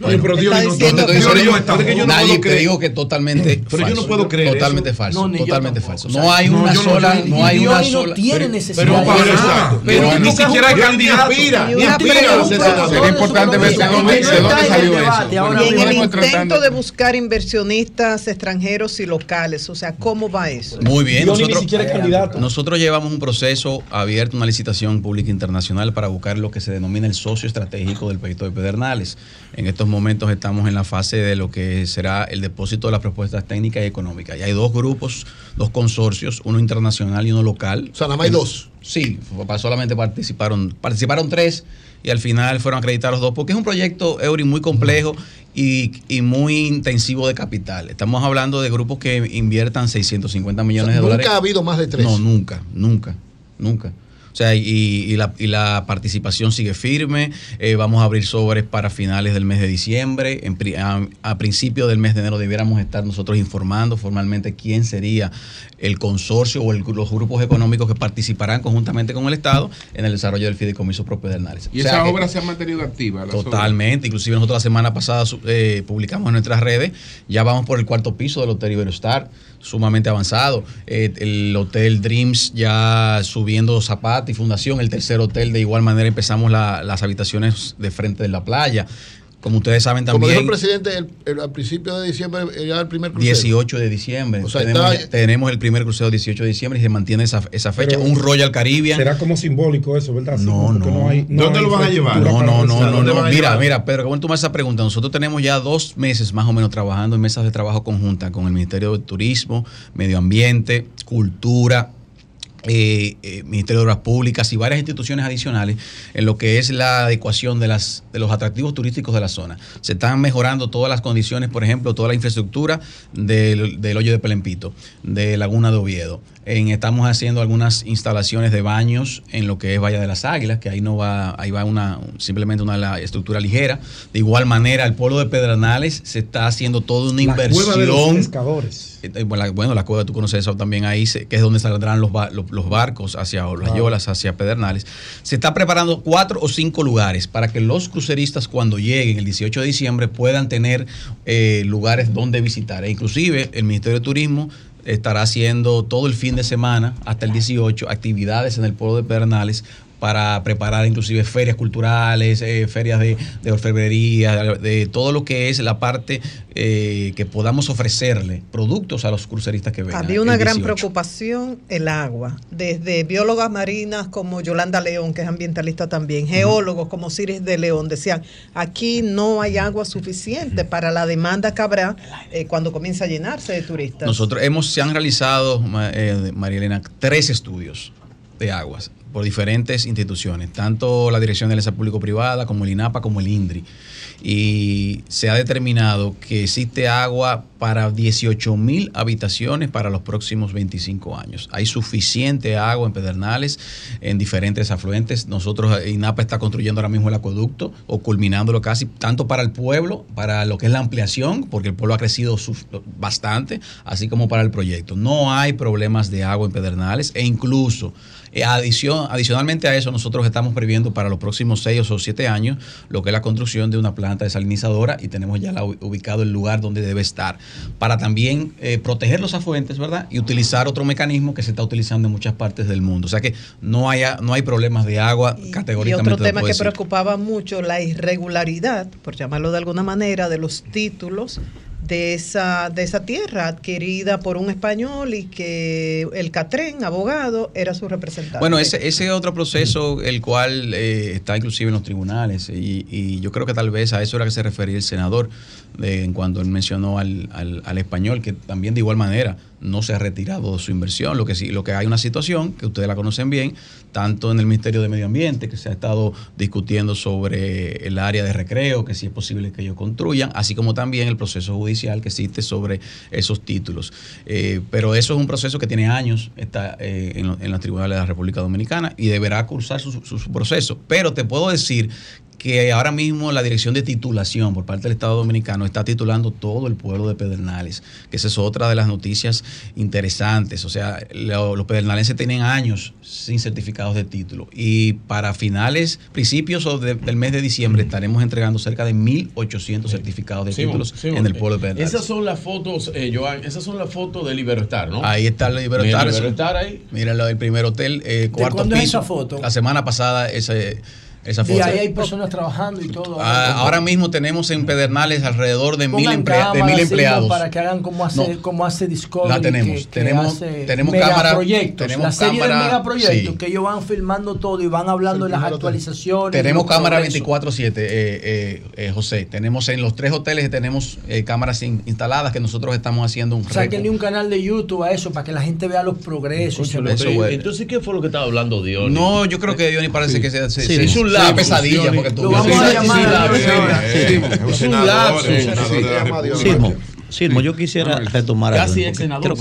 Pero Dios, no, Nadie te digo que totalmente pero yo no puedo creer totalmente falso totalmente falso. No hay una sola no hay una sola. tiene necesidad. pero, pero ni siquiera hay candidato. ni aspira sería importante ver de dónde salió eso. Y en el intento de buscar inversionistas extranjeros y locales. O sea cómo va eso muy bien nosotros, nosotros llevamos un proceso abierto una licitación pública internacional para buscar lo que se denomina el socio estratégico. del proyecto de Pedernales en estos momentos estamos en la fase de lo que será el depósito de las propuestas técnicas y económicas. Y hay dos grupos, dos consorcios, uno internacional y uno local. O sea, nada más hay dos. Sí, solamente participaron, participaron tres y al final fueron acreditados dos, porque es un proyecto Euri muy complejo y, y, muy intensivo de capital. Estamos hablando de grupos que inviertan 650 millones de dólares. Nunca ha habido más de tres. No, nunca, nunca, nunca. O sea, y, la, participación sigue firme. Eh, vamos a abrir sobres para finales del mes de diciembre. a, a principio del mes de enero debiéramos estar nosotros informando formalmente quién sería el consorcio o los grupos económicos que participarán conjuntamente con el Estado en el desarrollo del fideicomiso propio de análisis. ¿Y esa obra se ha mantenido activa? Totalmente. Inclusive nosotros la semana pasada eh, publicamos en nuestras redes, ya vamos por el cuarto piso del Hotel Iberostar, sumamente avanzado. Eh, el Hotel Dreams ya subiendo Zapata y Fundación. El tercer hotel de igual manera empezamos las habitaciones de frente de la playa. Como ustedes saben también. Como dijo el presidente, el, al principio de diciembre era el primer crucero. 18 de diciembre. tenemos, el primer crucero 18 de diciembre y se mantiene esa, esa fecha. un Royal Caribbean. Será como simbólico eso, ¿verdad? No, no. hay, ¿Dónde lo van a llevar? No, no, no. no, Mira, mira, Pedro, ¿cómo tú me esa pregunta? Nosotros tenemos ya dos meses más o menos trabajando en mesas de trabajo conjunta con el Ministerio de Turismo, Medio Ambiente, Cultura, eh, eh, Ministerio de Obras Públicas y varias instituciones adicionales en lo que es la adecuación de, las, de los atractivos turísticos de la zona. Se están mejorando todas las condiciones, por ejemplo, toda la infraestructura del, del hoyo de Pelempito, de Laguna de Oviedo, estamos haciendo algunas instalaciones de baños en lo que es Valle de las Águilas, que ahí no va, ahí va una simplemente una estructura ligera. De igual manera, el pueblo de Pedernales se está haciendo toda una inversión. Cueva de los pescadores. Eh, bueno, la cueva, tú conoces eso también ahí, que es donde saldrán los, los, barcos hacia las yolas, hacia Pedernales. Se está preparando cuatro o cinco lugares para que los cruceristas cuando lleguen el 18 de diciembre puedan tener eh, lugares donde visitar. E inclusive el Ministerio de Turismo estará haciendo todo el fin de semana hasta el 18 actividades en el pueblo de Pedernales para preparar inclusive ferias culturales, eh, ferias de, orfebrería, de todo lo que es la parte eh, que podamos ofrecerle productos a los cruceristas que vengan. Había una gran preocupación el agua, desde biólogas marinas como Yolanda León, que es ambientalista también, geólogos como Ciris de León, decían, aquí no hay agua suficiente para la demanda que habrá eh, cuando comienza a llenarse de turistas. Nosotros hemos, se han realizado, María Elena, tres estudios de aguas por diferentes instituciones, tanto la Dirección de Alianza Público-Privada como el INAPA como el INDRI. Y se ha determinado que existe agua para 18 mil habitaciones para los próximos 25 años. Hay suficiente agua en Pedernales, en diferentes afluentes. Nosotros, INAPA está construyendo ahora mismo el acueducto o culminándolo casi, tanto para el pueblo, para lo que es la ampliación, porque el pueblo ha crecido bastante, así como para el proyecto. No hay problemas de agua en Pedernales e incluso eh, adición, adicionalmente a eso, nosotros estamos previendo para los próximos seis o siete años lo que es la construcción de una planta desalinizadora y tenemos ya ubicado el lugar donde debe estar para también eh, proteger los afluentes, ¿verdad? Y utilizar otro mecanismo que se está utilizando en muchas partes del mundo. O sea que no, haya, no hay problemas de agua categóricamente. Y otro tema que preocupaba mucho, la irregularidad, por llamarlo de alguna manera, de los títulos de esa, de esa tierra adquirida por un español y que el Catren, abogado, era su representante. Bueno, ese, ese otro proceso, el cual eh, está inclusive en los tribunales, y, y, yo creo que tal vez a eso era que se refería el senador, de, en cuanto él mencionó al, al, al español, que también de igual manera no se ha retirado de su inversión. Lo que sí, lo que hay una situación que ustedes la conocen bien, tanto en el Ministerio de Medio Ambiente, que se ha estado discutiendo sobre el área de recreo, que si es posible que ellos construyan, así como también el proceso judicial que existe sobre esos títulos. Eh, pero eso es un proceso que tiene años, está eh, en, en, los tribunales de la República Dominicana y deberá cursar su, su, su proceso. Pero te puedo decir que ahora mismo la dirección de titulación por parte del Estado Dominicano está titulando todo el pueblo de Pedernales, que esa es otra de las noticias interesantes. O sea, lo, los pedernales tienen años sin certificados de título y para finales, principios de, del mes de diciembre estaremos entregando cerca de 1.800 certificados de Sí, títulos sí, en el pueblo de Pedernales. Esas son las fotos, eh, Joan, esas son las fotos del Iberoestar, ¿no? Ahí está el Mira, Iberoestar. el Iberoestar ahí. Míralo, el primer hotel, eh, cuarto cuándo es piso. esa foto? La semana pasada ese, esa foto. Y ahí hay personas trabajando y todo. Ah, ahora mismo tenemos en Pedernales alrededor de mil, emplea- de mil empleados. Para que hagan como hace, como hace Discovery. La tenemos. que- que Tenemos- hace tenemos cámara- tenemos La serie cámara- de megaproyectos sí. que ellos van filmando todo y van hablando de las actualizaciones. Tenemos cámara progresos. 24-7, eh, eh, eh, José. Tenemos en los tres hoteles tenemos eh, cámaras in- instaladas que nosotros estamos haciendo un récord. un canal de YouTube a eso para que la gente vea los progresos. y se Eso, vea. bueno. Entonces, ¿qué fue lo que estaba hablando Dios? No, yo creo que Diony parece que se, se- Sí, se hizo un lapsus, pesadilla. Porque tú, vamos a llamar Es un lapsus. Silmo, yo quisiera retomar algo, Casi senador.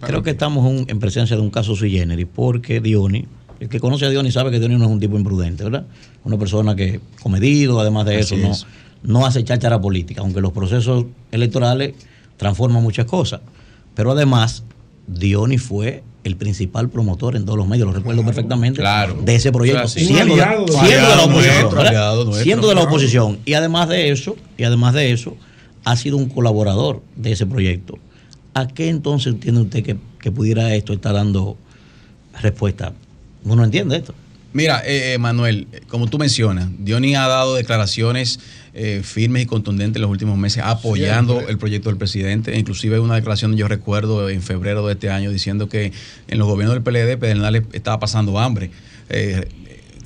creo que- estamos en presencia de un caso sui generis, porque Diony, el que conoce a Diony sabe que Diony no es un tipo imprudente, ¿verdad? Una persona que comedido, además de eso, no, no hace cháchara política, aunque los procesos electorales transforman muchas cosas. Pero además, Diony fue el principal promotor en todos los medios, lo recuerdo perfectamente, de ese proyecto, siendo, de, aliado, siendo de la oposición. siendo de la claro. oposición. Y además de eso, y además de eso, ha sido un colaborador de ese proyecto. ¿A qué entonces entiende usted que, que pudiera esto estar dando respuesta? Uno entiende esto. Mira, eh, eh, Manuel, eh, como tú mencionas, Diony ha dado declaraciones eh, firmes y contundentes en los últimos meses apoyando Siempre. el proyecto del presidente. Inclusive una declaración, yo recuerdo, en febrero de este año, diciendo que en los gobiernos del PLD, Pedernales estaba pasando hambre. Eh,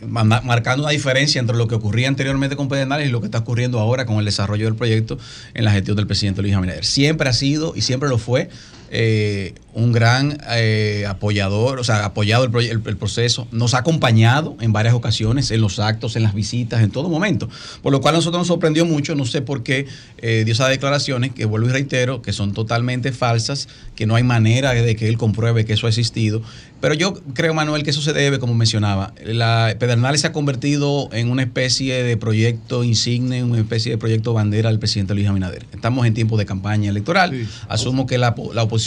manda- marcando una diferencia entre lo que ocurría anteriormente con Pedernales y lo que está ocurriendo ahora con el desarrollo del proyecto en la gestión del presidente Luis Abinader. Siempre ha sido y siempre lo fue eh, un gran eh, apoyador, o sea, ha apoyado el, el- el proceso, nos ha acompañado en varias ocasiones, en los actos, en las visitas, en todo momento. Por lo cual a nosotros nos sorprendió mucho, no sé por qué eh, dio esas declaraciones, que vuelvo y reitero, que son totalmente falsas, que no hay manera de que él compruebe que eso ha existido. Pero yo creo, Manuel, que eso se debe, como mencionaba, la Pedernales se ha convertido en una especie de proyecto insigne, una especie de proyecto bandera del presidente Luis Abinader. Estamos en tiempos de campaña electoral. Asumo que la, la oposición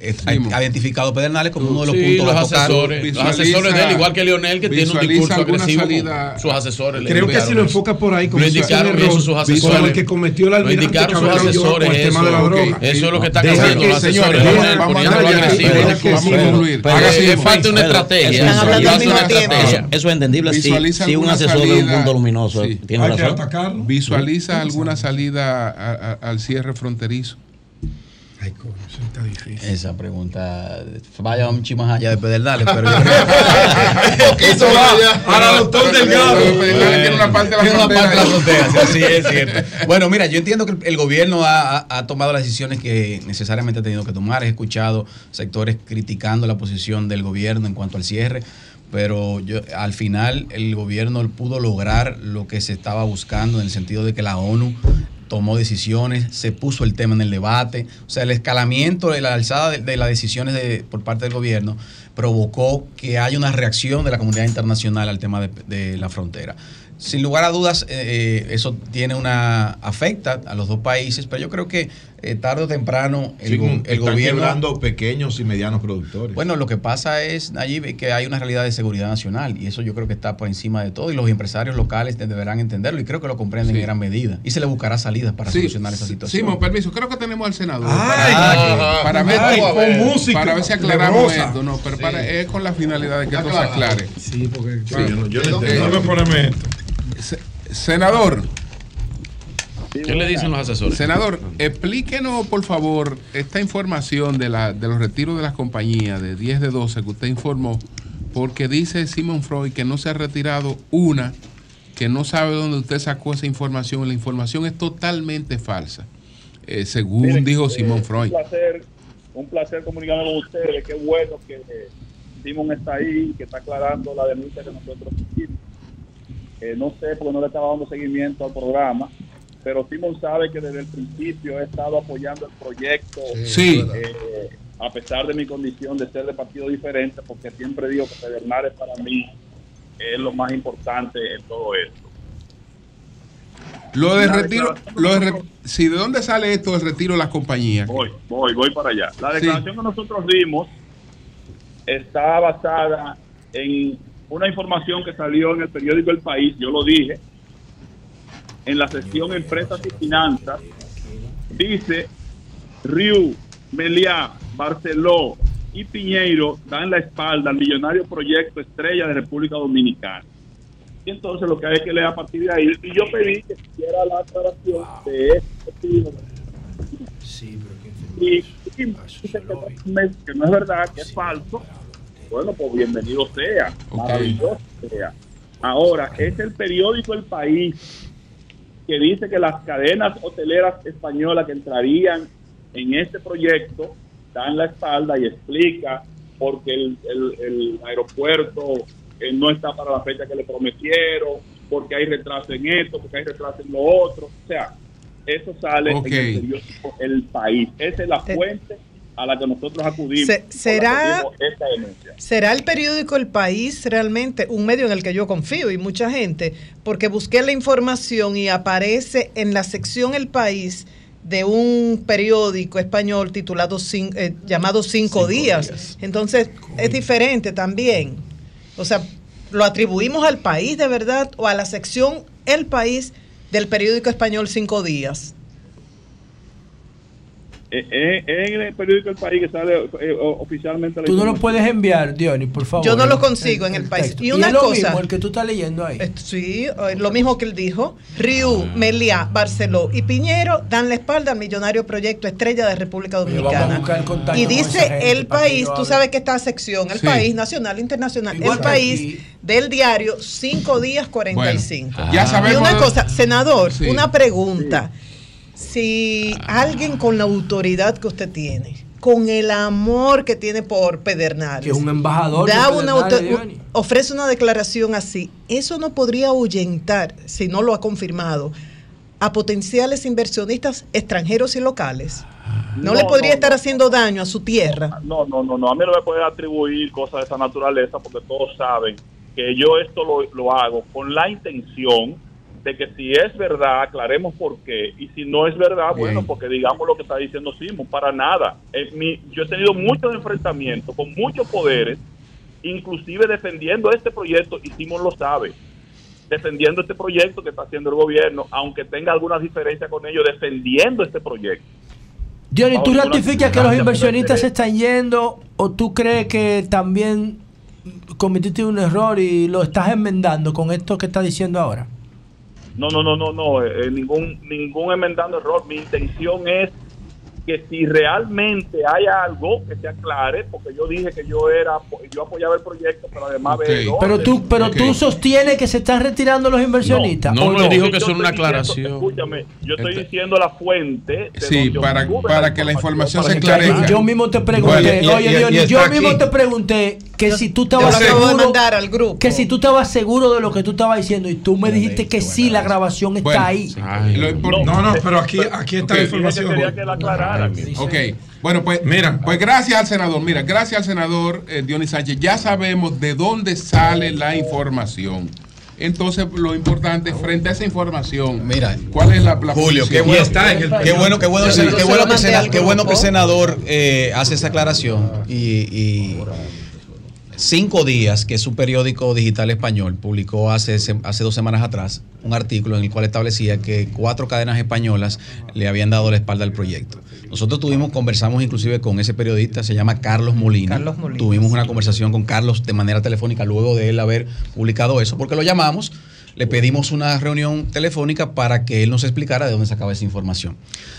eh, ha, ha identificado a Pedernales como uno de los Sí, puntos los a tocar. asesores, los asesores de él, igual que Leonel, que tiene un discurso agresivo salida- con sus asesores. le Creo que si lo eso. enfocas por ahí, como lo indicaron error, eso sus asesores. como el que cometió el Lo almirante indicaron sus asesores. el tema eso. de la droga. Eso es lo que están haciendo los asesores. Leonel, poniéndolo agresivo. falta una estrategia. Eso, Eso eso- es eso- eso entendible. Si, un asesor de un punto luminoso tiene razón. atacarlo. Visualiza alguna salida al cierre fronterizo. Ay, coño, eso está difícil. Esa pregunta vaya un chimo más allá de Pedernales, pero yo (laughs) Eso va para doctor Delgado. Tiene una parte de la Tiene una parte de la ahí. frontera, sí, así es cierto. Bueno, mira, yo entiendo que el- gobierno ha, ha- ha tomado las decisiones que necesariamente ha tenido que tomar. He escuchado sectores criticando la posición del gobierno en cuanto al cierre, pero yo, al final el gobierno pudo lograr lo que se estaba buscando en el sentido de que la ONU tomó decisiones, se puso el tema en el debate, o sea, el escalamiento, la alzada de, de las decisiones de- por parte del gobierno provocó que haya una reacción de la comunidad internacional al tema de, de la frontera. Sin lugar a dudas, eh, eh, eso tiene una afecta a los dos países, pero yo creo que eh, tarde o temprano el, Sí, go- el están gobierno quebrando pequeños y medianos productores. bueno, lo que pasa es, allí que hay una realidad de seguridad nacional y eso yo creo que está por encima de todo y los empresarios locales de- deberán entenderlo y creo que lo comprenden Sí. en gran medida y se le buscará salidas para Sí, solucionar esa situación. Simón, permiso, creo que tenemos al senador. Ay, para, ver, ay, para con ver- música, para ver si aclaramos esto. No, pero para- es con la finalidad de que esto se aclare. Sí, porque Sí, yo no- yo esto. se- Senador, ¿Qué le dicen los asesores? Senador, explíquenos por favor esta información de, la, de los retiros de las compañías de 10 de 12 que usted informó, porque dice Simon Freud que no se ha retirado una, que no sabe dónde usted sacó esa información. La información es totalmente falsa, eh, según dijo Simon Freud. Un placer, un placer comunicarme con ustedes. Qué bueno que Simon está ahí, que está aclarando la denuncia que nosotros hicimos. Eh, no sé porque no le estaba dando seguimiento al programa, pero Simon sabe que desde el principio he estado apoyando el proyecto. Sí. eh, a pesar de mi condición de ser de partido diferente, porque siempre digo que Pedernales para mí es lo más importante en todo esto. Lo de retiro, lo de re- si de dónde sale esto del retiro de las compañías. Voy, voy, voy para allá. La declaración que nosotros dimos está basada en una información que salió en el periódico El País, yo lo dije, en la sección Empresas y Finanzas, dice Riu, Meliá, Barceló y Piñeiro dan la espalda al millonario proyecto Estrella de República Dominicana. Y entonces lo que hay es que leer a partir de ahí. Y yo pedí que hiciera la aclaración de este testigo y, y dice que no, que no es verdad, que es falso, bueno, pues bienvenido sea, maravilloso sea. Ahora, es el periódico El País que dice que las cadenas hoteleras españolas que entrarían en este proyecto dan la espalda y explica porque el, el- el aeropuerto eh, no está para la fecha que le prometieron, porque hay retraso en esto, porque hay retraso en lo otro. O sea, eso sale Ok. en el periódico El País. Esa es la fuente a la que nosotros acudimos. Se- será- dimos esta denuncia. ¿Será el periódico El País realmente un medio en el que yo confío y mucha gente? Porque busqué la información y aparece en la sección El País de un periódico español titulado eh, llamado Cinco, días. Entonces es diferente también. O sea, ¿lo atribuimos al país de verdad o a la sección El País del periódico español Cinco días? Eh, eh, en el periódico El País que sale eh, oficialmente. la Tú no lo puedes enviar, Diony, por favor. Yo no lo consigo en el país. Y una es lo cosa- mismo, el que tú estás leyendo ahí. Eh, Sí, eh, lo mismo que él dijo. Riu, Meliá, Barceló y Piñero dan la espalda al millonario proyecto Estrella de República Dominicana. Y dice el país, tú sabes que esta sección, el Sí. país nacional, internacional, Igual el país aquí. del diario 5 días 45. Bueno, ya sabemos Y una cosa, senador, Sí. una pregunta. Si alguien con la autoridad que usted tiene, con el amor que tiene por Pedernales, Que es un embajador da de una ofrece una declaración así, eso no podría ahuyentar, si no lo ha confirmado, a potenciales inversionistas extranjeros y locales. No, No, le podría no, estar no. haciendo daño a su tierra. No, no, no, no. A mí no me puede atribuir cosas de esa naturaleza porque todos saben que yo esto lo, lo hago con la intención de que si es verdad, aclaremos por qué. Y si no es verdad, bueno, porque digamos lo que está diciendo Simón, para nada. En mi- yo he tenido muchos enfrentamientos con muchos poderes, inclusive defendiendo este proyecto, y Simón lo sabe, defendiendo este proyecto que está haciendo el gobierno, aunque tenga algunas diferencias con ellos, defendiendo este proyecto. Diony, ¿tú ratificas que los inversionistas se están yendo o tú crees que también cometiste un error y lo estás enmendando con esto que estás diciendo ahora? No, no, no, no, no, eh, ningún, ningún enmendando error. Mi intención es que si realmente hay algo que se aclare, porque yo dije que yo era, yo apoyaba el proyecto, pero además veo- Pero tú, pero tú sostienes que se están retirando los inversionistas. No, ¿o no, él dijo que era una diciendo- aclaración. Escúchame, yo estoy Este- diciendo la fuente. de Sí, para, para que la información se esclarezca. yo mismo te pregunté, Bueno, y- oye y- yo aquí. mismo te pregunté que si tú estabas seguro, mandar al grupo. que si tú estabas seguro de lo que tú estabas diciendo y tú me dijiste que sí, la grabación está Bueno, ahí. Ay, lo impor- No, no, pero aquí, aquí está la información. Ok, bueno, pues mira, pues gracias al senador. Mira, gracias al senador eh, Dionis Sánchez. Ya sabemos de dónde sale la información. Entonces, lo importante frente a esa información, Mira, ¿cuál es la, la Julio, qué bueno, está en el- qué bueno, qué bueno, qué bueno que, senador eh, hace esa aclaración y, y Cinco Días, que es un periódico digital español, publicó hace, hace dos semanas atrás un artículo en el cual establecía que cuatro cadenas españolas le habían dado la espalda al proyecto. Nosotros tuvimos, conversamos inclusive con ese periodista, se llama Carlos Molina. Carlos Molina. Tuvimos una conversación con Carlos de manera telefónica luego de él haber publicado eso, porque lo llamamos le pedimos una reunión telefónica para que él nos explicara de dónde sacaba esa información.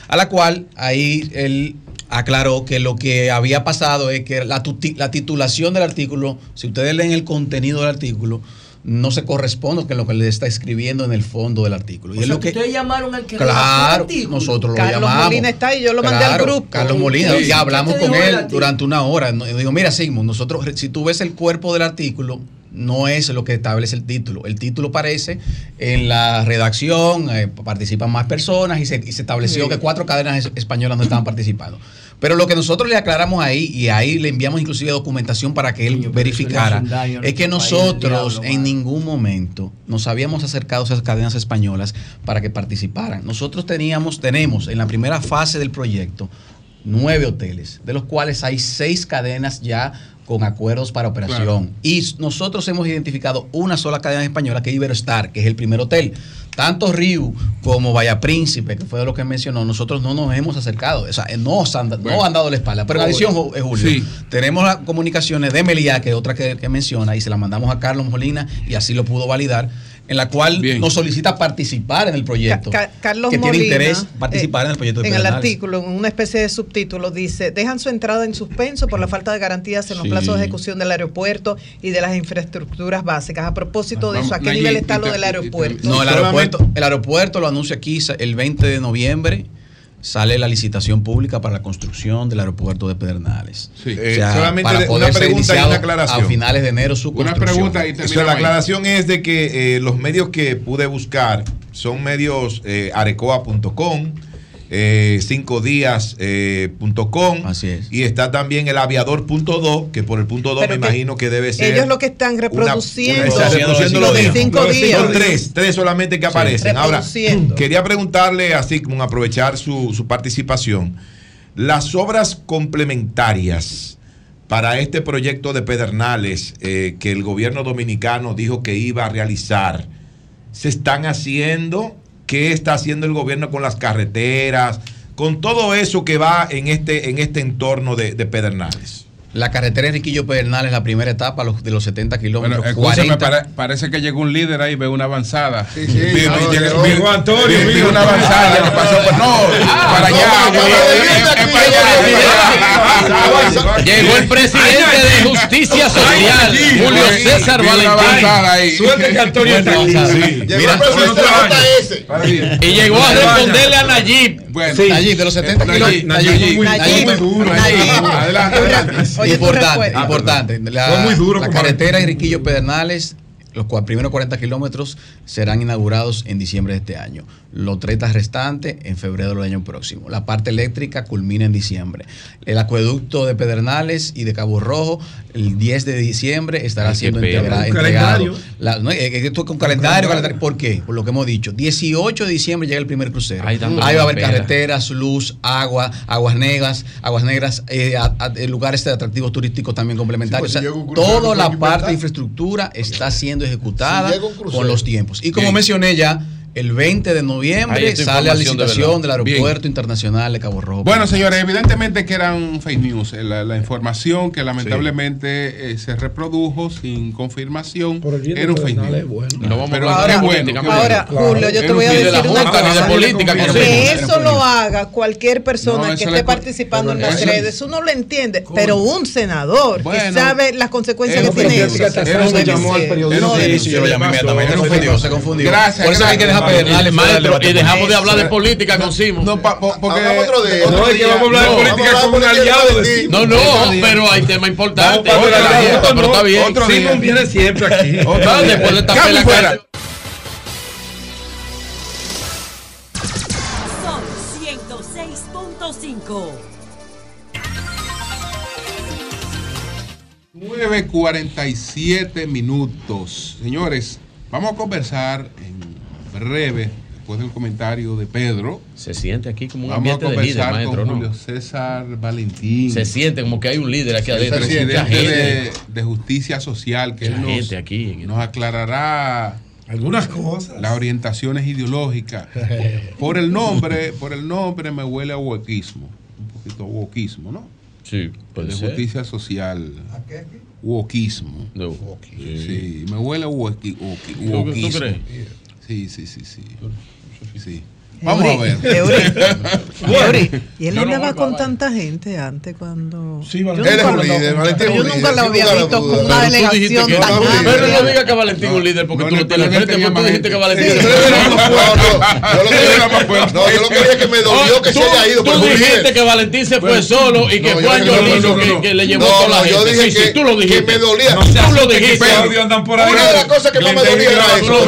A la cual ahí él aclaró que lo que había pasado es que la, la titulación del artículo, si ustedes leen el contenido del artículo, no se corresponde con lo que le está escribiendo en el fondo del artículo. y es lo que, ustedes llamaron al que Claro, nosotros lo Carlos llamamos. Molina está ahí, yo lo mandé al grupo. Carlos Molina, Sí. y hablamos ¿Qué te con dijo él durante una hora. Digo, mira, Sigmund, nosotros, si tú ves el cuerpo del artículo, no es lo que establece el título. El título parece en la redacción, eh, participan más personas y se, y se estableció Sí. que cuatro cadenas es- españolas no estaban participando. Pero lo que nosotros le aclaramos ahí, y ahí le enviamos inclusive documentación para que él verificara, es que nosotros diablo, en ningún momento nos habíamos acercado a esas cadenas españolas para que participaran. Nosotros teníamos, tenemos en la primera fase del proyecto nueve hoteles, de los cuales hay seis cadenas ya con acuerdos para operación. Y nosotros hemos identificado una sola cadena española que es Iberostar, que es el primer hotel. Tanto Riu como Vaya Príncipe, que fue de lo que mencionó, nosotros no nos hemos acercado. O sea, no, han, da- no han dado la espalda. Pero en adición, eh, Julio, Sí. tenemos las comunicaciones de Meliá, que es otra que, que menciona, y se la mandamos a Carlos Molina y así lo pudo validar, en la cual nos solicita participar en el proyecto. Ca- Carlos que tiene interés participar eh, en el proyecto de En el artículo, en una especie de subtítulo, dice, dejan su entrada en suspenso por la falta de garantías en los Sí. plazos de ejecución del aeropuerto y de las infraestructuras básicas. A propósito de eso, ¿a qué Nayib, nivel está lo del aeropuerto? No, el aeropuerto, el aeropuerto lo anuncia aquí el 20 de noviembre. Sale la licitación pública para la construcción del aeropuerto de Pedernales. Eh, solamente una ser pregunta y una aclaración. A finales de enero su construcción. O sea, la aclaración es de que eh, los medios que pude buscar son medios eh, arecoa.com, eh, cinco Así es. y está también el aviador.do, que por el punto 2 Pero me que imagino que debe ser. Ellos lo que están una- reproduciendo, los días. cinco días. Son tres, tres solamente que Sí. aparecen. Ahora, quería preguntarle a Sigmund, aprovechar su, su participación. Las obras complementarias para este proyecto de Pedernales eh, que el gobierno dominicano dijo que iba a realizar, ¿se están haciendo? ¿Qué está haciendo el gobierno con las carreteras? Con todo eso que va en este, en este entorno de, de Pedernales. La carretera Enriquillo Pedernales, la primera etapa los- de los 70 kilómetros. Bueno, escúchame, 40. pare- parece que llegó un líder ahí, ve una avanzada. Sí, sí, vi, no, vi- llegó- vi- llegó Antonio, vi- una avanzada que pasó por. No, para allá. no, para allá. Llegó el presidente de Justicia Social, Julio César. Valentín. Suerte que Antonio está aquí. Sí. Llegó Mira, el presidente de JS. Y llegó a responderle a Nayib. Bueno, Nayib, de los 70 Nayib, kilómetros. Nayib. Adelante, adelante. Importante, importante. La, Fue muy duro, la compadre. carretera Enriquillo Pedernales, los primeros 40 kilómetros serán inaugurados en diciembre de este año. Los 30 restantes en febrero del año próximo. La parte eléctrica culmina en diciembre. El acueducto de Pedernales y de Cabo Rojo, el 10 de diciembre, estará Ay, siendo pena. integra- Un entregado. calendario. La- no, esto es con calendario, calendario. ¿Por qué? Por lo que hemos dicho. 18 de diciembre llega el primer crucero. Ay, dándole Ahí va a haber pena. carreteras, luz, agua, aguas negras, aguas negras, eh, a- a- lugares de atractivos turísticos también complementarios. Sí, pues, O sea, un toda la parte de infraestructura está siendo ejecutada Si con los tiempos. Y como Bien. mencioné ya, el 20 de noviembre sale la de licitación del Aeropuerto Internacional de Cabo Rojo. Bueno, señores, evidentemente que eran fake news. eh, La, la información que lamentablemente eh, se reprodujo sin confirmación era un fake news. No vamos Pero qué bueno, qué Ahora, bueno. Julio, yo te voy a decir una de cosa. política Que eso lo haga cualquier persona No, que esté participando en las eso- redes, uno lo entiende, pero un senador que sabe las consecuencias que tiene eso. Era un ser. yo lo llamé inmediatamente, Era un se fake confundió, news. se confundió. Gracias, Por eso hay que dejar Maestro, y dejamos de hablar de política con. No, porque No, es que día- vamos a hablar de no, política con un aliado de pero hay tema importante. Pero está bien. Viene siempre aquí. Después de esta pela Son 106.5. 9.47 minutos. Señores, vamos a conversar breve, después del comentario de Pedro. Se siente aquí como un Vamos a ambiente de líder, conversar maestro, con ¿no? Julio César Valentín. Se siente como que hay un líder aquí adentro. De, gente. de Justicia Social, que Mucha él nos, gente aquí. nos aclarará Algunas cosas. las orientaciones ideológicas. (laughs) Por el nombre, por el nombre me huele a huequismo, un poquito a huequismo, ¿no? Sí, puede de ser. Justicia Social. Wokismo. Sí, me huele a wokismo. ¿Tú crees? Sí, sí, sí, sí. Sí. Vamos a ver. (laughs) ¿Y él andaba con tanta gente antes cuando.? Sí, Él es un líder, Valentín Yo nunca lo había visto con una delegación tan grande. Pero no diga que Valentín es un líder porque tú no tienes frente, tú dijiste que Valentín es un (laughs) No, yo lo que dije es que me dolió que se haya ido. Tú dijiste que Valentín se fue solo y que fue Angelino que le llevó toda la gente. Yo dije que tú lo dijiste. me dolía. Tú lo dijiste. Una de las cosas que más me dolía era eso.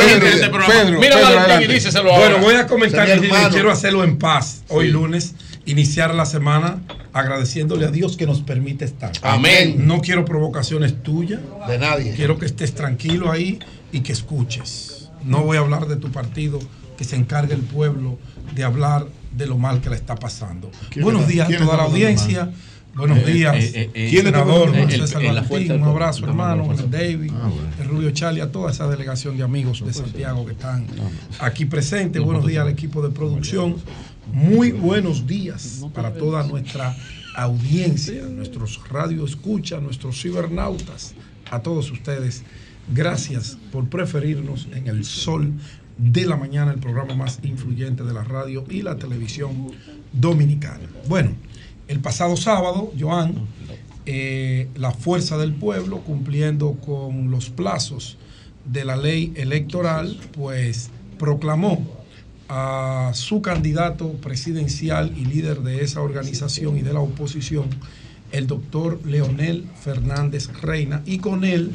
Mira Valentín y díselo ahora. Bueno, voy a comentar quiero hacerlo en paz hoy lunes, iniciar la semana agradeciéndole a Dios que nos permite estar. Amén. No quiero provocaciones tuyas. De nadie. Quiero que estés tranquilo ahí y que escuches. No voy a hablar de tu partido, que se encargue el pueblo de hablar de lo mal que le está pasando. Buenos días a toda la audiencia. Buenos días, eh, eh, senador eh, César Martín, un abrazo hermano, David, Ah, bueno. el Rubio Charlie, a toda esa delegación de amigos de Santiago que están aquí presentes. Buenos días al equipo de producción. Muy buenos días para toda nuestra audiencia, nuestros radio escucha, nuestros cibernautas, a todos ustedes. Gracias por preferirnos en el sol de la mañana, el programa más influyente de la radio y la televisión dominicana. Bueno, el pasado sábado, Joan, eh, la Fuerza del Pueblo, cumpliendo con los plazos de la ley electoral, pues proclamó a su candidato presidencial y líder de esa organización y de la oposición, el doctor Leonel Fernández Reina, y con él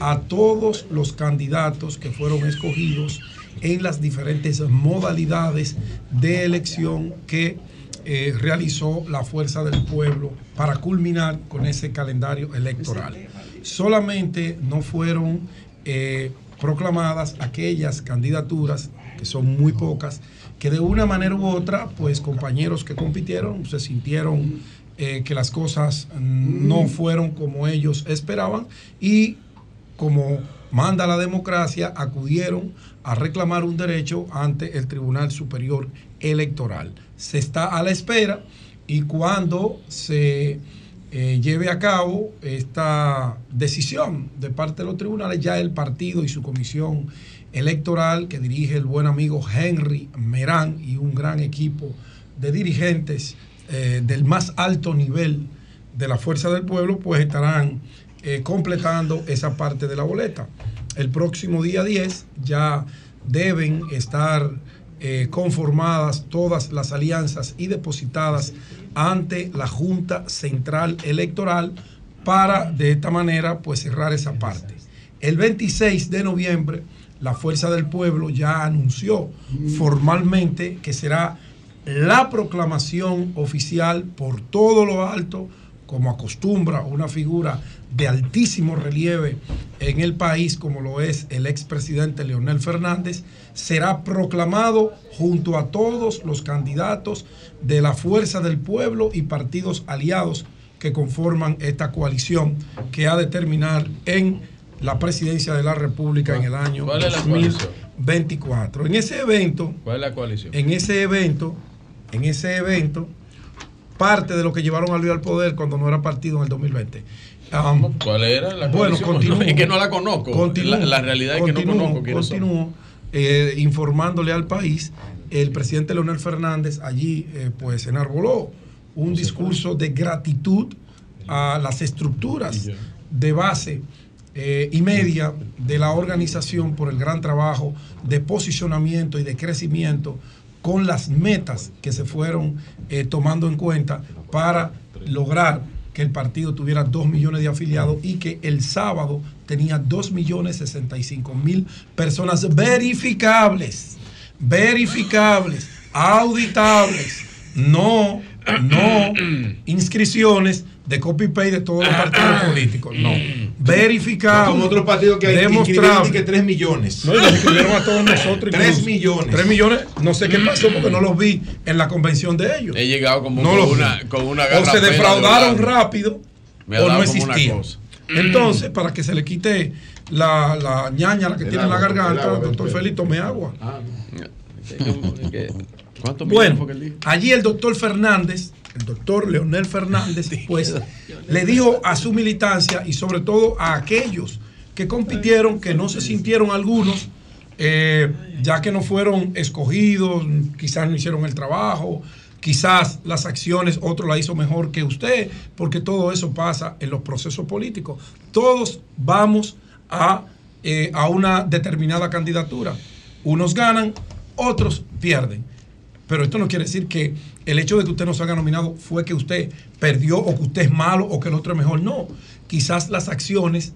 a todos los candidatos que fueron escogidos en las diferentes modalidades de elección que eh, realizó la Fuerza del Pueblo para culminar con ese calendario electoral. Solamente no fueron eh, proclamadas aquellas candidaturas, que son muy pocas, que de una manera u otra, pues compañeros que compitieron se sintieron eh, que las cosas no fueron como ellos esperaban y como manda la democracia, acudieron a reclamar un derecho ante el Tribunal Superior Electoral. Se está a la espera y cuando se eh, lleve a cabo esta decisión de parte de los tribunales, ya el partido y su comisión electoral que dirige el buen amigo Henry Merán y un gran equipo de dirigentes eh, del más alto nivel de la Fuerza del Pueblo, pues estarán eh, completando esa parte de la boleta. El próximo día 10 ya deben estar eh, conformadas todas las alianzas y depositadas ante la Junta Central Electoral para de esta manera pues cerrar esa parte. El 26 de noviembre la Fuerza del Pueblo ya anunció formalmente que será la proclamación oficial por todo lo alto, como acostumbra una figura de altísimo relieve en el país, como lo es el expresidente Leonel Fernández, será proclamado junto a todos los candidatos de la Fuerza del Pueblo y partidos aliados que conforman esta coalición que ha de terminar en la presidencia de la República en el año ¿Cuál es la coalición? 2024. En ese evento, ¿Cuál es la coalición? en ese evento, en ese evento, parte de lo que llevaron a Luis al poder cuando no era partido en el 2020. Um, ¿Cuál era la bueno, continúo. (laughs) Es que no la conozco. La, la realidad es que no conozco continúo, eh, informándole al país, el presidente Leonel Fernández allí eh, pues enarboló un discurso de gratitud a las estructuras de base eh, y media de la organización por el gran trabajo de posicionamiento y de crecimiento con las metas que se fueron eh, tomando en cuenta para lograr que el partido tuviera 2 millones de afiliados y que el sábado tenía 2 millones 65 mil personas verificables, verificables, auditables, no, no (clears throat) inscripciones de copy-paste de todos los partidos políticos, no, verificables. Como otros partidos que hay que 3 millones. No, y nos inscribieron a todos nosotros. 3 incluso. millones. 3 millones, no sé qué pasó porque no los vi en la convención de ellos. He llegado como No con, los una, con una o se defraudaron rápido o no existían. cosa. Entonces, para que se le quite la, la ñaña que El tiene en la el garganta, agua, doctor el- Félix, tome agua. ¿Cuántos millones Bueno, fue que él dijo? allí el doctor Fernández, el doctor Leonel Fernández, pues le dijo a su militancia y sobre todo a aquellos que compitieron, que no se sintieron algunos, eh, ya que no fueron escogidos, quizás no hicieron el trabajo, quizás las acciones otro la hizo mejor que usted, porque todo eso pasa en los procesos políticos. Todos vamos a, eh, a una determinada candidatura. Unos ganan, otros pierden. Pero esto no quiere decir que el hecho de que usted no se haya nominado fue que usted perdió o que usted es malo o que el otro es mejor. No, quizás las acciones,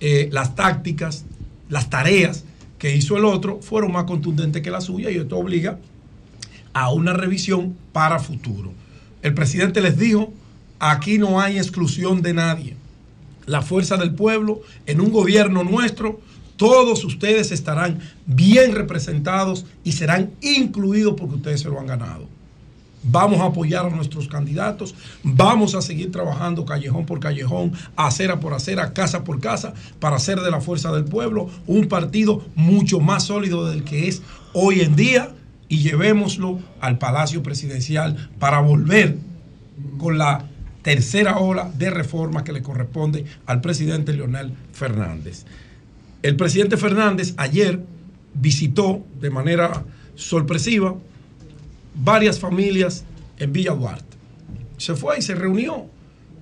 eh, las tácticas, las tareas que hizo el otro fueron más contundentes que la suya y esto obliga a una revisión para futuro. El presidente les dijo, aquí no hay exclusión de nadie. La fuerza del pueblo en un gobierno nuestro todos ustedes estarán bien representados y serán incluidos porque ustedes se lo han ganado. Vamos a apoyar a nuestros candidatos, vamos a seguir trabajando callejón por callejón, acera por acera, casa por casa, para hacer de la fuerza del pueblo un partido mucho más sólido del que es hoy en día y llevémoslo al Palacio Presidencial para volver con la tercera ola de reforma que le corresponde al presidente Leonel Fernández. El presidente Fernández ayer visitó de manera sorpresiva varias familias en Villa Duarte. Se fue y se reunió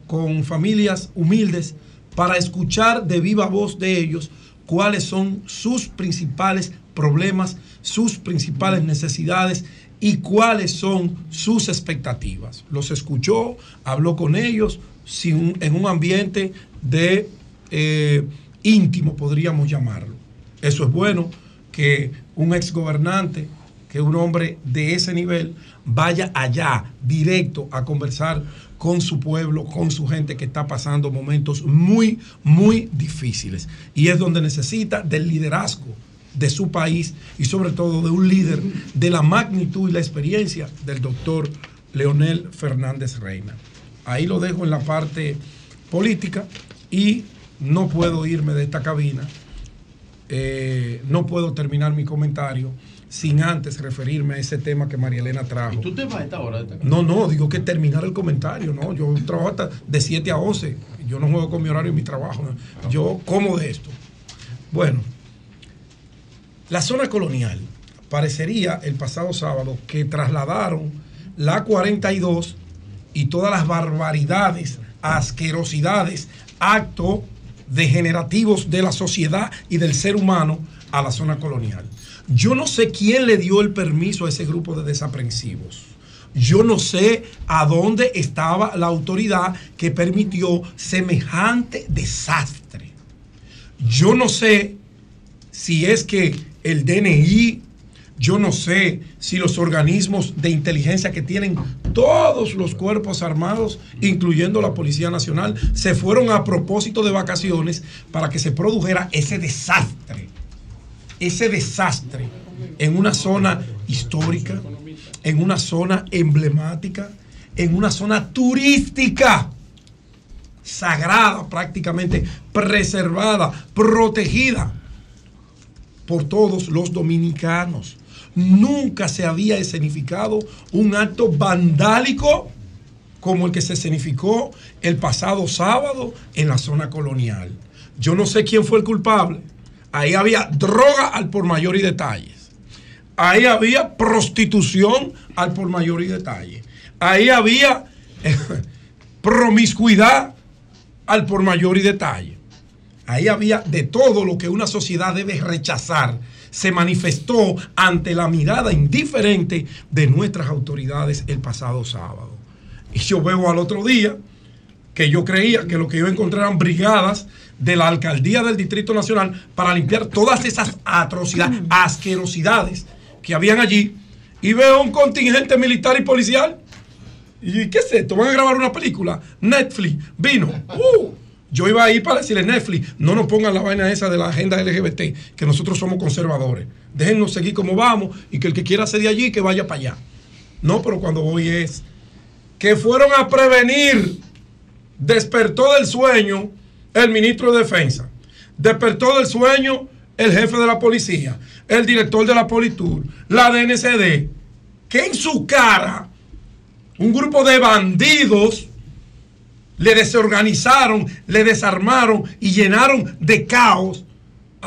con familias humildes para escuchar de viva voz de ellos cuáles son sus principales problemas, sus principales necesidades y cuáles son sus expectativas. Los escuchó, habló con ellos en un ambiente de... Eh, íntimo, podríamos llamarlo. Eso es bueno que un exgobernante, que un hombre de ese nivel vaya allá directo a conversar con su pueblo, con su gente que está pasando momentos muy, muy difíciles. Y es donde necesita del liderazgo de su país y sobre todo de un líder de la magnitud y la experiencia del doctor Leonel Fernández Reina. Ahí lo dejo en la parte política y no puedo irme de esta cabina, eh, no puedo terminar mi comentario sin antes referirme a ese tema que María Elena trajo. ¿Y tú te vas a esta hora? De no, no, digo que terminar el comentario, ¿no? Yo trabajo hasta de 7 a 11, yo no juego con mi horario en mi trabajo, yo como de esto. Bueno, la zona colonial, parecería el pasado sábado que trasladaron la 42 y todas las barbaridades, asquerosidades, acto degenerativos de la sociedad y del ser humano a la zona colonial. Yo no sé quién le dio el permiso a ese grupo de desaprensivos. Yo no sé a dónde estaba la autoridad que permitió semejante desastre. Yo no sé si es que el DNI yo no sé si los organismos de inteligencia que tienen todos los cuerpos armados, incluyendo la Policía Nacional, se fueron a propósito de vacaciones para que se produjera ese desastre, ese desastre en una zona histórica, en una zona emblemática, en una zona turística, sagrada prácticamente, preservada, protegida por todos los dominicanos nunca se había escenificado un acto vandálico como el que se escenificó el pasado sábado en la zona colonial. Yo no sé quién fue el culpable. Ahí había droga al por mayor y detalles. Ahí había prostitución al por mayor y detalle. Ahí había (laughs) promiscuidad al por mayor y detalle. Ahí había de todo lo que una sociedad debe rechazar se manifestó ante la mirada indiferente de nuestras autoridades el pasado sábado. Y yo veo al otro día que yo creía que lo que iba a encontrar eran brigadas de la alcaldía del Distrito Nacional para limpiar todas esas atrocidades, asquerosidades que habían allí. Y veo un contingente militar y policial. ¿Y qué es esto? ¿Van a grabar una película? Netflix vino. Uh, yo iba a ir para decirle Netflix, no nos pongan la vaina esa de la agenda LGBT, que nosotros somos conservadores. Déjennos seguir como vamos y que el que quiera ser de allí, que vaya para allá. No, pero cuando voy es que fueron a prevenir, despertó del sueño el ministro de Defensa, despertó del sueño el jefe de la policía, el director de la Politur, la DNCD, que en su cara un grupo de bandidos le desorganizaron, le desarmaron y llenaron de caos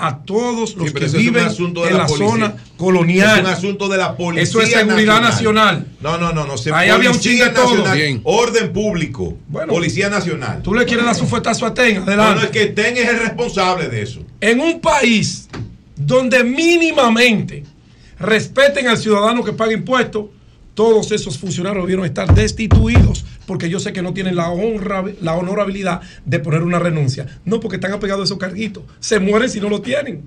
a todos los que viven en la, zona colonial. Es un asunto de la policía. Eso es seguridad nacional. No, no, no, no. Ahí había un chingue todo. Orden público. policía nacional. Tú le quieres dar su fuetazo a TEN. Adelante. No, no, es que TEN es el responsable de eso. En un país donde mínimamente respeten al ciudadano que paga impuestos, todos esos funcionarios debieron estar destituidos porque yo sé que no tienen la, honra, la honorabilidad de poner una renuncia. No porque están apegados a esos carguitos. Se mueren si no lo tienen.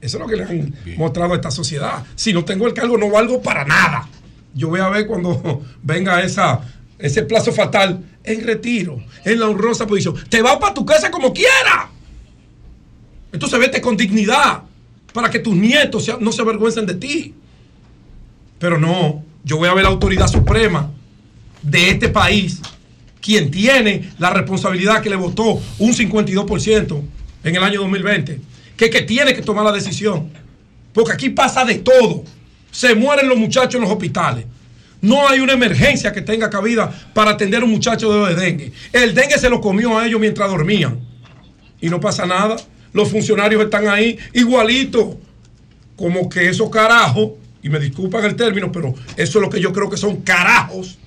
Eso es lo que le han mostrado a esta sociedad. Si no tengo el cargo, no valgo para nada. Yo voy a ver cuando (laughs) venga esa, ese plazo fatal en retiro, en la honrosa posición. Te vas para tu casa como quiera. Entonces vete con dignidad para que tus nietos no se avergüencen de ti. Pero no, yo voy a ver la autoridad suprema de este país, quien tiene la responsabilidad que le votó un 52% en el año 2020, que, que tiene que tomar la decisión. Porque aquí pasa de todo. Se mueren los muchachos en los hospitales. No hay una emergencia que tenga cabida para atender a un muchacho de dengue. El dengue se lo comió a ellos mientras dormían. Y no pasa nada. Los funcionarios están ahí igualitos. Como que esos carajos y me disculpan el término, pero eso es lo que yo creo que son carajos,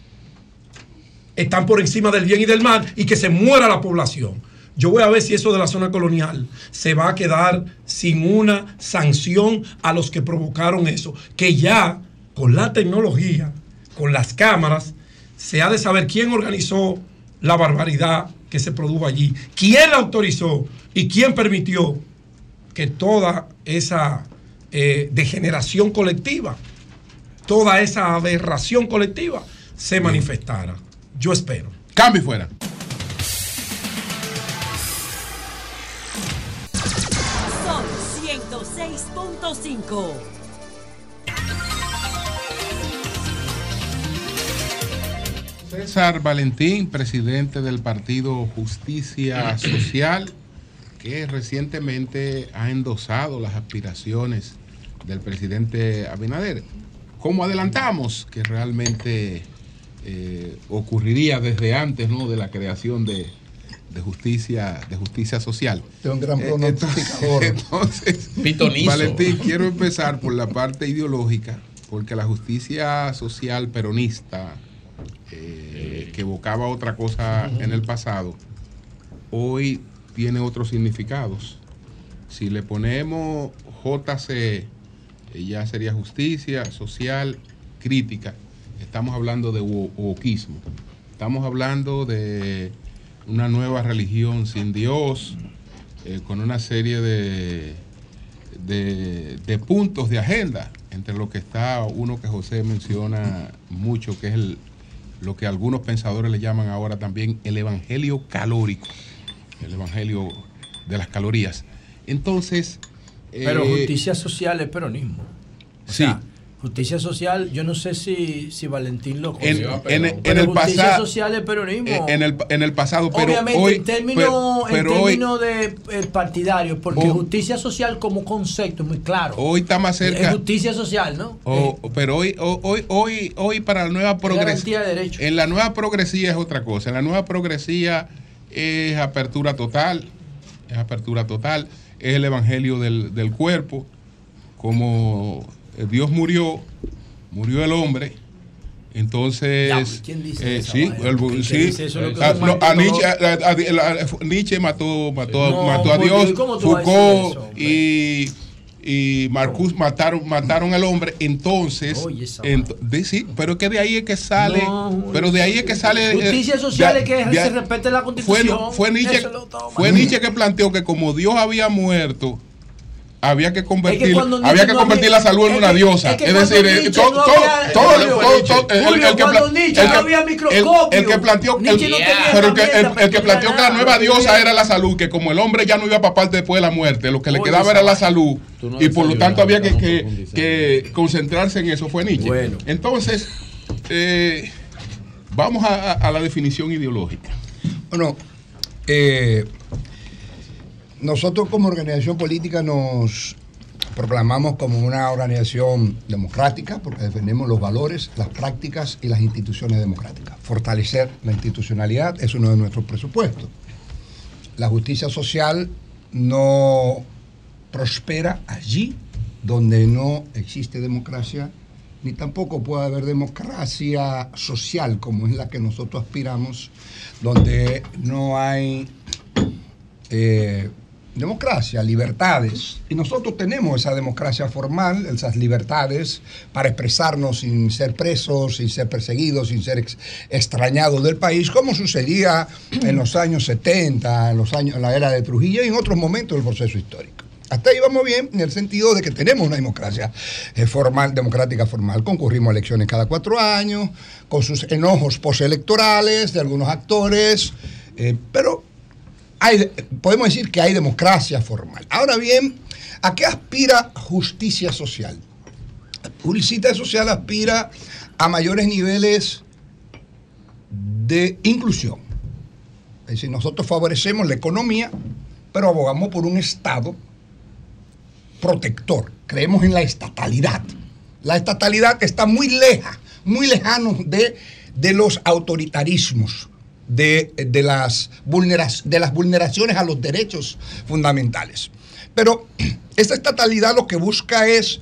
están por encima del bien y del mal y que se muera la población. Yo voy a ver si eso de la zona colonial se va a quedar sin una sanción a los que provocaron eso. Que ya con la tecnología, con las cámaras, se ha de saber quién organizó la barbaridad que se produjo allí, quién la autorizó y quién permitió que toda esa eh, degeneración colectiva, toda esa aberración colectiva se manifestara. Yo espero. Cambio fuera. Son 106.5. César Valentín, presidente del partido Justicia (clears throat) Social, que recientemente ha endosado las aspiraciones del presidente Abinader. Como adelantamos que realmente eh, ocurriría desde antes ¿no? de la creación de, justicia de justicia social. Es un gran eh, pronosticador. Entonces, (laughs) Valentín, quiero empezar por la parte ideológica, porque la justicia social peronista, eh, que evocaba otra cosa en el pasado, hoy tiene otros significados. Si le ponemos JC ya sería justicia social crítica. Estamos hablando de wokismo. Estamos hablando de una nueva religión sin Dios, eh, con una serie de, de, puntos de agenda, entre lo que está uno que José menciona mucho, que es el, lo que algunos pensadores le llaman ahora también el evangelio calórico, el evangelio de las calorías. Entonces, pero eh, justicia social es peronismo. sí. Justicia social, yo no sé si, si Valentín lo conoce. En, en, el justicia social es peronismo. Eh, en el, en el pasado, pero Obviamente, hoy, en términos, de eh, partidarios, porque justicia social como concepto es muy claro. Hoy está más cerca. Es justicia social, ¿no? pero hoy, hoy, hoy, hoy para la nueva progresía. De en la nueva progresía es otra cosa. En la nueva progresía es apertura total. Es apertura total es el evangelio del, cuerpo, como Dios murió, murió el hombre. Entonces, ¿quién dice eh, sí, Nietzsche, mató, mató, mató a Dios, Foucault y y Marcus mataron mataron al hombre entonces sí pero que de ahí es que sale pero de ahí es que sale eh, justicia social es que se respete la constitución fue, fue Nietzsche fue Nietzsche que planteó que como Dios había muerto había que convertir, había que convertir la salud en una diosa. Es, decir, todo, todo, el, que planteó, pero el, que planteó que la nueva diosa era la salud, que como el hombre ya no iba para parte después de la muerte, lo que le quedaba era la salud. y por lo tanto había que, que, concentrarse en eso fue Nietzsche. Entonces, eh, vamos a, a, la definición ideológica. Bueno, eh, nosotros como organización política nos proclamamos como una organización democrática porque defendemos los valores, las prácticas y las instituciones democráticas. Fortalecer la institucionalidad es uno de nuestros presupuestos. La justicia social no prospera allí donde no existe democracia, ni tampoco puede haber democracia social como es la que nosotros aspiramos, donde no hay eh, democracia, libertades. Y nosotros tenemos esa democracia formal, esas libertades para expresarnos sin ser presos, sin ser perseguidos, sin ser extrañados del país, como sucedía en los años 70, en, los años, en la era de Trujillo y en otros momentos del proceso histórico. Hasta ahí vamos bien en el sentido de que tenemos una democracia eh, formal, democrática formal. Concurrimos a elecciones cada cuatro años, con sus enojos postelectorales de algunos actores, eh, pero podemos decir que hay democracia formal. Ahora bien, ¿a qué aspira justicia social? Justicia social aspira a mayores niveles de inclusión. Es decir, nosotros favorecemos la economía, pero abogamos por un Estado protector. Creemos en la estatalidad. La estatalidad está muy leja, muy lejano de, de los autoritarismos de, las de las vulneraciones a los derechos fundamentales. Pero (clears throat) esta estatalidad lo que busca es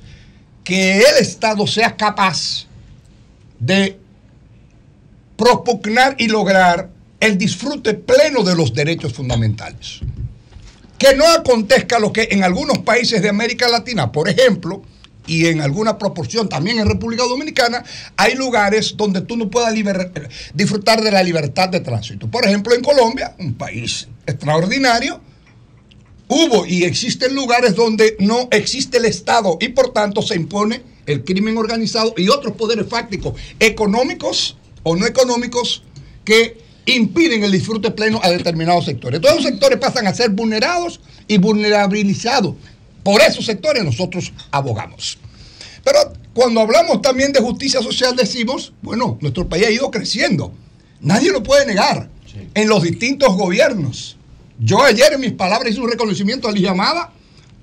que el Estado sea capaz de propugnar y lograr el disfrute pleno de los derechos fundamentales. Que no acontezca lo que en algunos países de América Latina, por ejemplo, y en alguna proporción también en República Dominicana, hay lugares donde tú no puedas disfrutar de la libertad de tránsito. Por ejemplo, en Colombia, un país extraordinario, hubo y existen lugares donde no existe el Estado y por tanto se impone el crimen organizado y otros poderes fácticos económicos o no económicos que impiden el disfrute pleno a determinados sectores. Todos los sectores pasan a ser vulnerados y vulnerabilizados por esos sectores nosotros abogamos. Pero cuando hablamos también de justicia social decimos, bueno, nuestro país ha ido creciendo. Nadie lo puede negar en los distintos gobiernos. Yo ayer en mis palabras hice un reconocimiento a Ligia Amada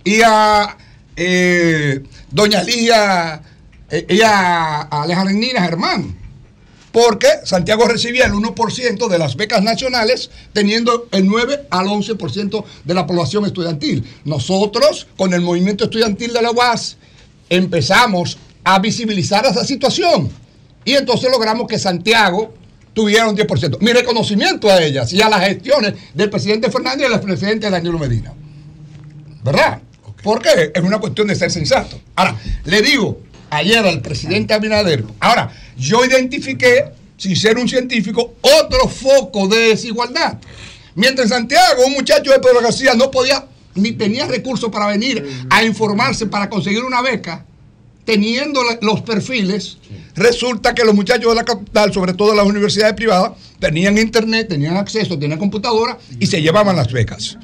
y a eh, doña Ligia eh, y a, a Alejandrina Germán porque Santiago recibía el 1% de las becas nacionales, teniendo el 9 al 11% de la población estudiantil. Nosotros, con el movimiento estudiantil de la UAS, empezamos a visibilizar esa situación. Y entonces logramos que Santiago tuviera un 10%. Mi reconocimiento a ellas y a las gestiones del presidente Fernández y del presidente Daniel Medina. ¿Verdad? Porque es una cuestión de ser sensato. Ahora, le digo, ayer al presidente Abinader. Ahora, yo identifiqué, sin ser un científico, otro foco de desigualdad. Mientras en Santiago, un muchacho de Pedro García no podía ni tenía recursos para venir a informarse para conseguir una beca, teniendo los perfiles, resulta que los muchachos de la capital, sobre todo las universidades privadas, tenían internet, tenían acceso, tenían computadora y se llevaban las becas.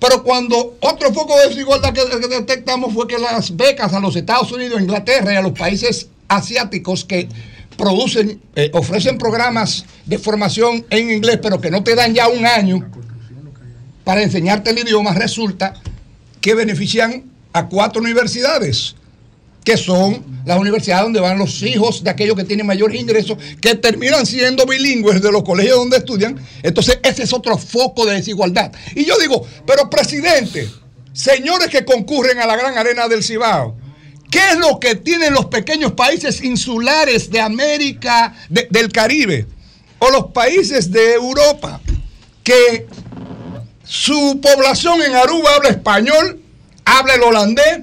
Pero cuando otro foco de desigualdad que, detectamos fue que las becas a los Estados Unidos, Inglaterra y a los países asiáticos que producen, eh, ofrecen programas de formación en inglés, pero que no te dan ya un año para enseñarte el idioma, resulta que benefician a cuatro universidades que son las universidades donde van los hijos de aquellos que tienen mayores ingresos, que terminan siendo bilingües de los colegios donde estudian. Entonces, ese es otro foco de desigualdad. Y yo digo, pero presidente, señores que concurren a la gran arena del Cibao, ¿qué es lo que tienen los pequeños países insulares de América, del Caribe, o los países de Europa, que su población en Aruba habla español, habla el holandés,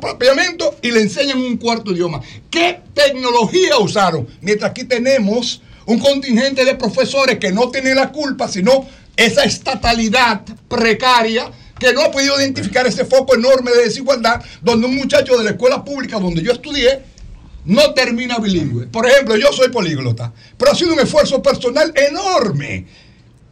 propiamente y le enseñan un cuarto idioma. ¿Qué tecnología usaron? Mientras aquí tenemos un contingente de profesores que no tienen la culpa, sino esa estatalidad precaria que no ha podido identificar ese foco enorme de desigualdad donde un muchacho de la escuela pública donde yo estudié no termina bilingüe. Por ejemplo, yo soy políglota, pero ha sido un esfuerzo personal enorme,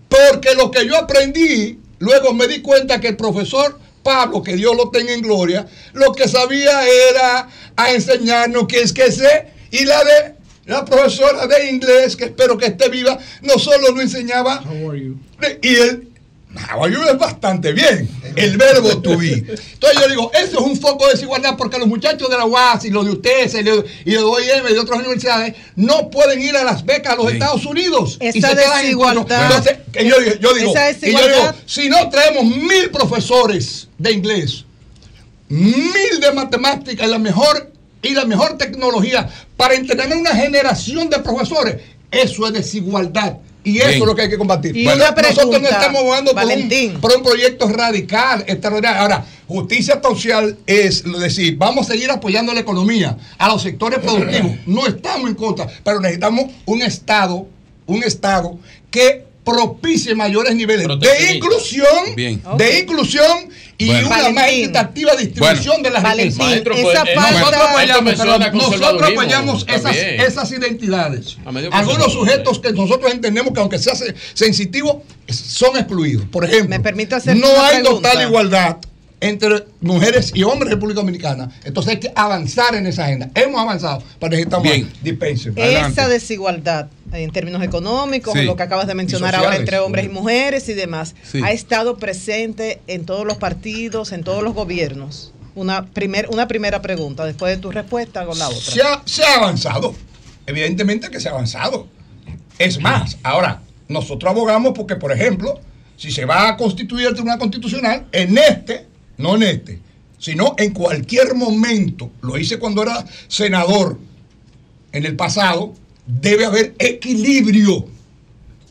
porque lo que yo aprendí, luego me di cuenta que el profesor Pablo, que Dios lo tenga en gloria, lo que sabía era a enseñarnos que es que sé, y la de la profesora de inglés, que espero que esté viva, no solo lo enseñaba, y él Ayuda es bastante bien. El verbo to be. Entonces yo digo, eso es un foco de desigualdad porque los muchachos de la UAS y los de ustedes y de OIM y de otras universidades no pueden ir a las becas a los Estados Unidos. Esa y se desigualdad. Entonces, yo, digo, yo digo, y yo digo, si no traemos mil profesores de inglés, mil de matemáticas y la mejor y la mejor tecnología para entrenar una generación de profesores, eso es desigualdad. Y eso es lo que hay que combatir. nosotros no estamos jugando por un, por un, proyecto radical, extraordinario. Ahora, justicia social es decir, vamos a seguir apoyando la economía, a los sectores productivos. No estamos en contra, pero necesitamos un Estado, un Estado que propicie mayores niveles de inclusión, de inclusión y una más equitativa distribución de las Valentín, riquezas. Esa eh, nosotros apoyamos, nosotros apoyamos esas, esas, identidades. Algunos sujetos que nosotros entendemos que aunque sea sensitivo, son excluidos. Por ejemplo, no hay total igualdad entre mujeres y hombres en República Dominicana. Entonces hay que avanzar en esa agenda. Hemos avanzado, pero necesitamos dispensen. Esa desigualdad en términos económicos, lo que acabas de mencionar ahora entre hombres y mujeres y demás, ha estado presente en todos los partidos, en todos los gobiernos. Una, primer, una primera pregunta, después de tu respuesta con la otra. Se ha, se ha avanzado, evidentemente que se ha avanzado. Es más, ahora, nosotros abogamos porque, por ejemplo, si se va a constituir el Tribunal Constitucional, en este no en este, sino en cualquier momento, lo hice cuando era senador en el pasado, debe haber equilibrio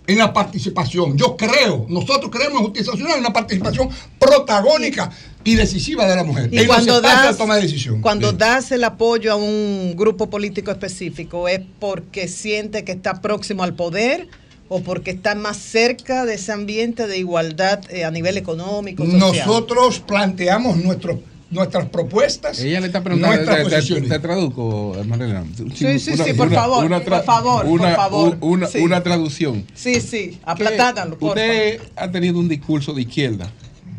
en la participación. Yo creo, nosotros creemos en justicia nacional, una participación protagónica y decisiva de la mujer. Y cuando, das, toma de decisión. cuando das el apoyo a un grupo político específico, ¿es porque siente que está próximo al poder? o porque está más cerca de ese ambiente de igualdad eh, a nivel económico. Social? Nosotros planteamos nuestros nuestras propuestas. Ella le está preguntando, te, te, te, traduzco, Marilena. Sí, sí, sí, por favor, una por favor, una, por favor. Una, una, traducción. Sí, sí, aplatánalo, Usted ha tenido un discurso de izquierda.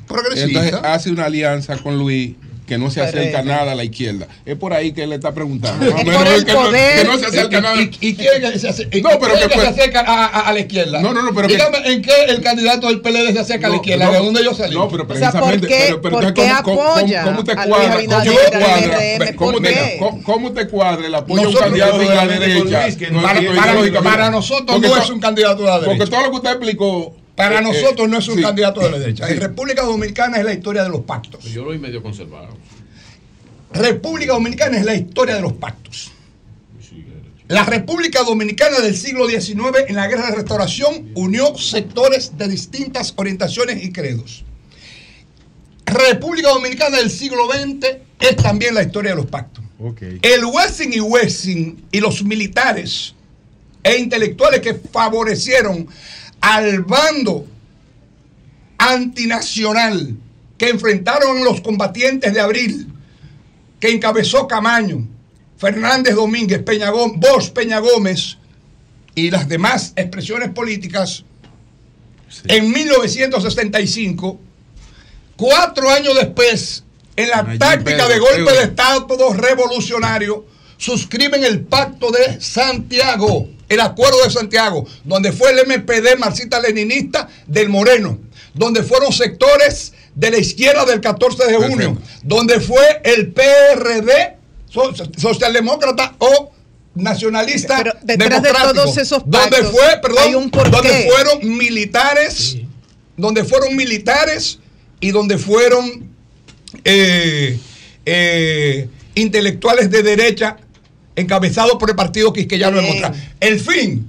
Progresista. Entonces hace una alianza con Luis que no se acerca nada a la izquierda. Es por ahí que él le está preguntando. Es por el que, poder. No, que no se acerca nada. ¿Y, y quién que se acerca? No, pero que, se acerca a, a, a, la izquierda? No, no, no, pero Dígame en qué el candidato del PLD se acerca a la izquierda, ¿de dónde yo salí? No, pero precisamente. O sea, ¿por qué, pero, ¿por qué ¿cómo, apoya cómo, te cuadra? ¿Cómo te ¿Cómo te cuadra el apoyo a un candidato de la derecha? Para nosotros no es un candidato de la derecha. Porque todo lo que usted explicó para nosotros no es un candidato de la derecha. En República Dominicana es la historia de los pactos. Yo lo vi medio conservado. República Dominicana es la historia de los pactos. La República Dominicana del siglo XIX en la Guerra de Restauración unió sectores de distintas orientaciones y credos. República Dominicana del siglo XX es también la historia de los pactos. El Wessing y Wessing y los militares e intelectuales que favorecieron al bando antinacional que enfrentaron los combatientes de abril que encabezó Camaño, Fernández Domínguez, Peña Gómez, Bosch Peña Gómez y las demás expresiones políticas, en 1965, cuatro años después, en la táctica de golpe de Estado revolucionario, suscriben el Pacto de Santiago, el Acuerdo de Santiago, donde fue el MPD marxista-leninista del Moreno, donde fueron sectores de la izquierda del 14 de junio, donde fue el PRD, socialdemócrata o nacionalista Pero detrás de todos esos donde fue, perdón, donde fueron militares, donde fueron militares y donde fueron eh, eh, intelectuales de derecha encabezados por el partido quisqueyano de Montreal. El fin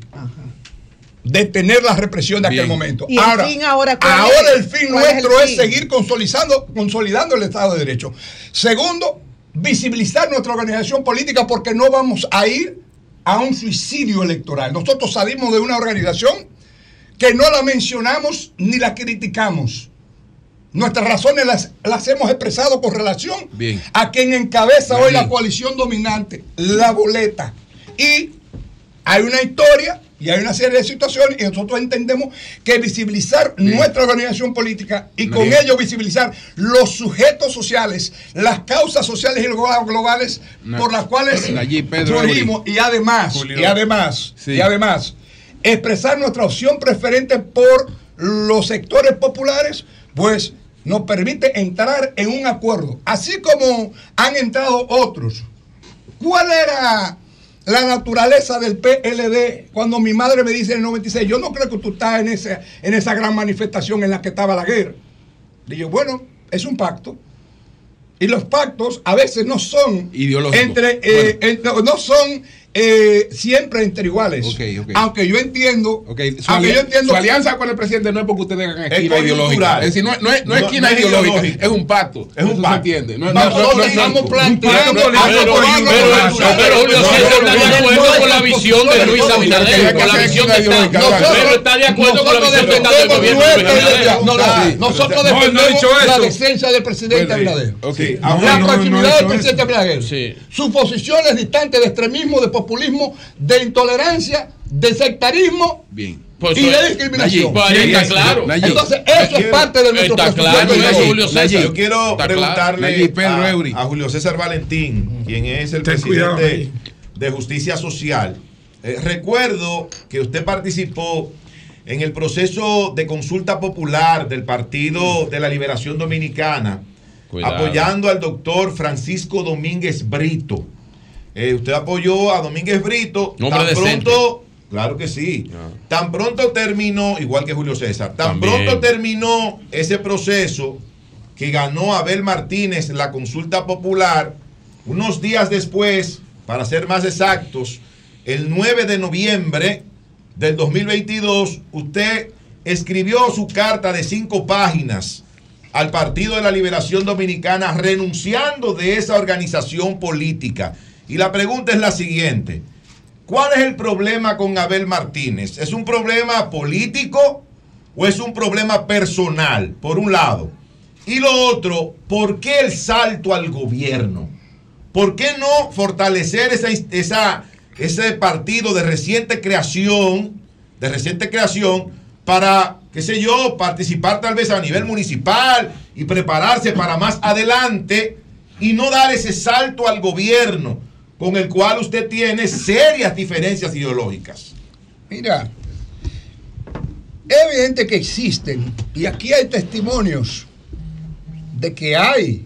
detener la represión de aquel momento. ahora, el fin ahora, el fin nuestro es, seguir consolidando, consolidando el Estado de Derecho. Segundo, visibilizar nuestra organización política porque no vamos a ir a un suicidio electoral. Nosotros salimos de una organización que no la mencionamos ni la criticamos. Nuestras razones las, las hemos expresado con relación a quien encabeza hoy la coalición dominante, la boleta. Y hay una historia y hay una serie de situaciones y nosotros entendemos que visibilizar nuestra organización política y con ello visibilizar los sujetos sociales, las causas sociales y globales por las cuales surgimos y además, y además, y además, expresar nuestra opción preferente por los sectores populares, pues nos permite entrar en un acuerdo, así como han entrado otros. ¿Cuál era la naturaleza del PLD cuando mi madre me dice en el 96, yo no creo que tú estás en esa, en esa gran manifestación en la que estaba la guerra? Digo, bueno, es un pacto. Y los pactos a veces no son entre, eh, no son eh, siempre entre iguales. Aunque yo entiendo. Su, aunque yo entiendo su alianza con el presidente no es porque ustedes hagan esquina ideológica. Es decir, no, no es, no es esquina ideológica, es un pacto. Es un pacto. Entiende. No, Nosotros estamos planteando. Pero Julio está de acuerdo con la visión de Luis Abinader. Con la visión de Pero está de acuerdo con la visión de del gobierno. Nosotros defendemos la decencia del presidente Abinader. La proximidad del presidente Abinader. Sus posiciones distantes de extremismo, de populismo, de intolerancia, de sectarismo Bien. Pues y de discriminación. Pues ahí está claro. Entonces, eso es parte de nuestro Está claro, Julio César. Yo quiero preguntarle a, a, Julio César Valentín, quien es el presidente de Justicia Social. Eh, recuerdo que usted participó en el proceso de consulta popular del Partido de la Liberación Dominicana, apoyando al doctor Francisco Domínguez Brito. Eh, usted apoyó a Domínguez Brito. Tan pronto, claro que sí. Tan pronto terminó, igual que Julio César, tan pronto terminó ese proceso que ganó Abel Martínez la consulta popular, unos días después, para ser más exactos, el 9 de noviembre del 2022, usted escribió su carta de cinco páginas al Partido de la Liberación Dominicana renunciando de esa organización política. Y la pregunta es la siguiente. ¿Cuál es el problema con Abel Martínez? ¿Es un problema político o es un problema personal, por un lado? Y lo otro, ¿por qué el salto al gobierno? ¿Por qué no fortalecer esa, ese partido de reciente creación, de reciente creación, para, qué sé yo, participar tal vez a nivel municipal y prepararse para más adelante y no dar ese salto al gobierno? Con el cual usted tiene serias diferencias ideológicas. Mira, es evidente que existen, y aquí hay testimonios de que hay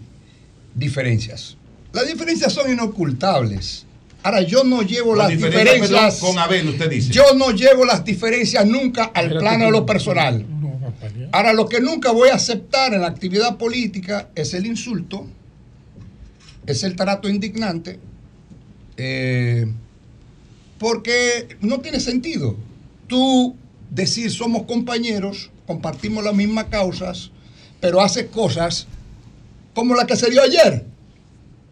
diferencias. Las diferencias son inocultables. Ahora, yo no llevo las diferencias. con Abel, usted dice. Yo no llevo las diferencias nunca al plano de lo personal. Ahora, lo que nunca voy a aceptar en la actividad política es el insulto, es el trato indignante, eh, porque no tiene sentido. Tú decir somos compañeros, compartimos las mismas causas, pero haces cosas como la que se dio ayer,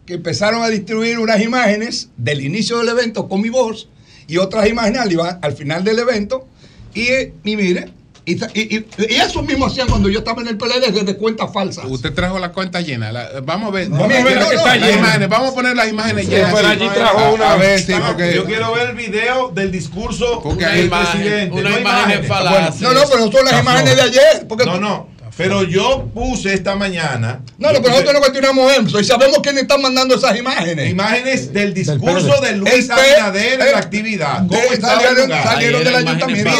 que empezaron a distribuir unas imágenes del inicio del evento con mi voz y otras imágenes al, final del evento. Y, y mire, y, eso mismo hacían cuando yo estaba en el PLD desde cuenta falsa. Usted trajo la cuenta llena. vamos a ver. vamos a ver que está llena. Vamos a poner las imágenes llenas. Pero allí trajo una. A ver, sí, porque, yo quiero ver el video del discurso del presidente. Una no imagen falaz. no, no, pero no son las imágenes de ayer. Porque no, no. Pero yo puse esta mañana. No, no, pero nosotros no continuamos eso. Y sabemos quién está mandando esas imágenes. Imágenes del discurso de Luis Abinader en la actividad. ¿Cómo salieron, salieron del ayuntamiento.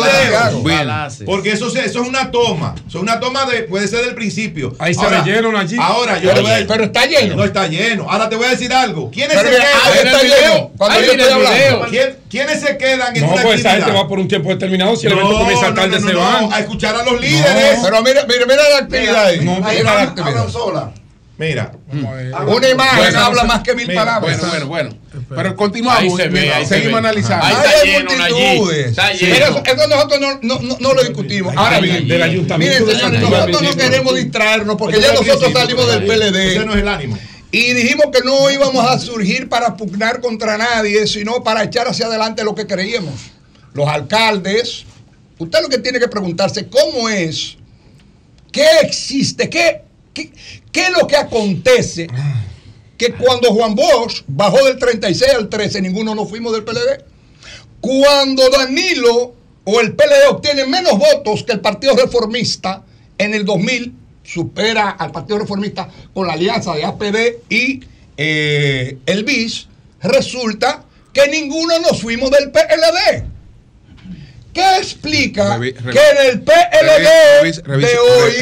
Porque eso, eso es una toma. Eso es una toma de. Puede ser del principio. Ahí se leyeron allí. Ahora, yo pero, pero está lleno. No está lleno. Ahora te voy a decir algo. ¿Quiénes se quedan? está lleno. Cuando yo estoy hablando. ¿Quiénes se quedan en no, una pues esa gente va por un tiempo determinado. Si el evento comienza tarde, se van. A escuchar a los líderes. Pero mira, mira, mira la actividad ahí. No, mira la actividad. sola. Mira, una imagen habla más que mil palabras. Bueno, bueno, bueno. Pero continuamos. seguimos analizando. Ahí hay multitudes. Pero eso, nosotros no, no, no, lo discutimos. Ahora bien, del ayuntamiento. Miren, señores, nosotros no queremos distraernos porque ya nosotros salimos del PLD. Ese no es el ánimo. Y dijimos que no íbamos a surgir para pugnar contra nadie, sino para echar hacia adelante lo que creíamos. Los alcaldes, usted lo que tiene que preguntarse, ¿cómo es? ¿Qué existe? ¿Qué, qué, es lo que acontece? Que cuando Juan Bosch bajó del 36 al 13, ninguno nos fuimos del PLD. Cuando Danilo o el PLD obtiene menos votos que el Partido Reformista en el 2000, supera al Partido Reformista con la alianza de APD y eh, el BIS, resulta que ninguno nos fuimos del PLD. ¿Qué explica que en el PLD de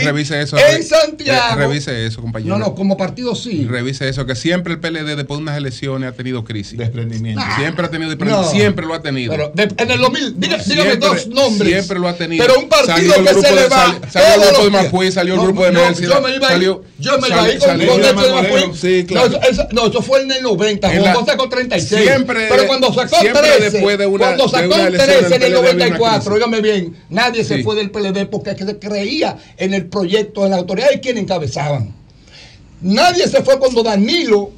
hoy eso, en Santiago revise eso, compañero. No, no, como partido sí. Revise eso, que siempre el PLD después de unas elecciones ha tenido crisis. Desprendimiento. Siempre ha tenido desprendimiento. Siempre lo ha tenido. Pero en el 2000, dígame dos nombres. Siempre lo ha tenido. Pero un partido que se le va. Salió el grupo de Mapuí, salió el grupo de Nelson. Yo me iba ahí, yo me iba ahí con Nelson de Mapuí. Sí, claro. No, eso fue en el 90. Juan sacó 36. Siempre. Pero cuando sacó 13. Cuando sacó 13 en el 94, óigame bien nadie se fue del PLD porque se creía en el proyecto de la autoridad y quienes encabezaban. Nadie se fue cuando Danilo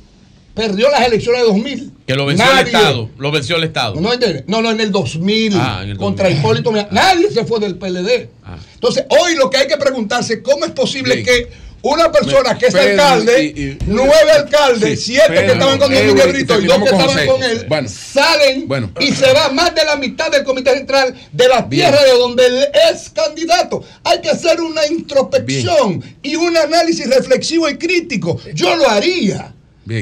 perdió las elecciones de 2000. Que lo venció el Estado. Lo venció el Estado. No, no, en el 2000. Ah, contra Hipólito. Nadie se fue del PLD. Ah. Entonces, hoy lo que hay que preguntarse, ¿cómo es posible que una persona que es alcalde, nueve alcaldes, siete que estaban con el Librito y dos que estaban con él, salen y se va más de la mitad del Comité Central de la tierra de donde él es candidato. Hay que hacer una introspección y un análisis reflexivo y crítico. Yo lo haría.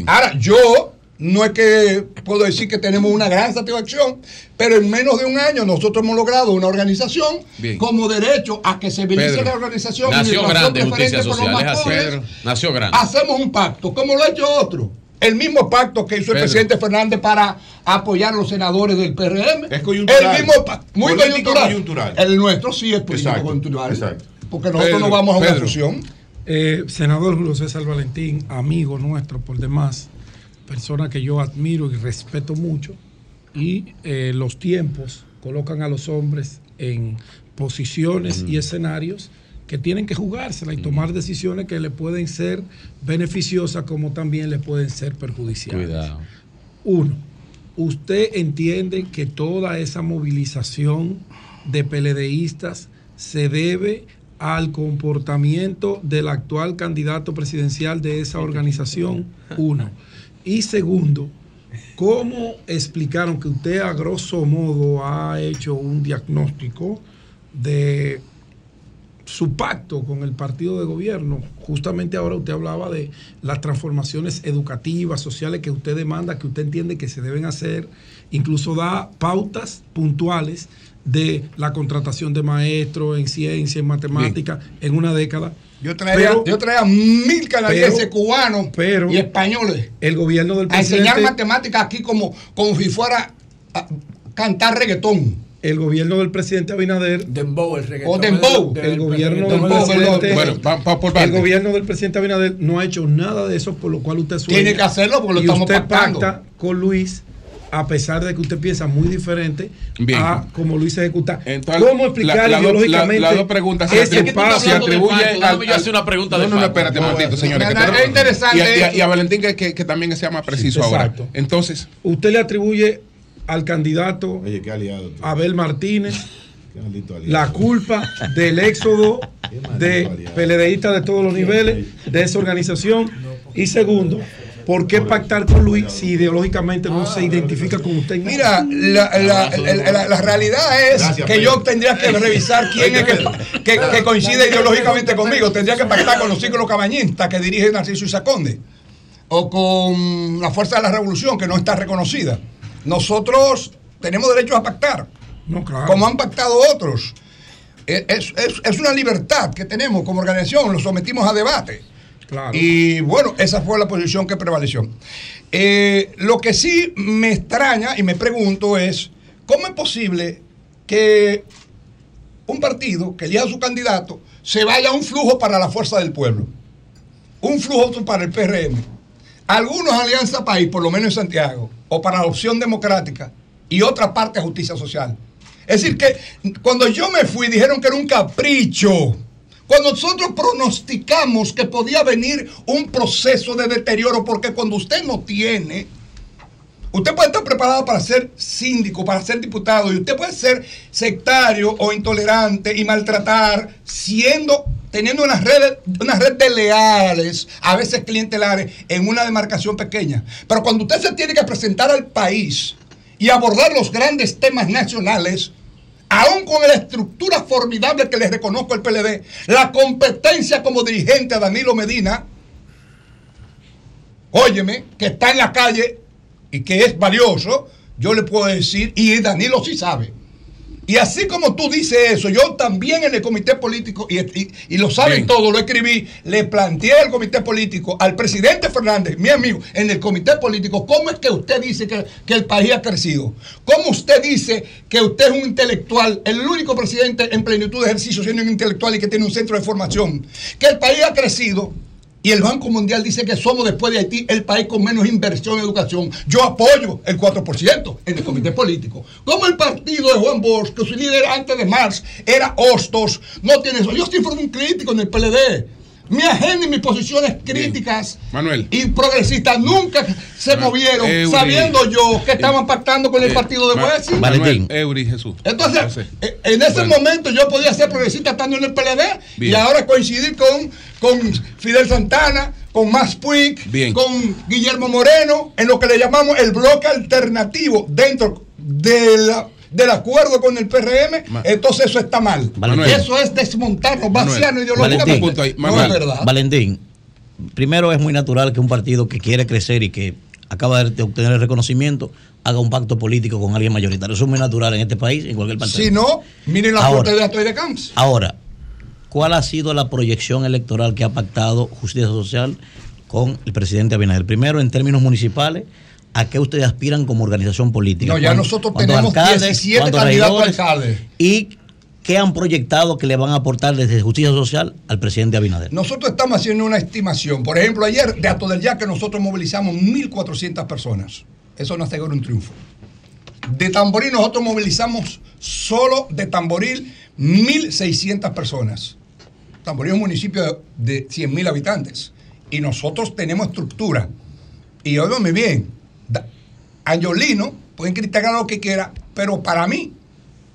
Ahora, yo no es que puedo decir que tenemos una gran satisfacción, pero en menos de un año nosotros hemos logrado una organización como derecho a que se beneficie la organización. Nació grande justicia social, nació grande. Hacemos un pacto, como lo ha hecho otro. El mismo pacto que hizo el presidente Fernández para apoyar a los senadores del PRM. Es coyuntural. El mismo muy coyuntural. El nuestro sí es político coyuntural. Exacto. Porque nosotros no vamos a una fusión. Eh, senador Julio César Valentín, amigo nuestro por demás persona que yo admiro y respeto mucho, y eh, los tiempos colocan a los hombres en posiciones y escenarios que tienen que jugársela y tomar decisiones que le pueden ser beneficiosas como también le pueden ser perjudiciales. Cuidado. Uno, usted entiende que toda esa movilización de peledeístas se debe al comportamiento del actual candidato presidencial de esa organización. Uno. Y segundo, ¿cómo explicaron que usted a grosso modo ha hecho un diagnóstico de su pacto con el partido de gobierno? Justamente ahora usted hablaba de las transformaciones educativas, sociales que usted demanda, que usted entiende que se deben hacer, incluso da pautas puntuales de la contratación de maestros en ciencia, en matemática, en una década. Yo traía, yo traía mil canadienses cubanos y españoles. El gobierno del presidente. A enseñar matemáticas aquí como, como si fuera a cantar reggaetón. El gobierno del presidente Abinader. Dembow, el reggaetón. O Dembow. El, gobierno del presidente. Bueno, va, por el gobierno del presidente Abinader no ha hecho nada de eso, por lo cual usted sueña. Tiene que hacerlo porque lo y estamos usted pacta con Luis a pesar de que usted piensa muy diferente a como lo hice ejecutar. ¿Cómo explicar la, ideológicamente las dos preguntas se, yo hacer una pregunta de No, no, no, espérate un momentito, señores. es interesante. Y, a, Valentín que, que, también sea más preciso ahora. Entonces, usted le atribuye al candidato Abel Martínez (laughs) la culpa del éxodo (laughs) de peledeístas de todos los niveles de esa organización. Y segundo, ¿Por qué pactar con Luis si ideológicamente no se identifica con usted? Mira, la, realidad es que yo tendría que revisar quién es que, coincide ideológicamente conmigo. Tendría que pactar con los ciclos cabañistas que dirige Narciso Isaconde o con la Fuerza de la Revolución que no está reconocida. Nosotros tenemos derecho a pactar, como han pactado otros. Es, es una libertad que tenemos como organización, lo sometimos a debate. Y bueno, esa fue la posición que prevaleció. Eh, lo que sí me extraña y me pregunto es, ¿cómo es posible que un partido que elija a su candidato se vaya a un flujo para la fuerza del pueblo? Un flujo para el PRM. Algunos Alianza País, por lo menos en Santiago, o para la opción democrática, y otra parte justicia social. Es decir, que cuando yo me fui dijeron que era un capricho cuando nosotros pronosticamos que podía venir un proceso de deterioro, porque cuando usted no tiene, usted puede estar preparado para ser síndico, para ser diputado, y usted puede ser sectario o intolerante y maltratar, siendo, teniendo una red, una red de leales, a veces clientelares, en una demarcación pequeña. Pero cuando usted se tiene que presentar al país y abordar los grandes temas nacionales, aún con la estructura formidable que le reconozco al PLD, la competencia como dirigente a Danilo Medina, óyeme, que está en la calle y que es valioso, yo le puedo decir, y Danilo sí sabe, Y así como tú dices eso, yo también en el comité político, y, y- y lo saben todos, lo escribí, le planteé al comité político, al presidente Fernández, mi amigo, en el comité político, ¿cómo es que usted dice que, que el país ha crecido? ¿Cómo usted dice que usted es un intelectual, el único presidente en plenitud de ejercicio siendo un intelectual y que tiene un centro de formación? Que el país ha crecido y el Banco Mundial dice que somos después de Haití el país con menos inversión en educación. Yo apoyo el 4% en el comité político. Como el partido de Juan Bosch, que su líder antes de Marx era Hostos, no tiene eso. Yo sí fui un crítico en el PLD. Mi agenda y mis posiciones críticas Manuel. y progresistas nunca se movieron Eury. sabiendo yo que estaban pactando con el partido de Ma- Huesi. Manuel, Eury Jesús. Entonces, eh, en ese Bueno. momento yo podía ser progresista estando en el PLD y ahora coincidir con, con Fidel Santana, con Max Puig, Bien. con Guillermo Moreno, en lo que le llamamos el bloque alternativo dentro de la- del acuerdo con el PRM, entonces eso está mal. Manuel. Eso es desmontarnos, vaciarnos Valentín, ideológicamente. No es verdad. Valentín, primero es muy natural que un partido que quiere crecer y que acaba de obtener el reconocimiento haga un pacto político con alguien mayoritario. Eso es muy natural en este país, en cualquier partido. Si no, miren la Ahora. de Atoy de Camps. Ahora, ¿cuál ha sido la proyección electoral que ha pactado Justicia Social con el presidente Abinader? Primero, en términos municipales, ¿a qué ustedes aspiran como organización política? No, ya ¿Cuán- nosotros tenemos alcaldes, 17 cuántos candidatos a alcaldes. ¿Y qué han proyectado que le van a aportar desde Justicia Social al presidente Abinader? Nosotros estamos haciendo una estimación. Por ejemplo, ayer de Ato del Yaque nosotros movilizamos 1.400 personas. Eso nos asegura un triunfo. De Tamboril nosotros movilizamos solo de Tamboril 1.600 personas. Tamboril es un municipio de, de 100.000 habitantes. Y nosotros tenemos estructura. Y óigame bien, Angiolino, pueden criticar lo que quiera, pero para mí,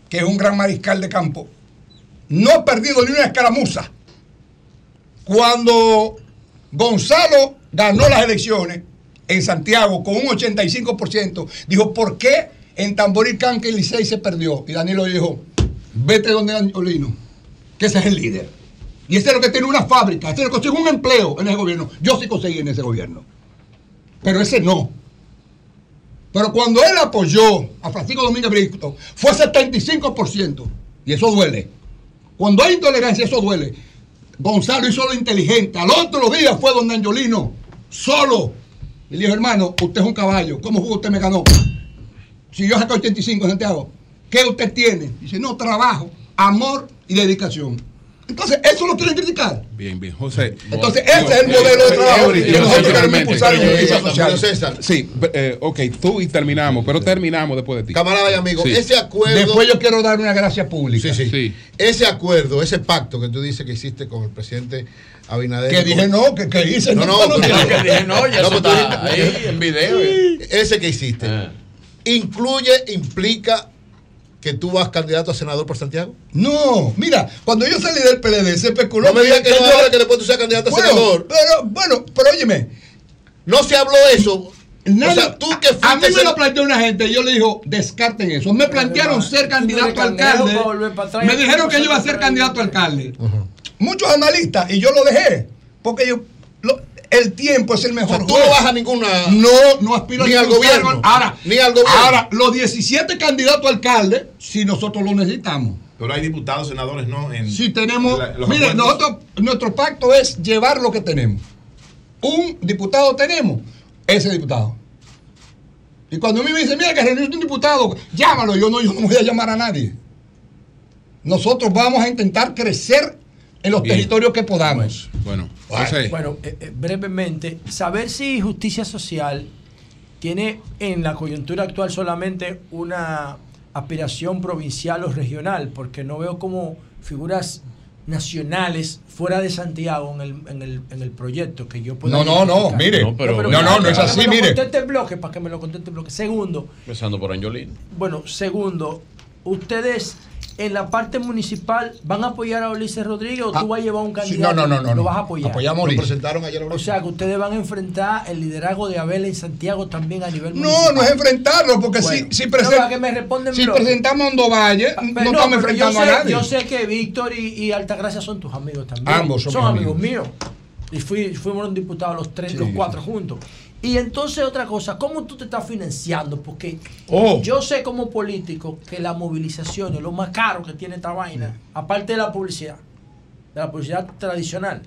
que es un gran mariscal de campo, no ha perdido ni una escaramuza. Cuando Gonzalo ganó las elecciones en Santiago con un 85%, dijo, ¿por qué en Tamboril, Canca y Licey se perdió? Y Danilo dijo, vete donde Angiolino, que ese es el líder. Y ese es lo que tiene una fábrica, ese es lo que consigue un empleo en ese gobierno. Yo sí conseguí en ese gobierno. Pero ese no. Pero cuando él apoyó a Francisco Domínguez Brito, fue 75%. Y eso duele. Cuando hay intolerancia, eso duele. Gonzalo hizo lo inteligente. Al otro día fue don Angiolino, solo. Y le dijo, hermano, usted es un caballo. ¿Cómo fue usted me ganó? Si yo saqué 85 en Santiago, ¿qué usted tiene? Dice, no, trabajo, amor y dedicación. Entonces, eso lo quieren criticar. Bien, bien. José. Entonces, ese es el modelo de trabajo que nosotros queremos impulsar en justicia social. César. Sí, eh, ok, tú y terminamos, pero terminamos después de ti. Camarada y amigo, Sí. ese acuerdo. Después yo quiero dar una gracia pública. Sí, sí, Ese acuerdo, ese pacto que tú dices que hiciste con el presidente Abinader. Que dije no, que, que hice No, no, no, no, que dije no, ya está ahí en video. eh. Ese que hiciste. ¿Incluye, implica que tú vas candidato a senador por Santiago? No, mira, cuando yo salí del PLD se especuló No me digas que no yo- ahora que después tú seas candidato a senador. Pero, bueno, pero óyeme. No se habló eso. Nadie- o sea, tú que a mí me lo planteó una gente, yo le dijo, descarten eso. Me plantearon ser candidato a alcalde. Me dijeron que yo iba a ser candidato a alcalde. Muchos analistas, y yo lo dejé, porque yo, el tiempo es el mejor. tú juez. no vas a ninguna- No, no aspiro a ni al gobierno. Ahora, ni al gobierno. Ahora, los 17 candidatos a alcalde, si nosotros lo necesitamos. Pero hay diputados, senadores, ¿no? En, Si tenemos, en la- los mire, nosotros, nuestro pacto es llevar lo que tenemos. Un diputado tenemos, ese diputado. Y cuando a mí me dicen, mira, que reuniste un diputado, llámalo. Yo no, yo no voy a llamar a nadie. Nosotros vamos a intentar crecer en los Bien. territorios que podamos. Bueno, Bueno, eh, eh, brevemente, saber si justicia social tiene en la coyuntura actual solamente una aspiración provincial o regional, porque no veo como figuras nacionales fuera de Santiago en el, en el, en el proyecto que yo pueda No, no, no, mire. No, pero- no, no, no es para que así, me lo mire. conteste en bloque, para que me lo conteste en bloque. Segundo, Empezando por Angiolino. bueno, segundo, ustedes en la parte municipal van a apoyar a Ulises Rodríguez o tú vas a llevar un Ah, sí, candidato. no, no, no, no, Lo no. vas a apoyar. Apoyamos a Ulises. Lo presentaron ayer a O sea que ustedes van a enfrentar el liderazgo de Abel en Santiago también a nivel No, municipal. no es enfrentarlo, porque Bueno, si, si, no, presen- para que me respondan si presentamos a Hondo Valle, Pero no, estamos enfrentando yo a sé, nadie. Yo sé que Víctor y, y Altagracia son tus amigos también. Ambos son son amigos amigos. míos. Y fui, fuimos un diputado los tres, Sí, los cuatro juntos. Y entonces otra cosa, ¿cómo tú te estás financiando? Porque Oh. yo sé como político que la movilización es lo más caro que tiene esta vaina, aparte de la publicidad, de la publicidad tradicional.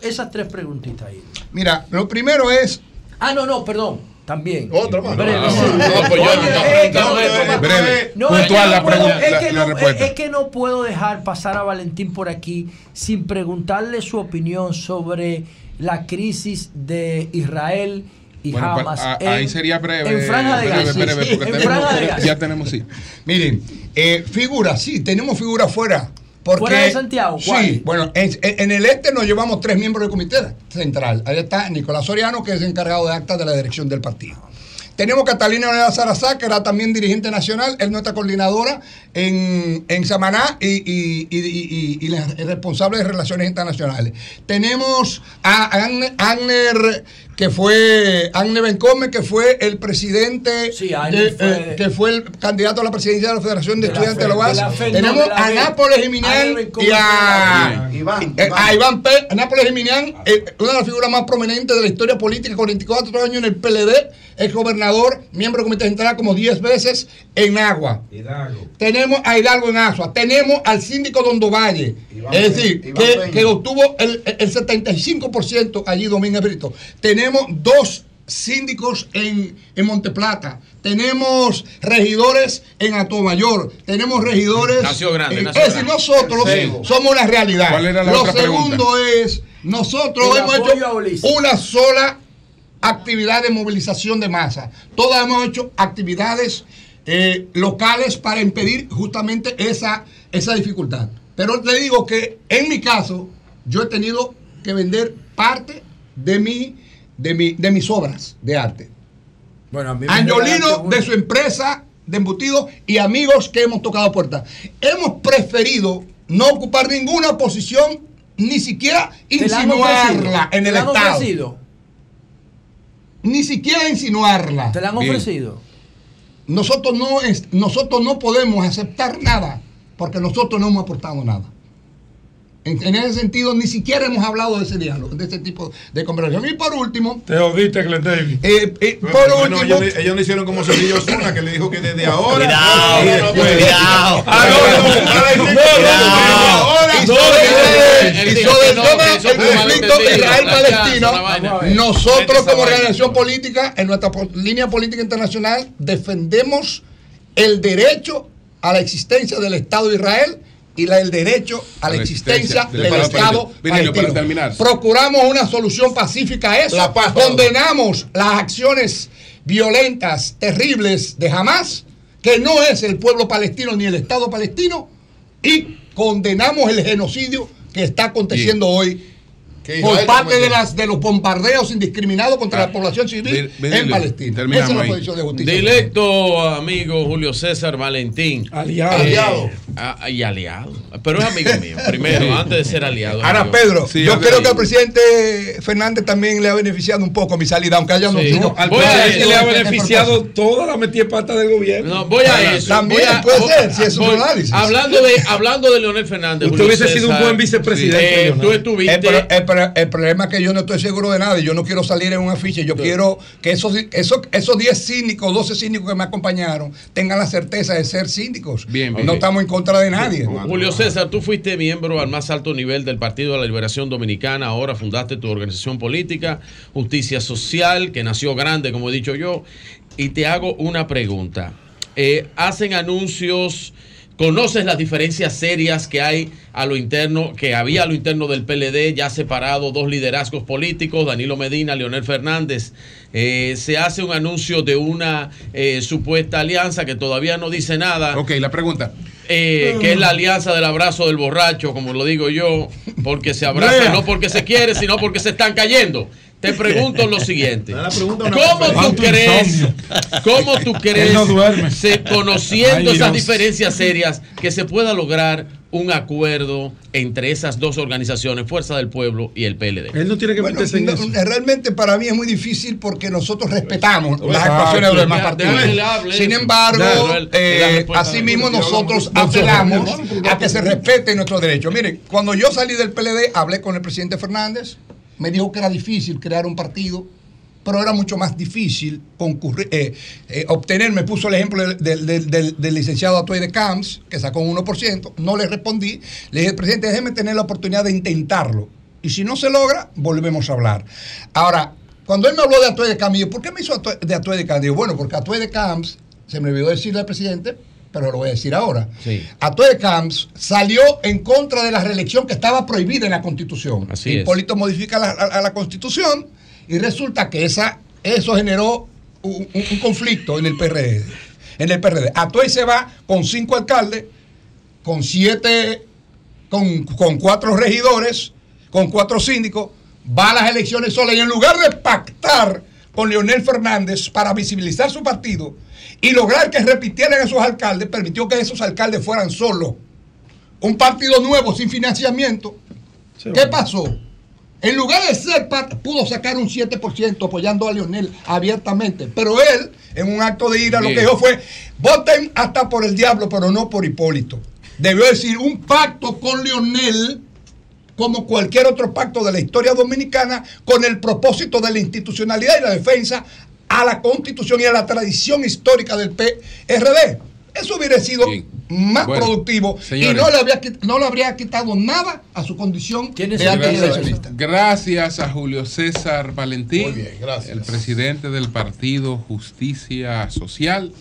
Esas tres preguntitas ahí. Mira, lo primero es. Ah, no, no, perdón. También. Otra más. Breve, No, sí. no, no, pues es que no puedo dejar pasar a Valentín por aquí sin preguntarle su opinión sobre la crisis de Israel y Bueno, Hamas. pa- a- en- ahí sería breve. En Franja de breve, Gaza. breve, porque En tenemos- Franja de Gaza. ya tenemos, sí. Miren, eh, figuras, sí, tenemos figuras fuera. Porque, ¿Fuera de Santiago? ¿Cuál? Sí, bueno, en, en el este nos llevamos tres miembros del comité central. Ahí está Nicolás Soriano, que es encargado de actas de la dirección del partido. Tenemos Catalina Leonela Sarazá, que era también dirigente nacional, es nuestra coordinadora en, en Samaná y, y- y- y- y la responsable de relaciones internacionales. Tenemos a Agne- Agner, que fue Agner Bencome, que fue el presidente, Agner de- fue- eh, que fue el candidato a la presidencia de la Federación de, Estudiantes de la Fe- UAS. de la Fe- no, Tenemos de la a. Nápoles Bencome y a, fue Iván. eh, a Iván P. Nápoles Jiminián, eh, una de las figuras más prominentes de la historia política, 44 años en el PLD, es gobernador, miembro del Comité Central como 10 veces en Agua. Tenemos a Hidalgo en Asua, tenemos al síndico Dondo Valle, es decir, Iván que, Peña. que obtuvo el, el 75% allí Domínguez Brito. Tenemos dos síndicos en, en Monteplata, tenemos regidores en Atomayor, tenemos regidores... Nació grande, en- nació es decir, nosotros Sí. somos una realidad. ¿Cuál era la Lo otra segundo es, nosotros El hemos a hecho una sola actividad de movilización de masa. Todas hemos hecho actividades eh, locales para impedir justamente esa, esa dificultad. Pero te digo que en mi caso, yo he tenido que vender parte de, mi, de, mi, de mis obras de arte. Bueno, a mí me Angiolino de su empresa de embutidos y amigos que hemos tocado puertas. Hemos preferido no ocupar ninguna posición, ni siquiera ¿Te la han insinuarla en ¿Te el Estado. Ni siquiera insinuarla. ¿Te la han Bien. ofrecido? Nosotros no, es, nosotros no podemos aceptar nada porque nosotros no hemos aportado nada. En, en ese sentido, ni siquiera hemos hablado de ese diálogo, de ese tipo de conversación. Y por último, Te jodiste, Glenn David. eh, eh, por Bueno, último, ellos, ellos no hicieron como Cedillo Osuna, que le dijo que desde ahora. Cuidado. Ah, no, Cuidado. el conflicto. Israel-Palestino, nosotros como organización política, en nuestra línea política internacional, defendemos el derecho a la existencia del Estado de Israel y la, el derecho a la, existencia, del, Estado palestino. Para terminar. Procuramos una solución pacífica a eso. La paz. Condenamos las acciones violentas, terribles de Hamas, que no es el pueblo palestino ni el Estado palestino, y condenamos el genocidio que está aconteciendo hoy por parte de, las, de los bombardeos indiscriminados contra la población civil en Palestina. Esa es la posición de justicia. Directo, amigo Julio César Valentín. Aliado. Eh, Aliado. ah, y aliado. Pero es amigo mío. (laughs) Primero, antes de ser aliado. Ahora, amigo. Pedro, Sí, yo creo que al presidente Fernández también le ha beneficiado un poco mi salida, aunque haya Sí. no, al Voy a Es eso. que le ha beneficiado toda la metida pata del gobierno. No, voy a eso. También voy a- puede voy- ser, si es un análisis. Hablando de, hablando de Leonel Fernández. Usted Julio hubiese sido un buen vicepresidente, eh, tú estuviste. pro- el pro- el problema es que yo no estoy seguro de nada y yo no quiero salir en un afiche. Yo quiero que esos, esos, esos 10 síndicos, 12 síndicos que me acompañaron tengan la certeza de ser síndicos. Bien, bien. no estamos en contra de nadie. Julio César, tú fuiste miembro al más alto nivel del Partido de la Liberación Dominicana, ahora fundaste tu organización política, Justicia Social, que nació grande, como he dicho yo, y te hago una pregunta. Eh, hacen anuncios, conoces las diferencias serias que hay a lo interno, que había a lo interno del PLD, ya separado dos liderazgos políticos, Danilo Medina, Leonel Fernández. Eh, se hace un anuncio de una eh, supuesta alianza que todavía no dice nada Ok, la pregunta. eh, que es la alianza del abrazo del borracho, como lo digo yo, porque se abraza no porque se quiere, sino porque se están cayendo. Te pregunto lo (laughs) siguiente. ¿Cómo tú (laughs) ¿Cuánto crees, cómo tú crees, se- conociendo Ay, esas diferencias serias, que se pueda lograr un acuerdo entre esas dos organizaciones, Fuerza del Pueblo y el PLD? Él no tiene que Bueno, meterse en no, eso. realmente para mí es muy difícil porque nosotros respetamos Pues, las Exacto. actuaciones de los demás Ya, partidos. Sin embargo, él- eh, asimismo nosotros No, no, apelamos a que se respeten nuestros derechos. Miren, cuando yo salí del PLD, hablé con el presidente Fernández, me dijo que era difícil crear un partido pero era mucho más difícil concurrir, eh, eh, obtener. Me puso el ejemplo del, del- del- licenciado Atuey de Camps, que sacó un 1%. No le respondí. Le dije, presidente, déjeme tener la oportunidad de intentarlo. Y si no se logra, volvemos a hablar. Ahora, cuando él me habló de Atuey de Camps, yo, ¿por qué me hizo de Atuey de Camps? Digo, bueno, porque Atuey de Camps, se me olvidó decirle al presidente, pero lo voy a decir ahora. Sí. De Camps salió en contra de la reelección que estaba prohibida en la Constitución. Así es. Hipólito modifica la, a, a la Constitución y resulta que esa, eso generó un, un- un conflicto en el PRD. En el PRD. Atuey se va con cinco alcaldes, con siete, con, con cuatro regidores, con cuatro síndicos, va a las elecciones sola y en lugar de pactar con Leonel Fernández para visibilizar su partido y lograr que repitieran esos alcaldes, permitió que esos alcaldes fueran solos. Un partido nuevo sin financiamiento. ¿Qué pasó? En lugar de ser pudo sacar un 7% apoyando a Leonel abiertamente. Pero él, en un acto de ira, lo Bien. que dijo fue: voten hasta por el diablo, pero no por Hipólito. Debió decir un pacto con Leonel, como cualquier otro pacto de la historia dominicana, con el propósito de la institucionalidad y la defensa a la constitución y a la tradición histórica del PRD. Eso hubiera sido más Bueno, productivo y no le, había, quit- no le habría quitado nada a su condición de Gracias, antireeleccionista. gracias a Julio César Valentín, Muy bien, gracias. el presidente del partido Justicia Social.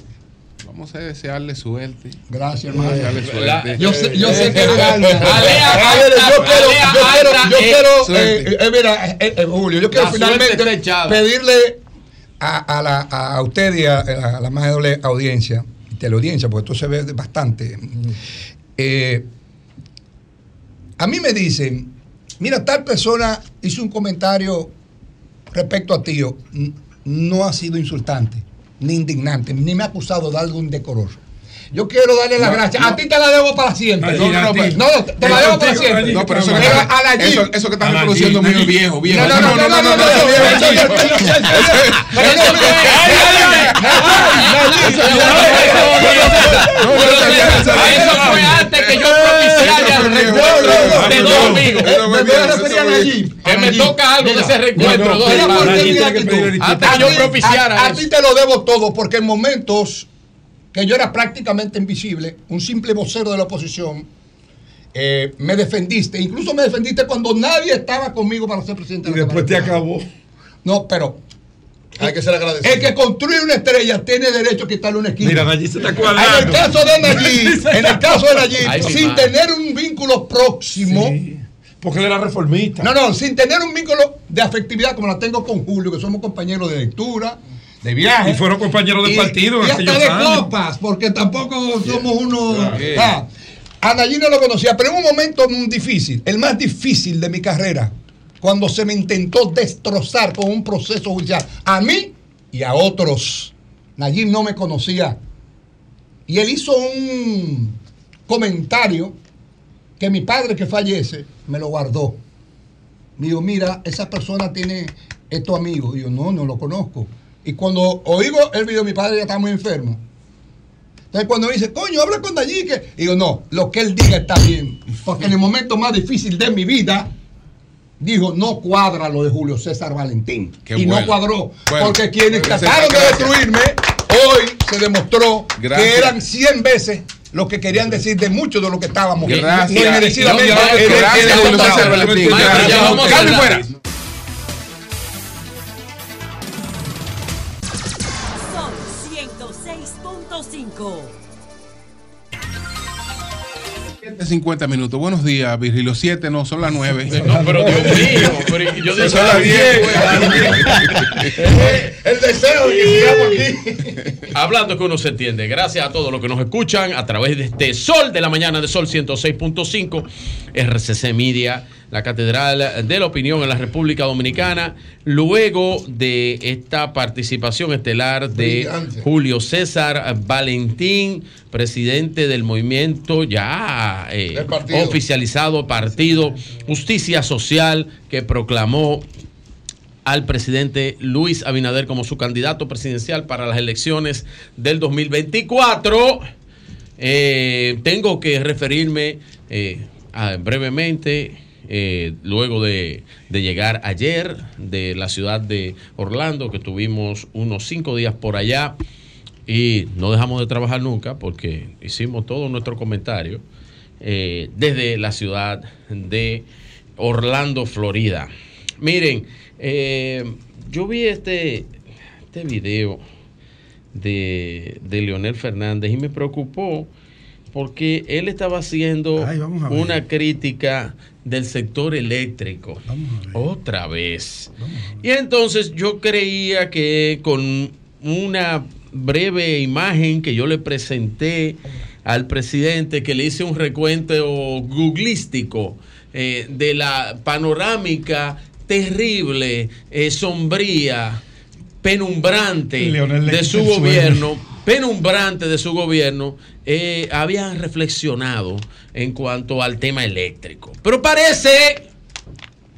Vamos a desearle suerte. Gracias, hermano. Desearle suerte. Yo sé, yo sé que Eh, (laughs) Alea, yo quiero, yo quiero, yo eh, quiero, suerte. eh, eh, mira, eh, eh, Julio, yo quiero La finalmente pedirle a, a usted y a, a la más doble audiencia, teleaudiencia, porque esto se ve bastante. eh, a mí me dicen, mira, tal persona hizo un comentario respecto a n- no ha sido insultante, ni indignante, ni me ha acusado de algo indecoroso. Yo quiero darle las No, gracias. no. A ti te la debo para siempre. No, no, no, te la debo para siempre. No, pero eso que eso- eso que estás reproduciendo mío viejo, viejo. No, no, no, no, no, no, no, eso no, viejo, no, viejo. no, no, no, no, no, Pero eso que- Eso fue antes que yo propiciara el reencuentro de dos amigos. Que me toca algo de ese reencuentro. dos Mira, hermanos. ¿por qué mira que tú? Antes que A yo propiciara a, ti te lo debo todo, porque en momentos que yo era prácticamente invisible, un simple vocero de la oposición, eh, me defendiste. Incluso me defendiste cuando nadie estaba conmigo para ser presidente. Y después te acabó. No, pero. Hay que ser agradecido. El que construye una estrella tiene derecho a quitarle una esquina. Mira, Nayib se está En cuadrando. (laughs) el caso de Nayib, en el caso de Ay, Nayib, sin madre. tener un vínculo próximo. porque él era reformista. No, no, sin tener un vínculo de afectividad como la tengo con Julio, que somos compañeros de lectura, de viaje. Y fueron compañeros de Y- partido en Y hasta de años. copas, porque tampoco somos unos. Bien. Ah, a Nayib no lo conocía, pero en un momento difícil, el más difícil de mi carrera, cuando se me intentó destrozar con un proceso judicial, a mí y a otros. Nayib no me conocía. Y él hizo un comentario que mi padre que fallece me lo guardó. Me dijo, mira, esa persona tiene estos amigos. Y yo, no, no lo conozco. Y cuando oigo el video, mi padre ya está muy enfermo. Entonces cuando me dice, coño, habla con Nayib. que-". Y digo, no, lo que él diga está bien. Porque en el momento más difícil de mi vida, dijo, no cuadra lo de Julio César Valentín. Qué y bueno. no cuadró. Bueno, porque quienes trataron de gracias. destruirme, hoy se demostró Gracias. que eran 100 veces lo que querían decir de mucho de lo que estábamos. Gracias. No inmerecidamente. Gracias, gracias, Julio. César Valentín. Maestro, Gracias. 50 minutos. Buenos días, Virgilio. 7 no, son las 9. (laughs) No, pero Dios mío, pero yo dije son las las 10. (laughs) El deseo de que sigamos aquí. Hablando que uno se entiende. Gracias a todos los que nos escuchan a través de este Sol de la Mañana de Sol 106.5, RCC Media, la Catedral de la Opinión en la República Dominicana. Luego de esta participación estelar de Brillante. Julio César Valentín, presidente del movimiento ya eh, partido. oficializado Partido Justicia Social, que proclamó al presidente Luis Abinader como su candidato presidencial para las elecciones del 2024. Eh, tengo que referirme eh, a- brevemente eh, luego de, llegar ayer de la ciudad de Orlando, que tuvimos unos cinco días por allá y no dejamos de trabajar nunca porque hicimos todo nuestro comentario eh, desde la ciudad de Orlando, Florida. Miren, eh, yo vi este, este video de, de Leonel Fernández y me preocupó porque él estaba haciendo una crítica del sector eléctrico. Otra vez. Y entonces yo creía que con una breve imagen que yo le presenté al presidente, que le hice un recuento googlístico eh, de la panorámica terrible, eh, sombría, penumbrante de su gobierno, penumbrante de su gobierno, eh, habían reflexionado en cuanto al tema eléctrico. Pero parece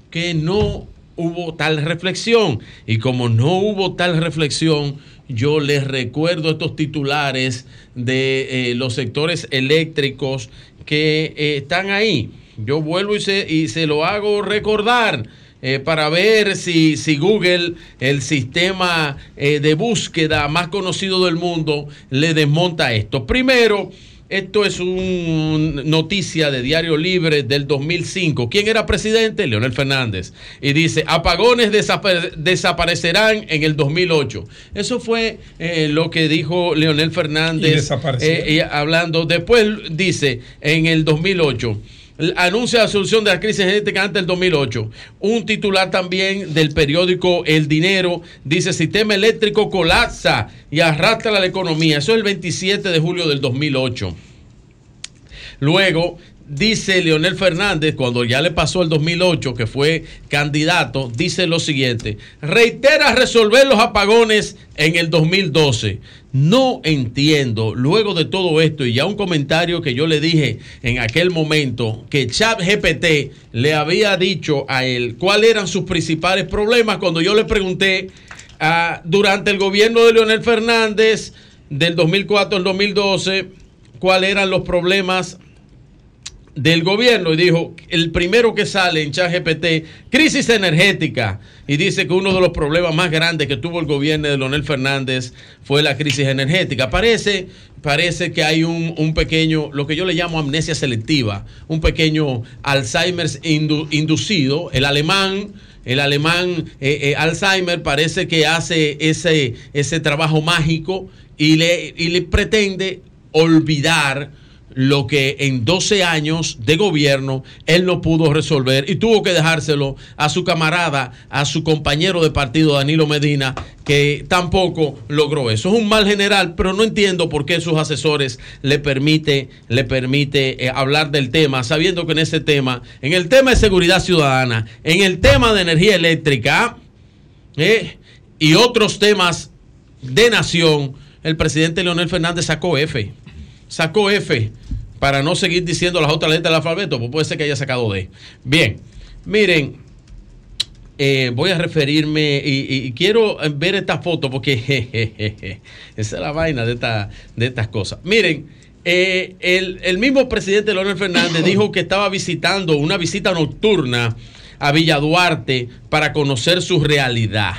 que no hubo tal reflexión. Y como no hubo tal reflexión, yo les recuerdo estos titulares de eh, los sectores eléctricos que eh, están ahí. Yo vuelvo y se, y se lo hago recordar. Eh, para ver si, si, Google, el sistema de búsqueda más conocido del mundo, le desmonta esto. Primero, esto es una noticia de Diario Libre del 2005. ¿Quién era presidente? Leonel Fernández. Y dice, apagones desaparecerán en el 2008. Eso fue eh, lo que dijo Leonel Fernández. Y eh, hablando, después dice, en el 2008 anuncia la solución de la crisis energética antes del 2008. Un titular también del periódico El Dinero dice sistema eléctrico colapsa y arrastra la economía. Eso es el 27 de julio del 2008. Luego dice Leonel Fernández, cuando ya le pasó el 2008, que fue candidato, dice lo siguiente, reitera resolver los apagones en el 2012. No entiendo, luego de todo esto, y ya un comentario que yo le dije en aquel momento, que Chat GPT le había dicho a él cuáles eran sus principales problemas cuando yo le pregunté ah, durante el gobierno de Leonel Fernández del 2004 al 2012 cuáles eran los problemas del gobierno y dijo, el primero que sale en ChatGPT, crisis energética, y dice que uno de los problemas más grandes que tuvo el gobierno de Leonel Fernández fue la crisis energética. Parece, parece que hay un, pequeño, lo que yo le llamo amnesia selectiva, un pequeño Alzheimer inducido, el alemán. El alemán eh, eh, Alzheimer parece que hace ese, ese trabajo mágico y le, y le pretende olvidar lo que en 12 años de gobierno él no pudo resolver y tuvo que dejárselo a su camarada, a su compañero de partido Danilo Medina, que tampoco logró eso. Es un mal general, pero no entiendo por qué sus asesores le permite, le permite eh, hablar del tema, sabiendo que en ese tema, en el tema de seguridad ciudadana, en el tema de energía eléctrica eh, y otros temas de nación, el presidente Leonel Fernández sacó F sacó F para no seguir diciendo las otras letras del alfabeto, pues puede ser que haya sacado D. Bien, miren, eh, voy a referirme y, quiero ver esta foto porque (laughs) esa es la vaina de, de estas cosas. Miren, eh, el, el, mismo presidente Leonel Fernández (coughs) dijo que estaba visitando una visita nocturna a Villa Duarte para conocer su realidad.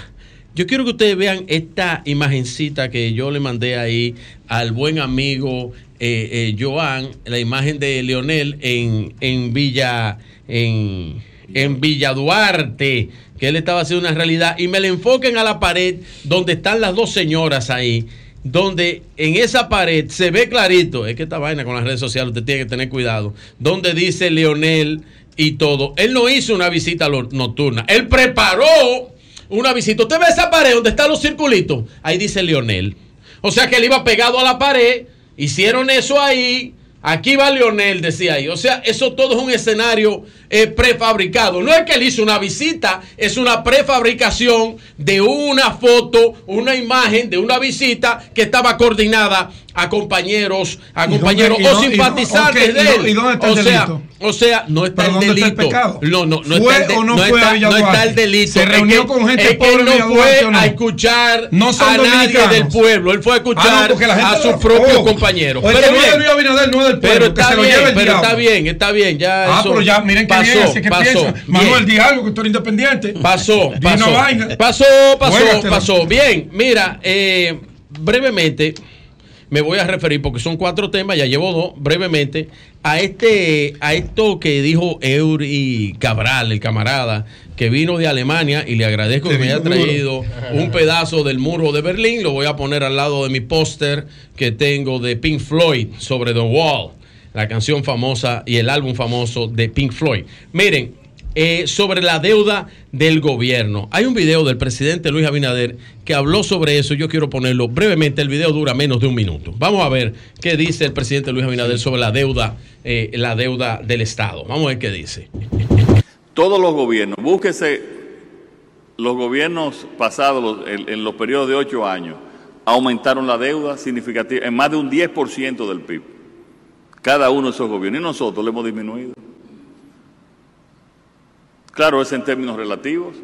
Yo quiero que ustedes vean esta imagencita que yo le mandé ahí al buen amigo eh, eh, Joan, la imagen de Leonel en, en Villa, en, en Villa Duarte, que él estaba haciendo una realidad, y me le enfoquen a la pared donde están las dos señoras ahí, donde en esa pared se ve clarito, es que esta vaina con las redes sociales usted tiene que tener cuidado, donde dice Leonel y todo. Él no hizo una visita nocturna, él preparó una visita. Usted ve esa pared donde están los circulitos. Ahí dice Leonel. O sea que él iba pegado a la pared. Hicieron eso ahí. Aquí va Leonel, decía ahí. O sea, eso todo es un escenario eh, prefabricado. No es que él hizo una visita, es una prefabricación de una foto, una imagen de una visita que estaba coordinada a compañeros, a compañeros o simpatizantes de él. ¿Y dónde está o el sea, delito? o sea, no está ¿Pero el dónde está el delito. pecado? no, no, no ¿Fue está el de- o no no fue está- no el delito. ¿Se Es reunió que- con gente es que pobre él no fue o a escuchar No son a nadie del pueblo. Él fue a escuchar Ah, la gente a sus propios oh. compañeros. O Pero que es bien, Luis Abinader no es del pueblo, pero que está se lo bien, pero diablo. está bien, está bien. Ya Ah, eso pero ya, miren qué pasó, bien, así que piensa. Manuel, di algo que tú eres independiente. Pasó, pasó. Pasó, pasó, pasó. Bien, mira, eh, brevemente me voy a referir porque son cuatro temas, ya llevo dos, brevemente, a este, a esto que dijo Eury Cabral, el camarada, que vino de Alemania y le agradezco que me haya traído un pedazo del muro de Berlín. Lo voy a poner al lado de mi póster que tengo de Pink Floyd sobre The Wall, la canción famosa y el álbum famoso de Pink Floyd. Miren, eh, sobre la deuda del gobierno. Hay un video del presidente Luis Abinader que habló sobre eso. Yo quiero ponerlo brevemente. El video dura menos de un minuto. Vamos a ver qué dice el presidente Luis Abinader sobre la deuda, eh, la deuda del Estado. Vamos a ver qué dice. todos los gobiernos, búsquese los gobiernos pasados, en, en los periodos de ocho años, aumentaron la deuda significativa en más de un 10% del PIB. Cada uno de esos gobiernos. Y nosotros lo hemos disminuido. Claro, es en términos relativos.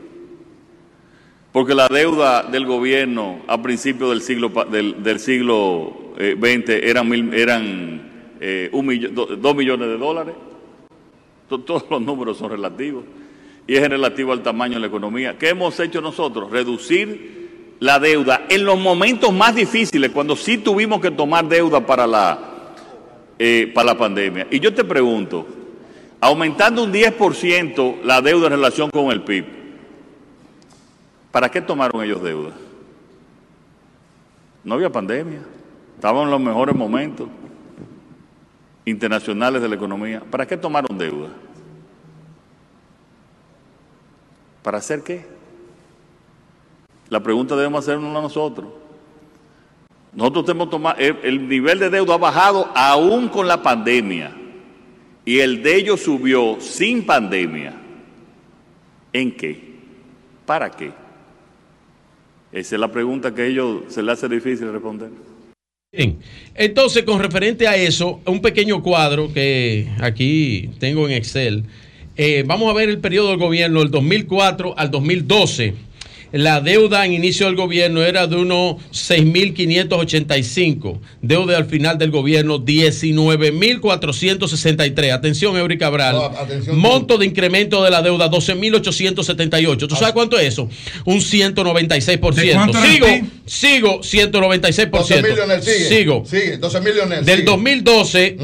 Porque la deuda del gobierno a principios del siglo, del, siglo eh, eran, eran eh, dos millones de dólares. To- Todos los números son relativos y es en relativo al tamaño de la economía. ¿Qué hemos hecho nosotros? Reducir la deuda en los momentos más difíciles, cuando sí tuvimos que tomar deuda para la, eh, para la pandemia. Y yo te pregunto, aumentando un 10% la deuda en relación con el PIB, ¿para qué tomaron ellos deuda? No había pandemia, estaban en los mejores momentos internacionales de la economía. ¿Para qué tomaron deuda? ¿Para hacer qué? La pregunta debemos hacernos a nosotros. Nosotros tenemos tomado, el, el nivel de deuda ha bajado aún con la pandemia y el de ellos subió sin pandemia. ¿En qué? ¿Para qué? Esa es la pregunta que a ellos se les hace difícil responder. Bien, entonces con referente a eso, un pequeño cuadro que aquí tengo en Excel. Eh, vamos a ver el periodo del gobierno del 2004 al 2012. La deuda en inicio del gobierno era de unos 6.585. Deuda al final del gobierno 19.463. Atención, Eury Cabral. No, atención. Monto de incremento de la deuda 12.878. ¿Tú sabes cuánto es eso? Un 196%. ¿De cuánto era el Sigo, sigo 196%. 12 mil, Leonel, sigue. Sigo. Sigue, 12 mil, Leonel, Del sigue. 2012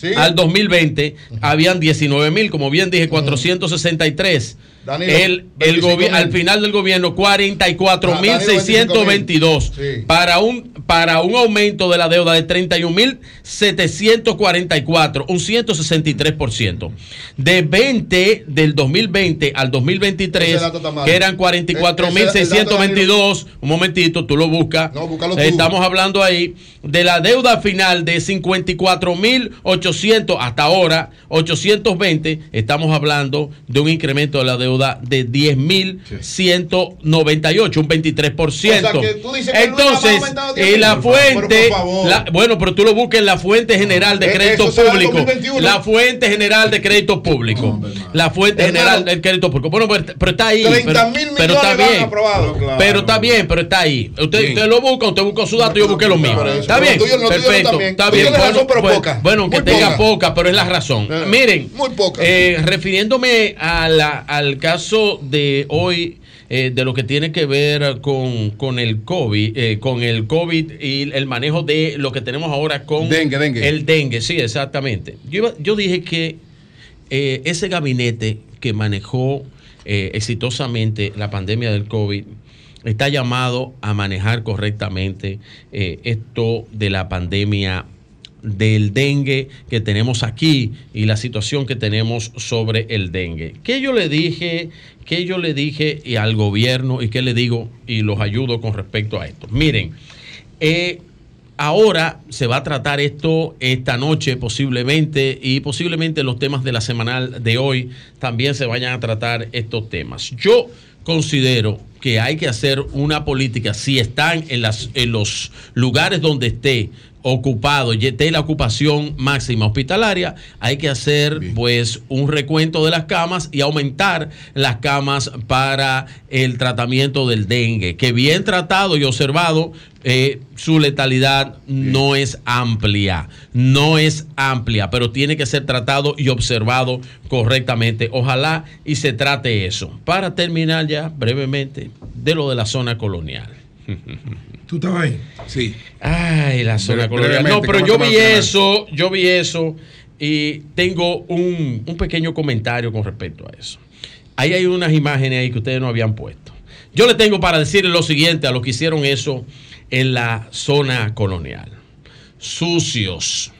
Sigue. al 2020 habían 19 mil, como bien dije, 463. Danilo, el, el 25 gobi- mil. al final del gobierno 44 mil Ah, Danilo, 622 Sí. para un para un aumento de la deuda de 31 mil 744 un 163% de 20 del 2020 al 2023 Ese dato está mal. que eran 44 mil Ese- ese dato, 622 un momentito tú lo buscas No, estamos hablando ahí de la deuda final de 54 mil 800 hasta ahora 820 estamos hablando de un incremento de la deuda de 10 mil 198 un 23% O sea, que tú dices que entonces 10 y la fuente favor. la- bueno pero tú lo buscas en la fuente general de Eh, crédito en público 2021. la fuente general de crédito público la fuente Hermano. general del crédito público bueno pero, pero está ahí 30 pero, mil pero está millones bien. Claro. pero está bien pero está ahí usted, usted lo busca usted busca su dato yo busqué lo mío está bien perfecto está bien bueno, razón, pero pues, poca. bueno aunque tenga poca. poca pero es la razón Eh, miren muy poca. eh, refiriéndome a la- al caso de hoy eh, de lo que tiene que ver con, con el COVID, eh, con el COVID y el manejo de lo que tenemos ahora con Dengue, dengue. el dengue, sí, exactamente. Yo, yo dije que eh, ese gabinete que manejó eh, exitosamente la pandemia del COVID está llamado a manejar correctamente esto de la pandemia del dengue que tenemos aquí y la situación que tenemos sobre el dengue. ¿Qué yo le dije? ¿Qué yo le dije y al gobierno y qué le digo y los ayudo con respecto a esto? Miren, eh, ahora se va a tratar esto esta noche posiblemente y posiblemente los temas de la semanal de hoy también se vayan a tratar estos temas. Yo considero que hay que hacer una política, si están en, las, en los lugares donde esté, ocupado, y esté la ocupación máxima hospitalaria, hay que hacer pues un recuento de las camas y aumentar las camas para el tratamiento del dengue, que bien tratado y observado, eh, su letalidad no es amplia, no es amplia, pero tiene que ser tratado y observado correctamente. Ojalá y se trate eso. Para terminar ya brevemente de lo de la zona colonial. (laughs) ¿Tú estabas ahí? Sí. Ay, la zona colonial. No, pero yo vi eso, yo vi eso y tengo un, un pequeño comentario con respecto a eso. Ahí hay unas imágenes ahí que ustedes no habían puesto. Yo le tengo para decirle lo siguiente a los que hicieron eso en la zona colonial. Sucios,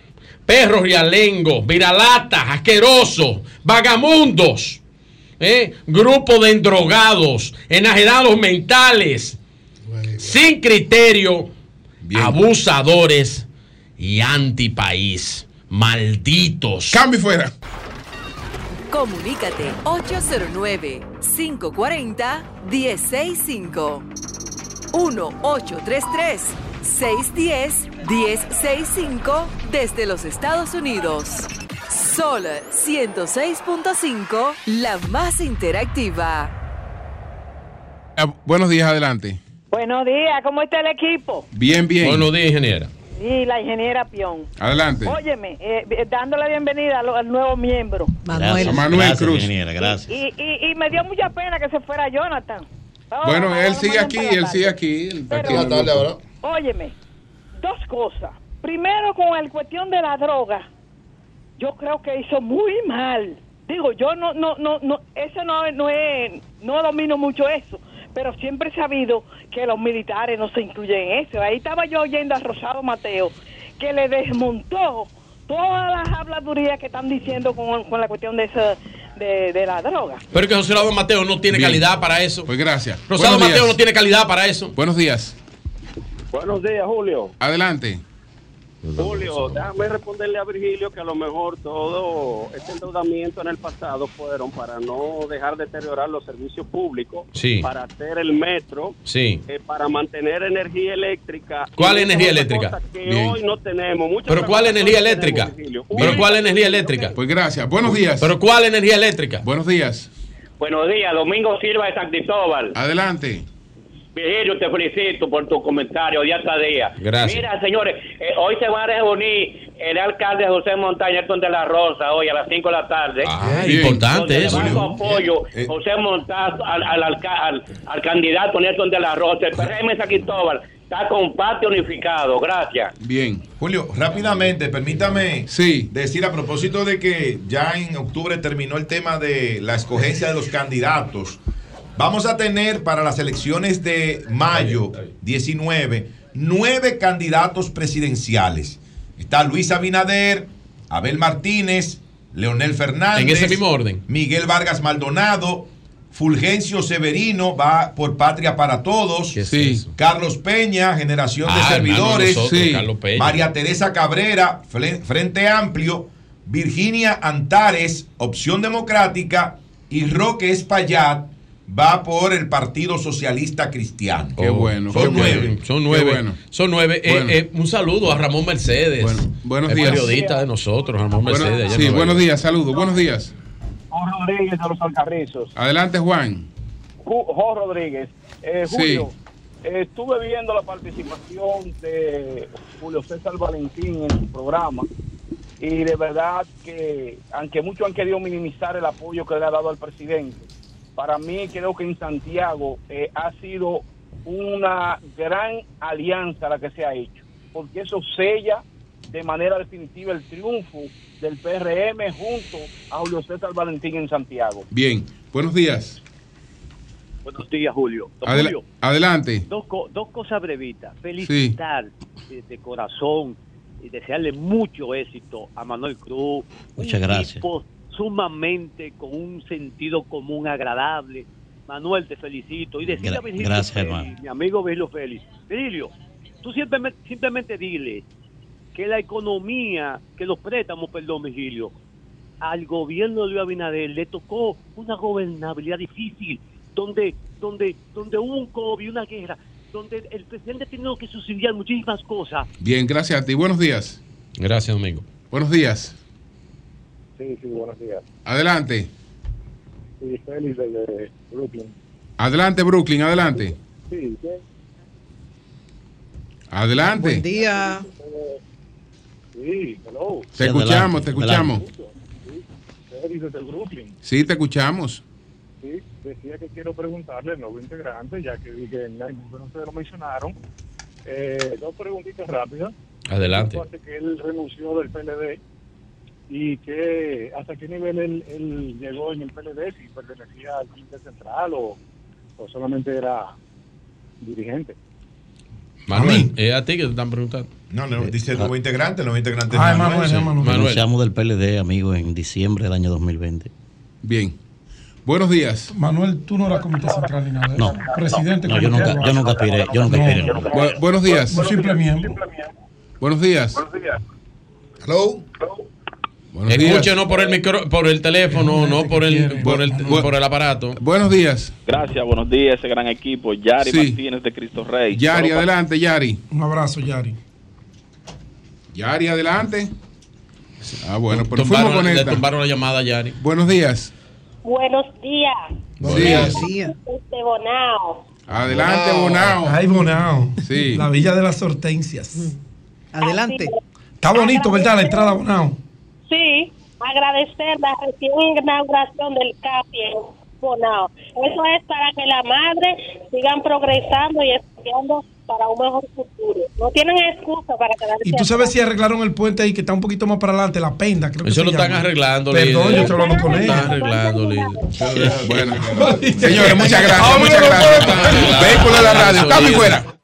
perros rialengos, viralatas, asquerosos, vagamundos, ¿eh? grupo de endrogados, enajenados mentales, sin criterio, abusadores y antipaís. Malditos. Cambio fuera. Comunícate 809-540-1065. 1-833-610-1065 desde los Estados Unidos. Sol 106.5, la más interactiva. Eh, buenos días, adelante. Buenos días, ¿cómo está el equipo? Bien, bien. Buenos días, ingeniera. Y la ingeniera Pion. Adelante. Óyeme, eh, eh, dándole bienvenida al, al nuevo miembro. Manuel. A Manuel Gracias, Cruz. ingeniera, gracias. Y, y, y me dio mucha pena que se fuera Jonathan. Oh, Bueno, él sigue aquí, la él sigue aquí. él aquí. Óyeme, dos cosas. Primero, con el cuestión de la droga, yo creo que hizo muy mal. Digo, yo no, no, no, no, eso no, no es, no domino mucho eso, pero siempre he sabido que los militares no se incluyen en eso. Ahí estaba yo oyendo a Rosado Mateo, que le desmontó todas las habladurías que están diciendo con, con la cuestión de, esa, de, de la droga. Pero que José Lado Mateo no tiene Bien. calidad para eso. Pues gracias. Rosado Mateo no tiene calidad para eso. Buenos días. Buenos días, Julio. Adelante. Julio, déjame responderle a Virgilio que a lo mejor todo este endeudamiento en el pasado fueron para no dejar deteriorar los servicios públicos, Sí. para hacer el metro, Sí. eh, para mantener energía eléctrica. ¿Cuál Y energía eléctrica? Que Bien. hoy no tenemos. Muchas ¿Pero cuál energía no tenemos, eléctrica? ¿Pero cuál energía eléctrica? Pues gracias. Buenos días. ¿Pero cuál energía eléctrica? Buenos días. Buenos días, Domingo Silva de San Cristóbal. Adelante. Virgilio, te felicito por tu comentario día tras día. Gracias. Mira, señores, eh, hoy se va a reunir el alcalde José Montaña Nelson de la Rosa, hoy a las 5 de la tarde. Ah, importante eso. va su apoyo José Montaña al, al, al- al candidato Nelson de la Rosa. El PRM San Cristóbal está con parte unificado. Gracias. Bien. Julio, rápidamente, permítame decir a propósito de que ya en octubre terminó el tema de la escogencia de los candidatos. Vamos a tener para las elecciones de mayo 19 nueve candidatos presidenciales. Está Luis Abinader, Abel Martínez, Leonel Fernández. En ese mismo orden. Miguel Vargas Maldonado, Fulgencio Severino va por Patria para Todos. Sí. Carlos Peña, Generación de Ah, Servidores. nosotros, Peña. María Teresa Cabrera, Frente Amplio. Virginia Antares, Opción Democrática. Y Roque Espaillat va por el Partido Socialista Cristiano. Qué bueno, Son qué nueve. bueno. Son nueve. bueno. Son nueve. Eh, Bueno. eh, un saludo a Ramón Mercedes. buenos el días. periodista de nosotros, Ramón Bueno, Mercedes. sí, buenos días. Saludos. Buenos días. Juan Rodríguez de los Alcarrizos. Adelante, Juan. Ju- Jo Rodríguez. Eh, Sí. Julio, eh, estuve viendo la participación de Julio César Valentín en su programa y de verdad que, aunque muchos han querido minimizar el apoyo que le ha dado al presidente, para mí creo que en Santiago eh, ha sido una gran alianza la que se ha hecho, porque eso sella de manera definitiva el triunfo del PRM junto a Julio César Valentín en Santiago. Bien. Buenos días. Buenos días, Julio. Adela- Julio, adelante. dos, co- dos cosas brevitas. Felicitar eh, de corazón y desearle mucho éxito a Manuel Cruz. Muchas gracias. tipo sumamente con un sentido común agradable. Manuel, te felicito. Y decirle a Virgilio gracias, Félix, hermano. mi amigo Virgilio Félix. Virgilio, tú simplemente, simplemente dile que la economía, que los préstamos, perdón, Virgilio, al gobierno de Luis Abinader le tocó una gobernabilidad difícil, donde, donde, donde hubo un COVID, una guerra. donde el presidente ha tenido que subsidiar muchísimas cosas. Bien, gracias a ti. Buenos días. Gracias, Domingo. Buenos días. Sí, sí, buenos días. Adelante. Sí, Félix de Brooklyn. Adelante, Brooklyn, adelante. Sí, ¿qué? Adelante. Buen día. Sí, hello. Te escuchamos, te escuchamos. Sí, Félix desde Brooklyn. Sí, te escuchamos. Sí, decía que quiero preguntarle al nuevo integrante, ya que vi que ustedes lo mencionaron. Eh, dos preguntitas rápidas. Adelante. Hace que él renunció del PLD y que hasta qué nivel él, él llegó en el PLD, si pertenecía al Comité Central o, o solamente era dirigente. Manuel, es a ti que te están preguntando. No, no, dice el nuevo integrante, el nuevo integrante es Ah, Manuel. Manuel, sí. Manuel. Renunciamos del PLD, amigo, en diciembre del año 2020. Bien. Buenos días. Manuel, tú no eras comité central ni nada. No. Presidente. No, yo nunca, yo nunca aspiré. Yo nunca No. aspiré. Bu- buenos días. Un simple miembro. Buenos días. Hello. Buenos días. Escúchenos por el micro, por el teléfono, no por el, por el, Bu- por el aparato. Buenos días. Gracias, buenos días, ese gran equipo. Yari Sí. Martínez de Cristo Rey. Yari, Solo adelante, Yari. Un abrazo, Yari. Yari, adelante. Ah, bueno, pero Tumbaron- con le esta. tumbaron la llamada Yari. Buenos días. Buenos días. Buenos días. Este Bonao. Adelante, Bonao. Ay, Bonao. Sí. La Villa de las Hortensias. Adelante. Está bonito, ¿verdad? La entrada Bonao. Sí, agradecer la recién inauguración del CAPI en Bonao. Eso es para que las madres sigan progresando y estudiando para un mejor futuro. No tienen excusa para quedarse Y tú sabes si arreglaron el puente ahí que está un poquito más para adelante, la penda, creo que Eso lo están arreglando, Perdón, líder. yo estoy hablando con Lo ella. Están arreglando, líder. Bueno, (laughs) señores, muchas gracias, muchas gracias. Vehículo de la radio. Estamos fuera.